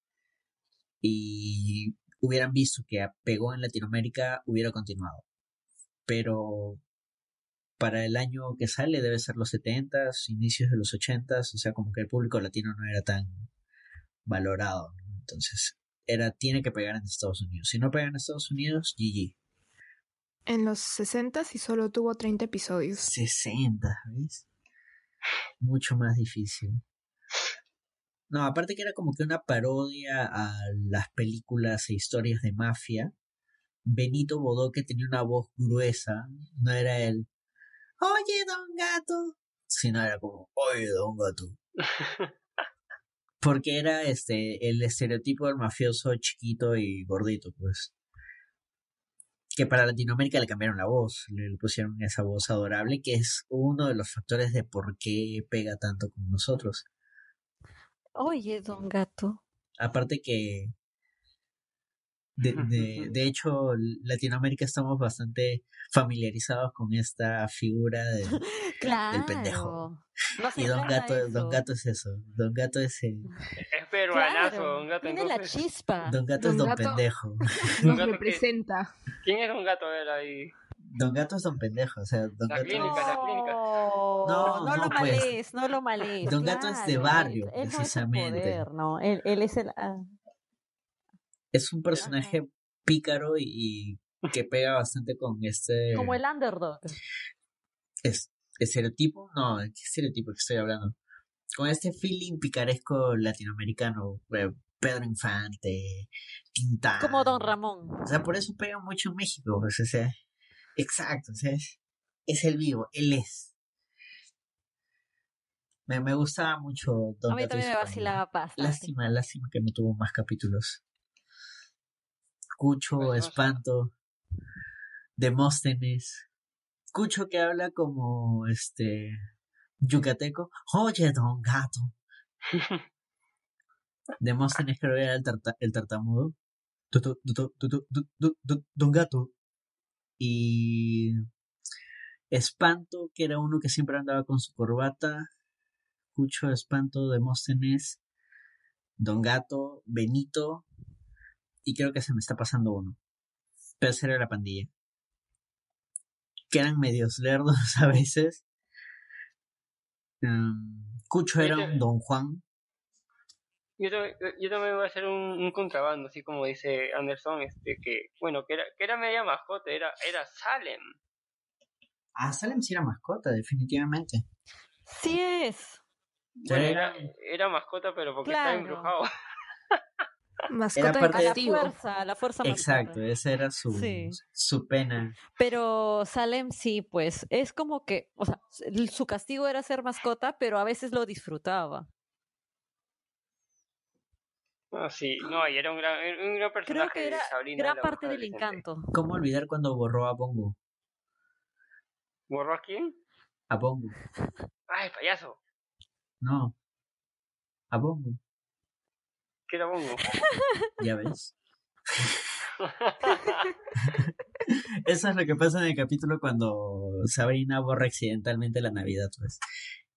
y hubieran visto que pegó en Latinoamérica, hubiera continuado. Pero para el año que sale debe ser los 70 inicios de los 80 o sea, como que el público latino no era tan valorado, entonces era tiene que pegar en Estados Unidos. Si no pega en Estados Unidos, GG en los 60 y solo tuvo 30 episodios. 60, ¿ves? Mucho más difícil. No, aparte que era como que una parodia a las películas e historias de mafia. Benito Bodoque tenía una voz gruesa, no era él. Oye, don gato. Sino era como, oye, don gato. [laughs] Porque era este el estereotipo del mafioso chiquito y gordito, pues que para Latinoamérica le cambiaron la voz, le, pusieron esa voz adorable, que es uno de los factores de por qué pega tanto con nosotros. Oye, don gato. Aparte que de, de, de, hecho, Latinoamérica estamos bastante familiarizados con esta figura de, [laughs] del pendejo. y Don Gato, Don Gato es eso. Don Gato es el... Es peruanazo, Don Gato. Tiene la chispa. Don Gato es Don Pendejo. [laughs] [laughs] Nos representa. ¿Quién es Don Gato él ahí? Don Gato es Don Pendejo, o sea, Don la Gato... Clínica, la clínica. No, no, no, lo pues. malés, no lo malés. Don Gato es de barrio, precisamente. no, él, él es el... Ah es un personaje pícaro y, que pega bastante con este... Como el underdog. Es, estereotipo, no, ¿qué estereotipo que estoy hablando? Con este feeling picaresco latinoamericano, eh, Pedro Infante, Tintán. Como Don Ramón. O sea, por eso pega mucho en México, pues, o sea, exacto, o sea, es, el vivo, él es. Me, me gustaba mucho Don A mí también me vacilaba Lástima, lástima que no tuvo más capítulos. Cucho, Espanto, Demóstenes. Cucho que habla como este yucateco. Oye, don gato. Demóstenes creo que era el, el tartamudo. Don gato. Y Espanto, que era uno que siempre andaba con su corbata. Cucho, Espanto, Demóstenes. Don Gato, Benito, y creo que se me está pasando uno. Pero esa era la pandilla. Que eran medios lerdos [laughs] a veces. Mm, Cucho era un Don Juan. Yo, también voy a hacer un, contrabando, así como dice Anderson, este que, bueno, que era, que era media mascota, era, era Salem. Ah, Salem sí era mascota, definitivamente. Sí es. era, era mascota, pero porque estaba embrujado. [laughs] Mascota de castigo. La fuerza, la fuerza Exacto, esa era su, su pena. Pero Salem sí, pues, es como que, o sea, su castigo era ser mascota, pero a veces lo disfrutaba. Ah, sí, no, y era un gran, un gran personaje. Creo que era gran parte del encanto. ¿Cómo olvidar cuando borró a Bongo? ¿Borró a quién? A Bongo. ¡Ay, payaso! No. A Bongo. ¿Qué era Bongo? ya ves. Eso es lo que pasa en el capítulo cuando Sabrina borra accidentalmente la Navidad, pues.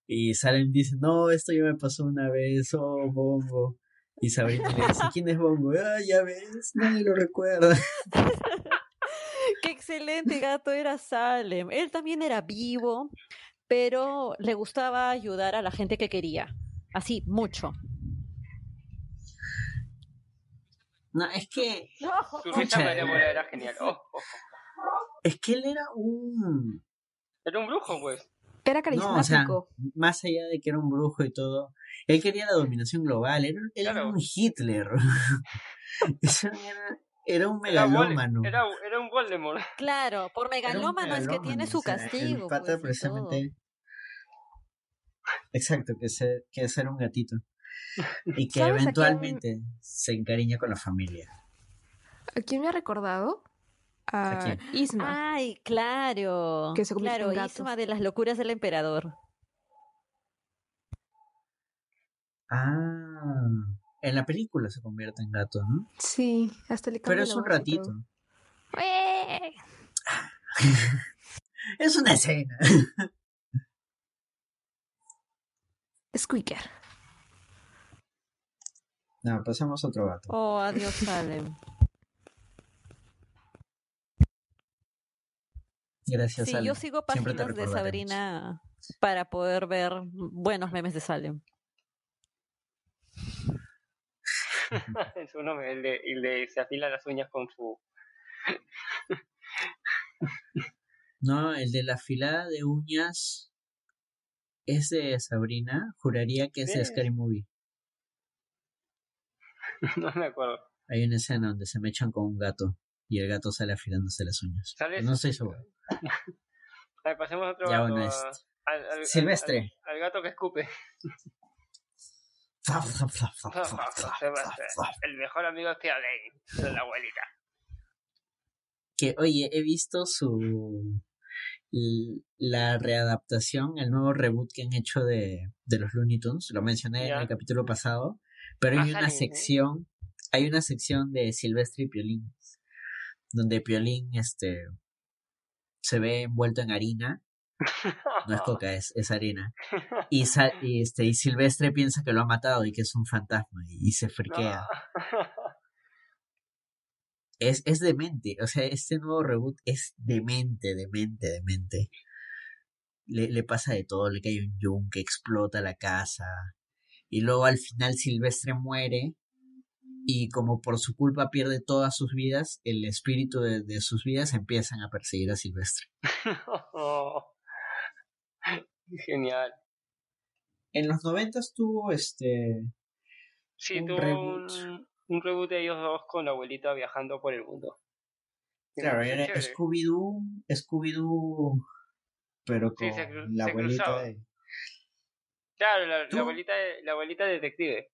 Y Salem dice, no, esto ya me pasó una vez, oh, Bongo. Y Sabrina le dice, ¿quién es Bongo? Ah, ya ves, nadie lo recuerda. Qué excelente gato era Salem. Él también era vivo, pero le gustaba ayudar a la gente que quería. Así, mucho. No, es que. Su risa era genial. Es que él era un. Era un brujo, pues. Era carismático. más allá de que era un brujo y todo, él quería la dominación global. Era, era un Hitler. [laughs] era, era, un megalómano. Era, era, un Voldemort. [laughs] Claro, por megalómano, es que tiene su castigo. Pues, precisamente. Exacto, que, ser, que ser un gatito. Y que eventualmente se encariña con la familia. ¿A quién me ha recordado? A, Isma. Ay, claro. Que se claro, en gato. Isma de las locuras del emperador. Ah, en la película se convierte en gato, ¿no? Sí, hasta le Pero es un ratito. [laughs] es una escena. Squeaker. No, pasemos a otro gato. Oh, adiós, Salem. Gracias, Sí, yo sigo páginas de Sabrina para poder ver buenos memes de Salem. [laughs] es uno, el de, el de se afila las uñas con su... [laughs] no, el de la afilada de uñas es de Sabrina. Juraría que es de Scary Movie. [laughs] no me acuerdo. Hay una escena donde se me echan con un gato y el gato sale afilándose las uñas. No estoy seguro. [laughs] pasemos a otro gato. al, Silvestre. Al, gato que escupe. el mejor amigo de de la abuelita. Que, oye, he visto su. La readaptación, el nuevo reboot que han hecho de, de los Looney Tunes. Lo mencioné en el capítulo pasado pero hay una sección, hay una sección de Silvestre y Piolín, donde Piolín este, se ve envuelto en harina. [laughs] No es coca, es, es harina. Y, este, y Silvestre piensa que lo ha matado y que es un fantasma y, se friquea. [laughs] Es, es demente, o sea, este nuevo reboot es demente, demente, demente. Le, le pasa de todo, le cae un yunque, explota la casa, y luego al final Silvestre muere y como por su culpa pierde todas sus vidas, el espíritu de, sus vidas empiezan a perseguir a Silvestre. [laughs] Genial. En los 90 tuvo este... Sí, un tuvo reboot. Un, reboot de ellos dos con la abuelita viajando por el mundo. Claro, era Scooby-Doo, Scooby-Doo, pero con la abuelita de... Claro, la, abuelita, la abuelita detective.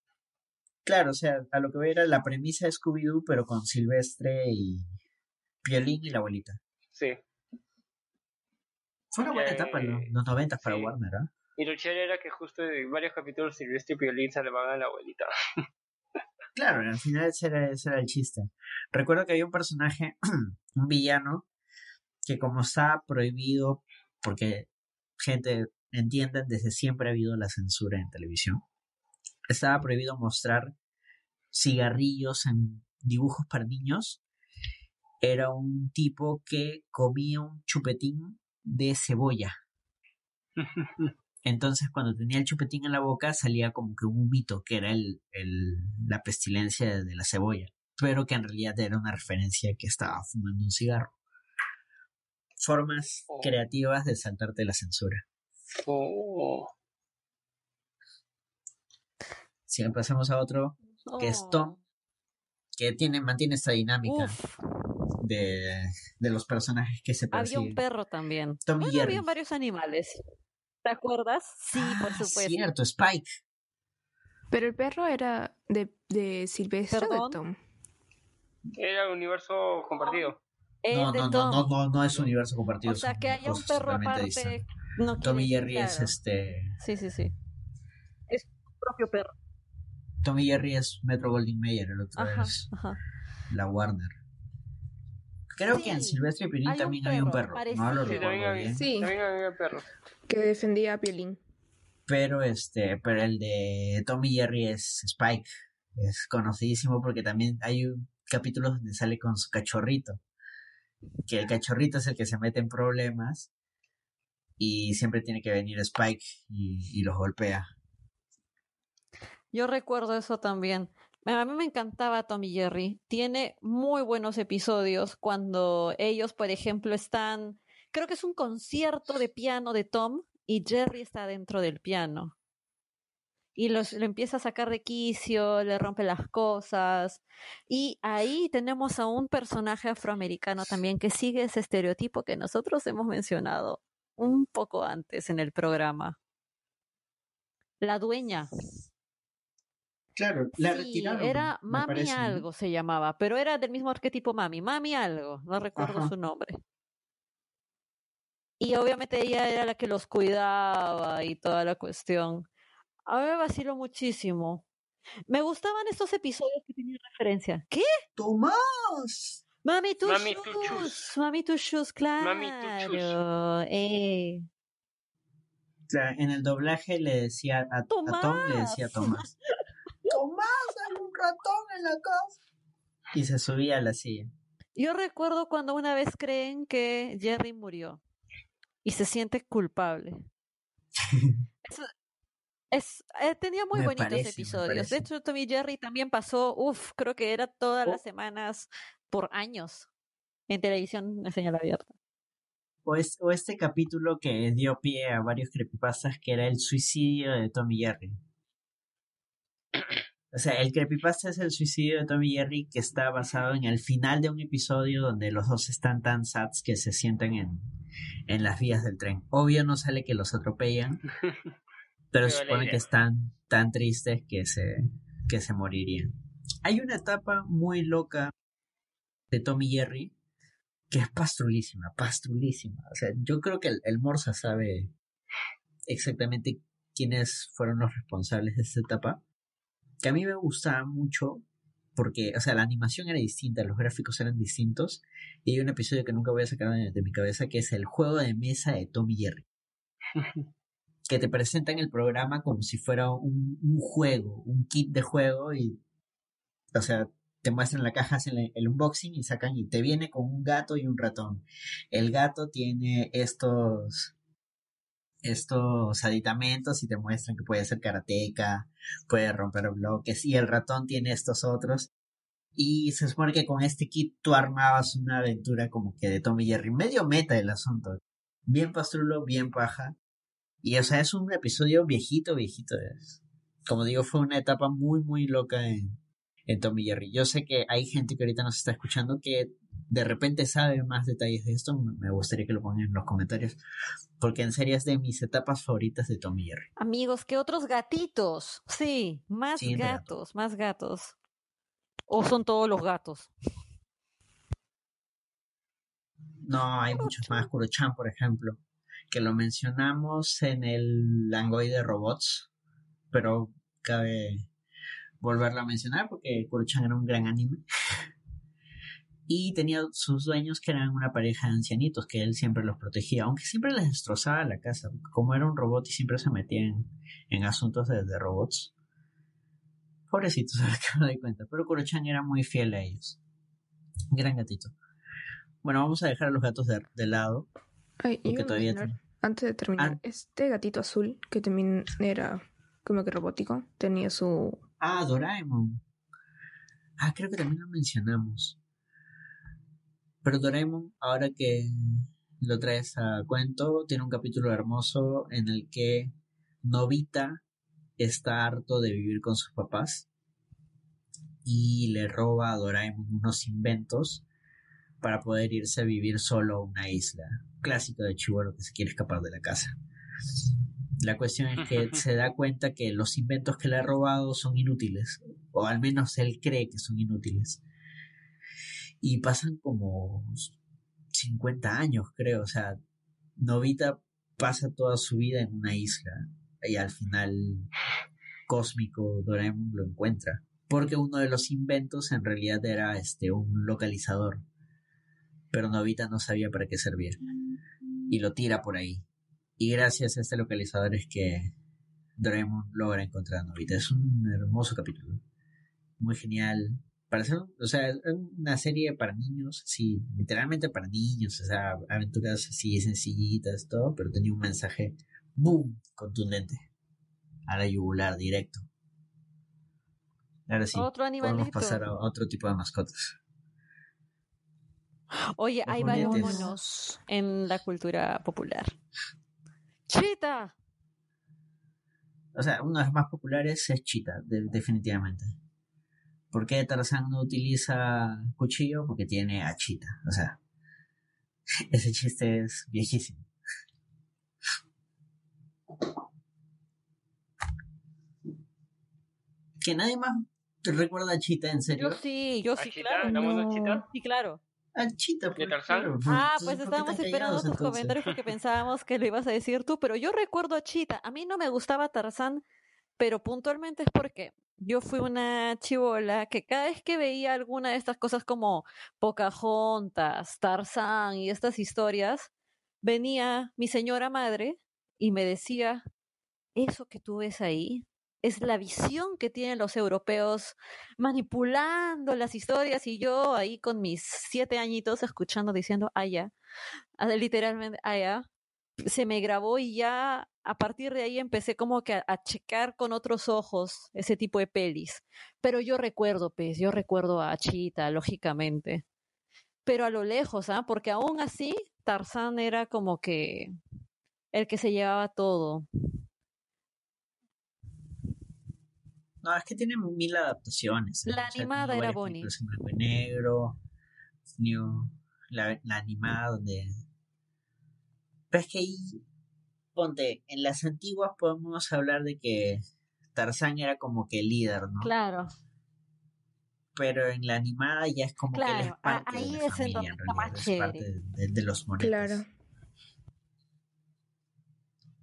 Claro, o sea, a lo que voy era la premisa de Scooby-Doo, pero con Silvestre y Piolín y la abuelita. Sí. Fue una buena etapa en los, 90 para Warner, ¿ah? Y lo chévere era que justo en varios capítulos Silvestre y Piolín salvaban a la abuelita. [laughs] claro, al final ese era, ese era el chiste. Recuerdo que había un personaje, [clears throat] un villano, que como está prohibido, porque gente entienden, desde siempre ha habido la censura en televisión. Estaba prohibido mostrar cigarrillos en dibujos para niños, era un tipo que comía un chupetín de cebolla. [laughs] Entonces, cuando tenía el chupetín en la boca, salía como que un humito, que era el, la pestilencia de la cebolla, pero que en realidad era una referencia que estaba fumando un cigarro. Formas oh. creativas de saltarte la censura. Oh. Si pasamos a otro, que es Tom, que tiene, mantiene esta dinámica de, de, los personajes que se persiguen. Había un perro también. Tom y había varios animales. ¿Te acuerdas? Sí, por ah, supuesto. Cierto, Spike. Pero el perro era de, de Silvestre o de Tom. Era universo compartido. No, no, no, no, no, no, es universo compartido. O sea, que haya un perro aparte. No Tommy Jerry es este. Sí, sí, sí. Es su propio perro. Tommy Jerry es Metro Golding Mayer, el otro es la Warner. Creo que en Silvestre y Piolín también había un perro. No lo recuerdo también bien. Sí, también había perro. Que defendía a Piolín. Pero este, pero el de Tommy Jerry es Spike. Es conocidísimo porque también hay un capítulo donde sale con su cachorrito. Que el cachorrito es el que se mete en problemas. Y siempre tiene que venir Spike y, y los golpea. Yo recuerdo eso también. A mí me encantaba Tommy Jerry. Tiene muy buenos episodios cuando ellos, por ejemplo, están, creo que es un concierto de piano de Tom y Jerry está dentro del piano. Y los, lo empieza a sacar de le rompe las cosas. Y ahí tenemos a un personaje afroamericano también que sigue ese estereotipo que nosotros hemos mencionado un poco antes en el programa. La dueña. Claro, la retiraron. Era Mami algo se llamaba, pero era del mismo arquetipo Mami, Mami algo, no recuerdo su nombre. Y obviamente ella era la que los cuidaba y toda la cuestión. A mí me vaciló muchísimo. Me gustaban estos episodios que tenían referencia. ¿Qué? ¡Tomás! Mami tu Mami shoes. Mami tu shoes, claro. Mami Eh. O sea, en el doblaje le decía a, a Tom le decía Tomás. Tomás, hay un ratón en la casa. Y se subía a la silla. Yo recuerdo cuando una vez creen que Jerry murió y se siente culpable. [laughs] es, eh, tenía muy bonitos episodios. De hecho, Tommy Jerry también pasó, uff, creo que era todas las oh. semanas por años en televisión en señal abierta. O, o este capítulo que dio pie a varios creepypastas que era el suicidio de Tommy Jerry. O sea, el creepypasta es el suicidio de Tommy Jerry que está basado en el final de un episodio donde los dos están tan sats que se sienten en, en las vías del tren. Obvio no sale que los atropellan, [laughs] pero se supone que están tan tristes que se, que se morirían. Hay una etapa muy loca de Tommy Jerry que es pastrulísima, pastrulísima. O sea, yo creo que el, el Morsa sabe exactamente quiénes fueron los responsables de esta etapa que a mí me gustaba mucho porque, o sea, la animación era distinta, los gráficos eran distintos, y hay un episodio que nunca voy a sacar de, mi cabeza, que es el juego de mesa de Tommy Jerry. [laughs] que te presentan el programa como si fuera un, juego, un kit de juego, y, o sea, te muestran la caja, hacen el unboxing y sacan, y te viene con un gato y un ratón. El gato tiene estos estos aditamentos y te muestran que puede ser karateca, puede romper bloques y el ratón tiene estos otros. Y se supone que con este kit tú armabas una aventura como que de Tommy Jerry, medio meta el asunto. Bien pastrulo, bien paja. Y o sea, es un episodio viejito, viejito. Es. Como digo, fue una etapa muy, muy loca en, en Tommy Jerry. Yo sé que hay gente que ahorita nos está escuchando que de repente sabe más detalles de esto. Me gustaría que lo pongan en los comentarios. Porque en serio es de mis etapas favoritas de Tommy Jerry. Amigos, ¿qué otros gatitos? Sí, más gatos, más gatos. ¿O son todos los gatos? No, hay muchos más. Kurochan, por ejemplo, que lo mencionamos en el Langoy de Robots, pero cabe volverlo a mencionar porque Kuruchan era un gran anime. [laughs] y tenía sus dueños que eran una pareja de ancianitos que él siempre los protegía, aunque siempre les destrozaba la casa, como era un robot y siempre se metía en, asuntos de, robots. Pobrecitos, [laughs] ahora que me doy cuenta. Pero Kurochan era muy fiel a ellos. Gran gatito. Bueno, vamos a dejar a los gatos de, lado. porque todavía antes de terminar, ah. este gatito azul, que también era como que robótico, tenía su... Ah, Doraemon. Ah, creo que también lo mencionamos. Pero Doraemon, ahora que lo traes a cuento, tiene un capítulo hermoso en el que Novita está harto de vivir con sus papás y le roba a Doraemon unos inventos para poder irse a vivir solo a una isla. Clásico de chivolo que se quiere escapar de la casa. La cuestión es que se da cuenta que los inventos que le ha robado son inútiles, o al menos él cree que son inútiles. Y pasan como 50 años, creo, o sea, Novita pasa toda su vida en una isla y al final cósmico Doraemon lo encuentra porque uno de los inventos en realidad era este un localizador pero Novita no sabía para qué servía y lo tira por ahí y gracias a este localizador es que Doraemon logra encontrar a Novita es un hermoso capítulo. Muy genial. Para ser, o sea, una serie para niños, sí, literalmente para niños, o sea, aventuras así sencillitas, todo, pero tenía un mensaje, boom, contundente, a la yugular directo. Ahora sí, otro podemos pasar a otro tipo de mascotas. Oye, hay varios monos en la cultura popular. Chita. O sea, uno de los más populares es Chita, definitivamente. ¿Por qué Tarzán no utiliza cuchillo? Porque tiene achita. O sea, [laughs] ese chiste es viejísimo. Que nadie más recuerda a Chita, en serio. Yo sí, yo sí, claro. No. Sí, claro. Achita, ¿De Tarzán? ah, pues estábamos esperando tus comentarios porque pensábamos que lo ibas a decir tú, pero yo recuerdo a Chita. A mí no me gustaba Tarzán, pero puntualmente es porque yo fui una chivola que cada vez que veía alguna de estas cosas como Pocahontas, Tarzán y estas historias, venía mi señora madre y me decía, eso que tú ves ahí es la visión que tienen los europeos manipulando las historias y yo ahí con mis siete añitos escuchando diciendo, allá, ah, literalmente, allá, se me grabó y ya a partir de ahí empecé como que a, checar con otros ojos ese tipo de pelis. Pero yo recuerdo, pues, yo recuerdo a Chita, lógicamente. Pero a lo lejos, ¿ah? Porque aún así, Tarzán era como que el que se llevaba todo. No, es que tiene mil adaptaciones. ¿eh? La animada era Bonnie. negro, la, la animada donde pero es que ahí, ponte, en las antiguas podemos hablar de que Tarzán era como que el líder, ¿no? Claro. Pero en la animada ya es como que él es parte ahí de la familia, en realidad, es parte de, los monetos. Claro.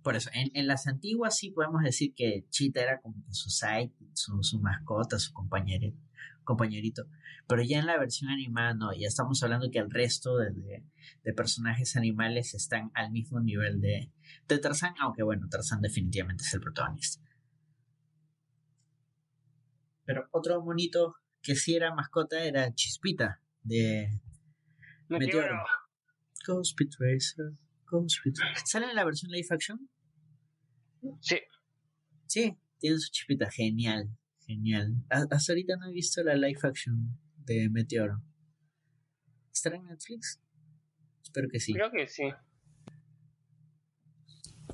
Por eso, en, en, las antiguas sí podemos decir que Chita era como que su side, su, su mascota, su compañero, compañerito. Pero ya en la versión animada no, ya estamos hablando que el resto de, de, personajes animales están al mismo nivel de, de Tarzán, aunque bueno, Tarzán definitivamente es el protagonista. Pero otro monito que sí era mascota era Chispita de Meteoro. Ghost Racer, Ghost ¿Sale en la versión live action? Sí. Sí, tiene su chispita, genial, genial. Hasta ahorita no he visto la live action de Meteoro. ¿Estará en Netflix? Espero que sí. Creo que sí.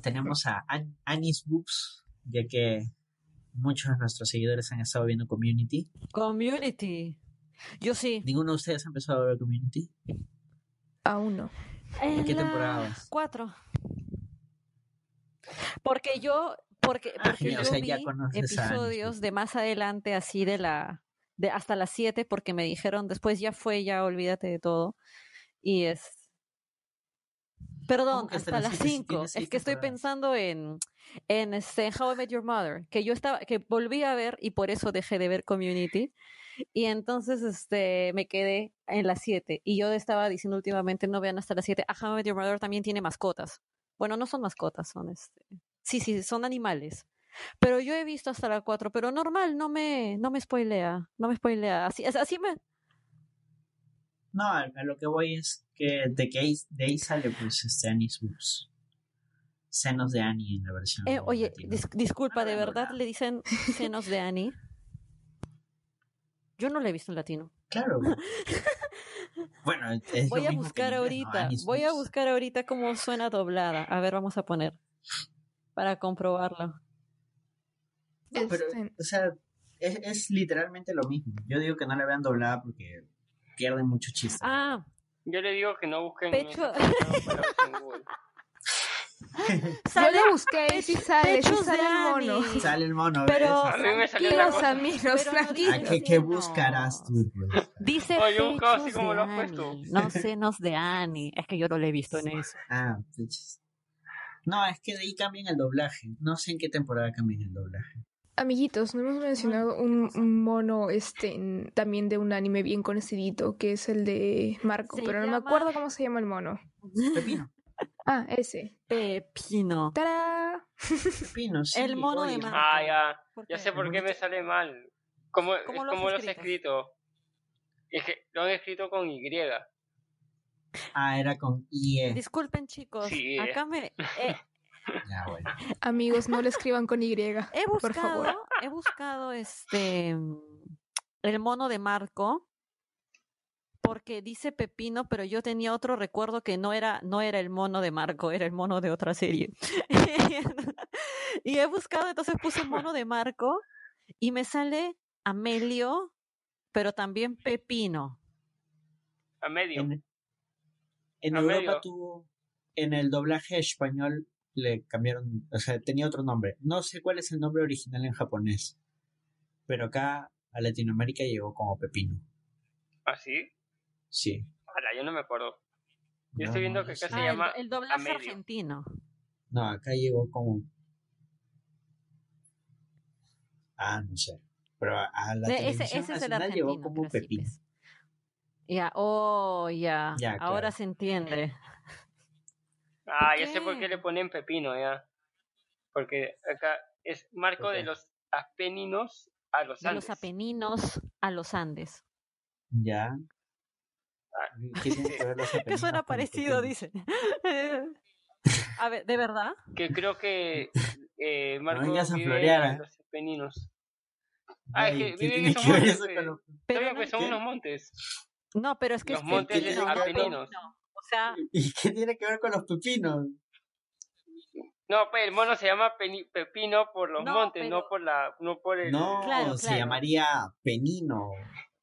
Tenemos a Anis Boobs, ya que muchos de nuestros seguidores han estado viendo Community. Community. Yo sí. ¿Ninguno de ustedes ha empezado a ver Community? Aún no. ¿En, qué temporada? Cuatro. Porque yo, porque, ah, porque yo vi episodios de más adelante así de la de hasta las 7 porque me dijeron después ya fue, ya olvídate de todo. Y es... Perdón, hasta, las 5. es que estoy pensando en, en este, How I Met Your Mother, que yo estaba, que volví a ver y por eso dejé de ver Community. Y entonces este, me quedé en las 7. Y yo estaba diciendo últimamente, no vean hasta las 7. A How I Met Your Mother también tiene mascotas. Bueno, no son mascotas, son este. Sí, sí, son animales. Pero yo he visto hasta la 4, pero normal, no me, no me spoilea, no me spoilea. Así, así me... No, a, lo que voy es que de que ahí, de ahí sale pues este Anismus. Senos de Annie en la versión. Eh, oye, disculpa, ¿de verdad le dicen senos de Annie? [laughs] Yo no la he visto en latino. Claro. [laughs] bueno, voy a buscar ahorita, voy a buscar ahorita cómo suena doblada. A ver, vamos a poner para comprobarlo. pero, este o sea, es, es, literalmente lo mismo. Yo digo que no la vean doblada porque pierden mucho chiste. Ah, yo le digo que no busquen Pecho... en. [laughs] [laughs] Sale, Yo lo busqué y sí sale, sí sale el mono. Sale el mono, pero a mí me salió la cosa. amigos, ¿Qué, ¿Qué, buscarás tú? Pues? Dice yo buscaba así como lo has puesto. No senos de Annie. Es que yo no lo he visto en eso. Ah, pues. No, es que de ahí cambian el doblaje. No sé en qué temporada cambian el doblaje. Amiguitos, no hemos mencionado un, mono este también de un anime bien conocidito, que es el de Marco, pero no me acuerdo cómo se llama el mono. Pepino. Ah, ese. Pepino. ¡Tará! Pepino, sí. El mono de Marco. Ah, ya. Ya sé por qué me sale mal. ¿Cómo, ¿Cómo lo, has escrito? Es que lo han escrito con Y. Ah, era con IE. Disculpen, chicos. Acá me. Eh, [laughs] Amigos, no le escriban con Y. He buscado, por favor. he buscado este el mono de Marco porque dice Pepino, pero yo tenía otro recuerdo que no era, no era el mono de Marco, era el mono de otra serie. [laughs] [laughs] y he buscado, entonces puse mono de Marco y me sale Amelio, pero también Pepino. Amelio. En, en Europa tuvo, en el doblaje español le cambiaron, o sea, tenía otro nombre. No sé cuál es el nombre original en japonés, pero acá a Latinoamérica llegó como Pepino. ¿Ah, sí? Sí. yo no me acuerdo. Yo estoy viendo que acá se llama. El, doblaje argentino. No, acá llegó como. Ah, no sé. Pero a la ese, ese es el llegó como Pepino. Ya, oh, ya. Ahora se entiende. Ah, ya sé por qué le ponen pepino, ya. Porque acá es marco de los Apeninos a los Andes. De los Apeninos a los Andes. Ya. Ah, ¿Qué tiene que ver los [laughs] Que suena parecido, dice. [laughs] a ver, ¿de verdad? Que creo que eh, Marco no vive en los Apeninos. Ah, es que viven en esos montes. Pero que son unos montes. No, pero es que... Los montes de Apeninos. [laughs] ¿Y qué tiene que ver con los pepinos? No, pues el mono se llama Pepino por los montes, no por la, no por el. No, se llamaría Penino.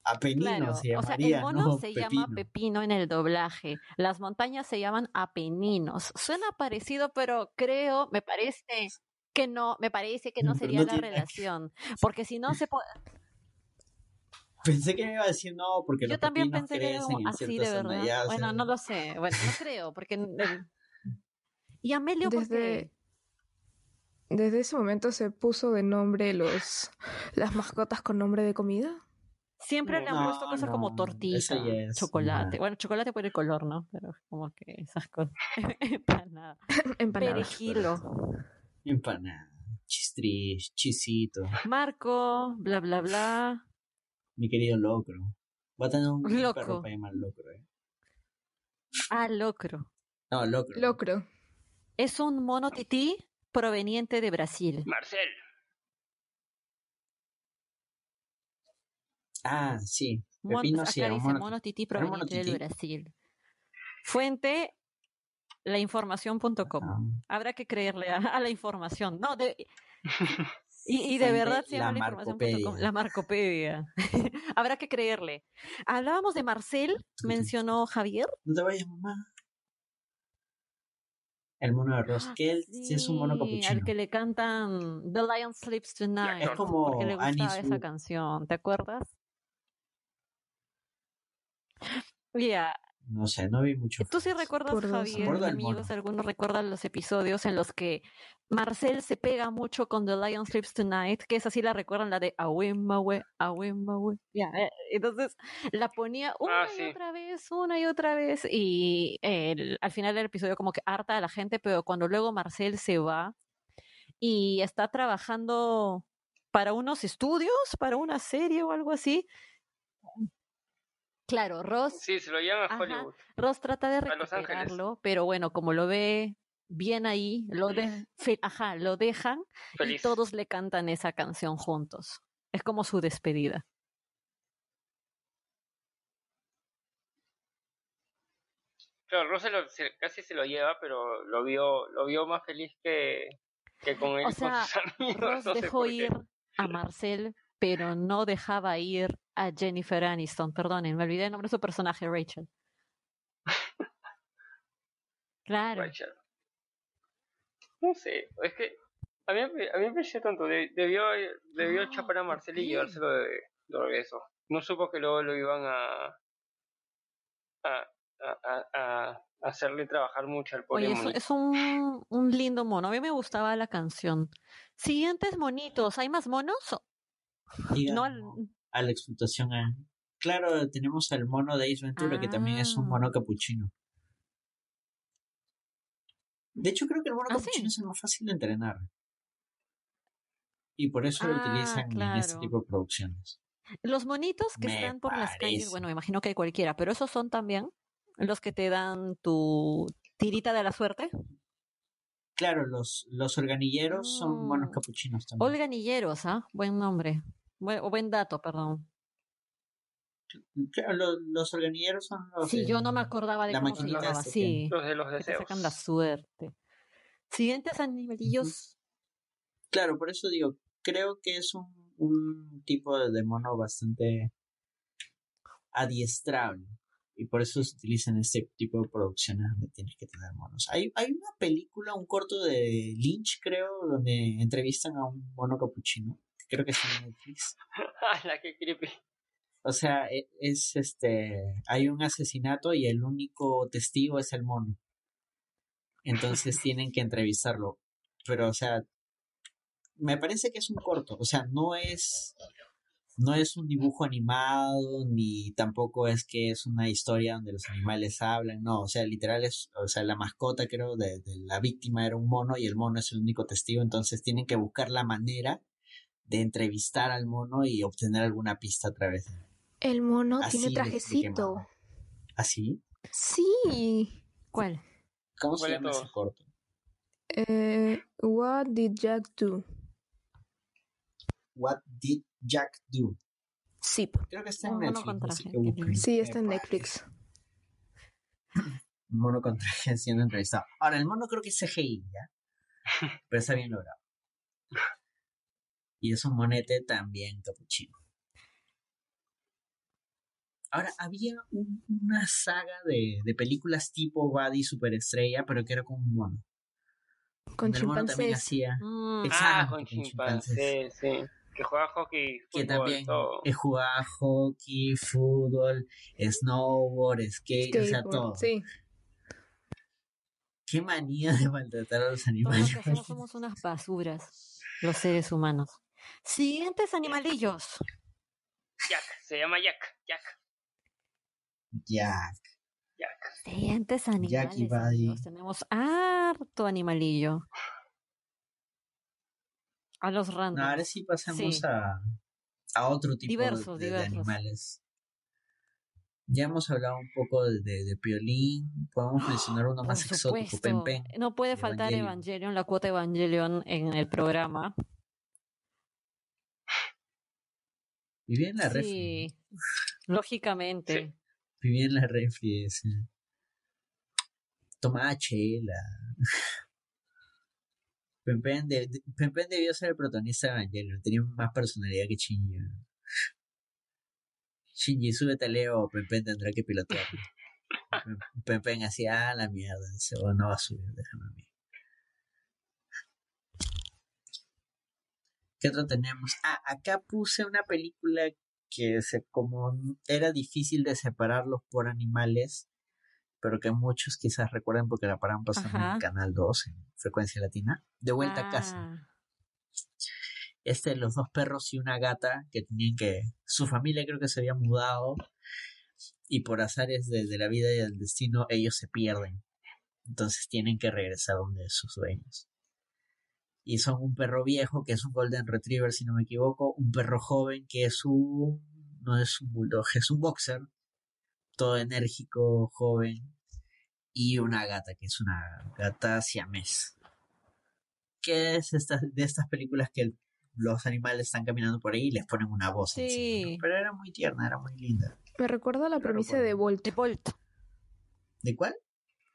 Apenino se llamaría. O sea, el mono se llama Pepino en el doblaje. Las montañas se llaman Apeninos. Suena parecido, pero creo, me parece que no, me parece que no sería la relación, [laughs] porque si no se puede Pensé que me iba a decir no, porque Yo también pensé que era así de verdad. bueno, no lo sé. Bueno, no creo, porque. ¿Y Amelio desde, desde ese momento se puso de nombre los las mascotas con nombre de comida. Siempre le han puesto cosas como tortilla, chocolate. Bueno, chocolate por el color, ¿no? Pero como que esas cosas. [laughs] Empanada. [laughs] Empanada. Perejilo. Empanada. Chistris, chisito. Marco, bla, bla, bla mi querido Locro. Va a tener un perro para llamar Locro, ¿eh? Ah, Locro. No, Locro. Locro. Es un mono tití proveniente de Brasil. Marcel. Ah, sí. Pepino, acá dice mono, tití proveniente de Brasil. Fuente lainformación.com. Ah. Habrá que creerle a, la información. No, de, y, [laughs] de verdad se llama la, información. La Marcopedia. [laughs] Habrá que creerle. Hablábamos de Marcel, mencionó Javier. No te vayas, mamá. El mono de Ross, que sí, es un mono capuchino. Al que le cantan The Lion Sleeps Tonight. Es como porque le gustaba esa canción, ¿te acuerdas? Ya, no sé, no vi mucho. ¿Tú sí recuerdas, Javier, amigos, algunos recuerdan los episodios en los que Marcel se pega mucho con The Lion Sleeps Tonight, que es así la recuerdan, la de Awemawe, Awemawe. Ya, eh, entonces la ponía una ah, y otra vez, una y otra vez, y al final del episodio como que harta a la gente, pero cuando luego Marcel se va y está trabajando para unos estudios, para una serie o algo así. Claro, Ross. Sí, se lo llama Hollywood. Ross trata de recuperarlo, pero bueno, como lo ve bien ahí, lo, de, ajá, lo dejan y todos le cantan esa canción juntos. Es como su despedida. Claro, Ross casi se lo lleva, pero lo vio, lo vio más feliz que, que con él. O sea, [laughs] Ross dejó ir a Marcel, pero no dejaba ir a Jennifer Aniston. Perdonen, me olvidé el nombre de su personaje, Rachel. Claro. Rachel. No sé, es que a mí, a mí me pareció tonto. debió, debió ah, chapar a Marcel y llevárselo de, de regreso. No supo que luego lo iban a, a, a, a hacerle trabajar mucho al pobre Oye, es, un, un, lindo mono. A mí me gustaba la canción. Siguientes monitos. ¿Hay más monos? No a la explotación. Claro, tenemos al mono de Ace Ventura, que también es un mono ah. capuchino. De hecho, creo que el mono ¿Ah, capuchino es el más fácil de entrenar. Y por eso lo ah, utilizan en este tipo de producciones. Los monitos que están por las calles, bueno, me imagino que hay cualquiera, pero esos son también los que te dan tu tirita de la suerte. Claro, los, los organilleros son buenos mm. capuchinos también. Organilleros, ¿ah? Buen nombre. O buen dato, perdón. Claro, los, los organilleros son los. Sí, yo no me acordaba de cómo se llamaba. Sí, los de los deseos. sacan la suerte. Siguientes animalillos. Claro, por eso digo, creo que es un, un tipo de mono bastante adiestrable y por eso se utilizan este tipo de producciones donde tienes que tener monos. Hay, hay una película, un corto de Lynch, creo, donde entrevistan a un mono capuchino. Creo que es en Netflix. [laughs] La que creepy. O sea, e, es este. Hay un asesinato y el único testigo es el mono. Entonces [laughs] tienen que entrevistarlo. Pero, o sea, me parece que es un corto. O sea, no es no es un dibujo animado, ni tampoco es que es una historia donde los animales hablan, no, o sea, literal es, o sea, la mascota creo de, la víctima era un mono y el mono es el único testigo, entonces tienen que buscar la manera de entrevistar al mono y obtener alguna pista a través de El mono tiene trajecito. ¿Así? ¿Ah, sí. ¿Cuál? ¿Cómo se llama ese corto? Eh, what did Jack do? What did Jack Do. Sí. Creo que está en Netflix. sí, está en Netflix. Mono con traje [laughs] siendo entrevistado. Ahora, el mono creo que es CGI, ¿ya? [laughs] Pero está bien logrado. Y es un monete también capuchino. Ahora, había una saga de, de, películas tipo Buddy Superestrella, pero que era con un mono. Con chimpancés. también hacía. Mm. ah, con, chimpancés, sí que juega hockey, fútbol, que también todo. juega hockey, fútbol, snowboard, skate, o sea, todo. Sí. Qué manía de maltratar a los animales. Todos somos unas basuras, los seres humanos. Siguientes animalillos. Jack, se llama Jack, Jack. Jack. Jack. Siguientes animales. Tenemos harto animalillo. A los random. ahora sí pasamos a, a otro tipo de, animales. Ya hemos hablado un poco de, de, Piolín, podemos mencionar uno más exótico, Pen, No puede faltar Evangelion. la cuota Evangelion en el programa. Vivía en la refri. lógicamente. Vivía en la refri. Tomaba chela. [laughs] Pempen, debió ser el protagonista de Evangelion, tenía más personalidad que Shinji. Shinji, súbete a Leo, Pempen tendrá que pilotear. [laughs] Pempen hacía, ah, la mierda, no va a subir, déjame a mí. ¿Qué otro tenemos? Ah, acá puse una película que se, como era difícil de separarlos por animales, pero que muchos quizás recuerden porque la paraban pasando en Canal 2, en Frecuencia Latina, de vuelta a casa. Ah. Este, los dos perros y una gata que tenían que, su familia creo que se había mudado y por azares de, la vida y del destino ellos se pierden. Entonces tienen que regresar donde sus dueños. Y son un perro viejo que es un Golden Retriever, si no me equivoco, un perro joven que es un. no es un bulldog, es un boxer, todo enérgico, joven, y una gata que es una gata siamés. ¿Qué es esta, de estas películas que los animales están caminando por ahí y les ponen una voz? Sí. Pero era muy tierna, era muy linda. Me recuerda a la premisa de Bolt. De Bolt. ¿De cuál?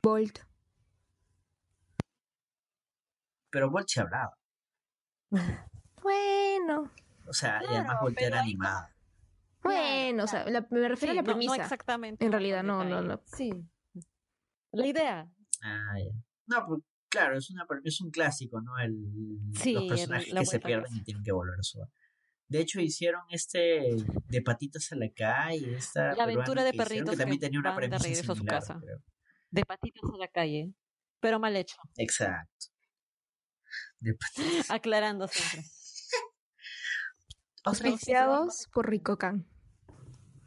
Bolt. Pero se hablaba. [laughs] Bueno. O sea, y además Bolt era animada. Bueno, o sea, me refiero a la premisa. No, exactamente. En realidad, no, no, no. Sí. La idea. Ah, ya. No, pues claro, es, una, es un clásico, ¿no? El, los personajes que se pierden y tienen que volver a su de hecho, hicieron este de patitas a la calle. Esta la aventura de perritos que, también tenía una premisa de a su casa. De patitas a la calle, pero mal hecho. Exacto. De Aclarando siempre. Auspiciados por Ricocan.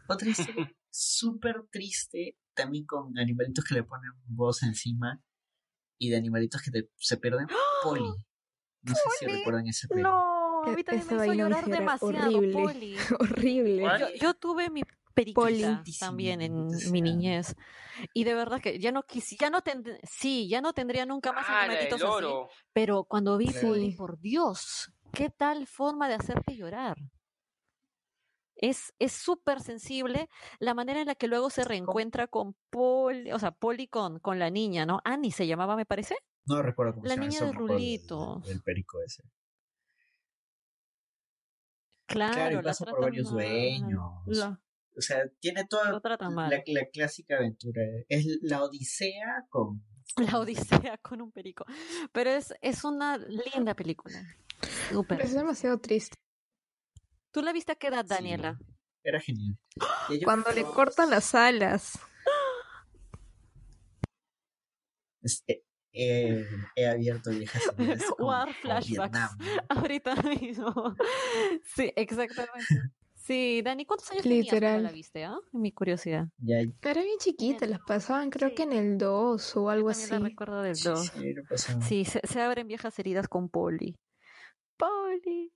Otra historia súper triste, también con animalitos que le ponen voz encima y de animalitos que se pierden. Poli. No sé si recuerdan ese peli. No a mí también me hizo llorar demasiado, horrible, [laughs] horrible. Yo, tuve mi periquita también en mi niñez. Y de verdad que ya no quisi, ya no sí, ya no tendría nunca más ah, animalitos así. Pero cuando vi Poli, por Dios, qué tal forma de hacerte llorar. Es súper sensible la manera en la que luego se reencuentra con Poli, o sea, Poli con, con la niña, ¿no? Annie se llamaba, me parece. No recuerdo cómo la se llama. La niña de Rulito. el, perico ese. Claro, y pasa por varios dueños. O sea, tiene toda la, clásica aventura. Es la Odisea con. [laughs] La Odisea con un perico. Pero es, es una linda película. Es demasiado triste. ¿Tú la viste a qué edad, Daniela? era genial. Cuando le cortan las alas. Este, he abierto viejas [laughs] War flashbacks. [laughs] Ahorita mismo. Sí, exactamente. Sí, Dani, ¿cuántos años tenías cuando la viste? Ah? Mi curiosidad. Ya. Era bien chiquita, las pasaban creo que en el 2 o algo así. La recuerdo del 2. Sí, se, se, abren viejas heridas con Polly. Polly.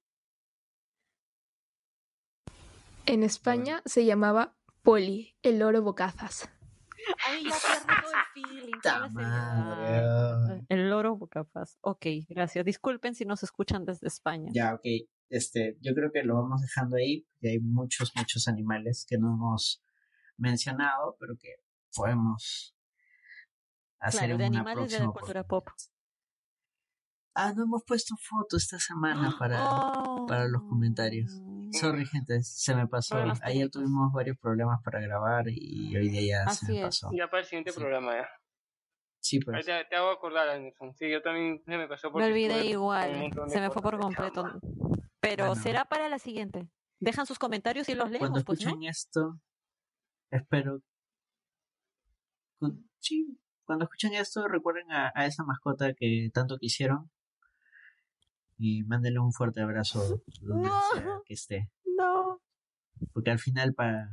En España se llamaba Polly, el loro bocazas. Ay, ya todo el feeling. El loro capaz. Ok, gracias. Disculpen si nos escuchan desde España. Ya, ok. Este, yo creo que lo vamos dejando ahí. Y hay muchos, muchos animales que no hemos mencionado, pero que podemos hacer claro, de animales de la cultura pop. Ah, no hemos puesto foto esta semana [gasps] para, para los comentarios. Oh. Sorry, gente, se me pasó. Ayer tuvimos varios problemas para grabar y hoy día ya se me pasó. Ya para el siguiente programa, ya. Sí, pues. Te, te, hago acordar, Anderson. Sí, yo también se me pasó. Me olvidé igual. Se me fue por completo. Pero será para la siguiente. Dejan sus comentarios y los leemos. Cuando pues, escuchen esto, espero. Sí, cuando escuchen esto, recuerden a, a esa mascota que tanto quisieron y mándenle un fuerte abrazo donde sea que esté. No. Porque al final para,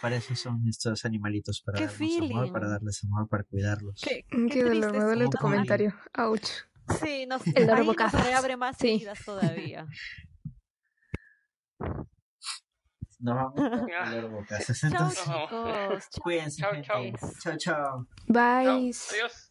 para eso son estos animalitos, para darles amor, para darles amor, para cuidarlos. Qué, qué, dolor, me duele tu comentario. Ouch. Sí, no sé. El ahí nos reabre más sí. heridas todavía. [laughs] Nos vamos a leer bocas. Entonces, chao, chicos. Cuídense. Chao, chao. Chao, chao. Bye. Adiós.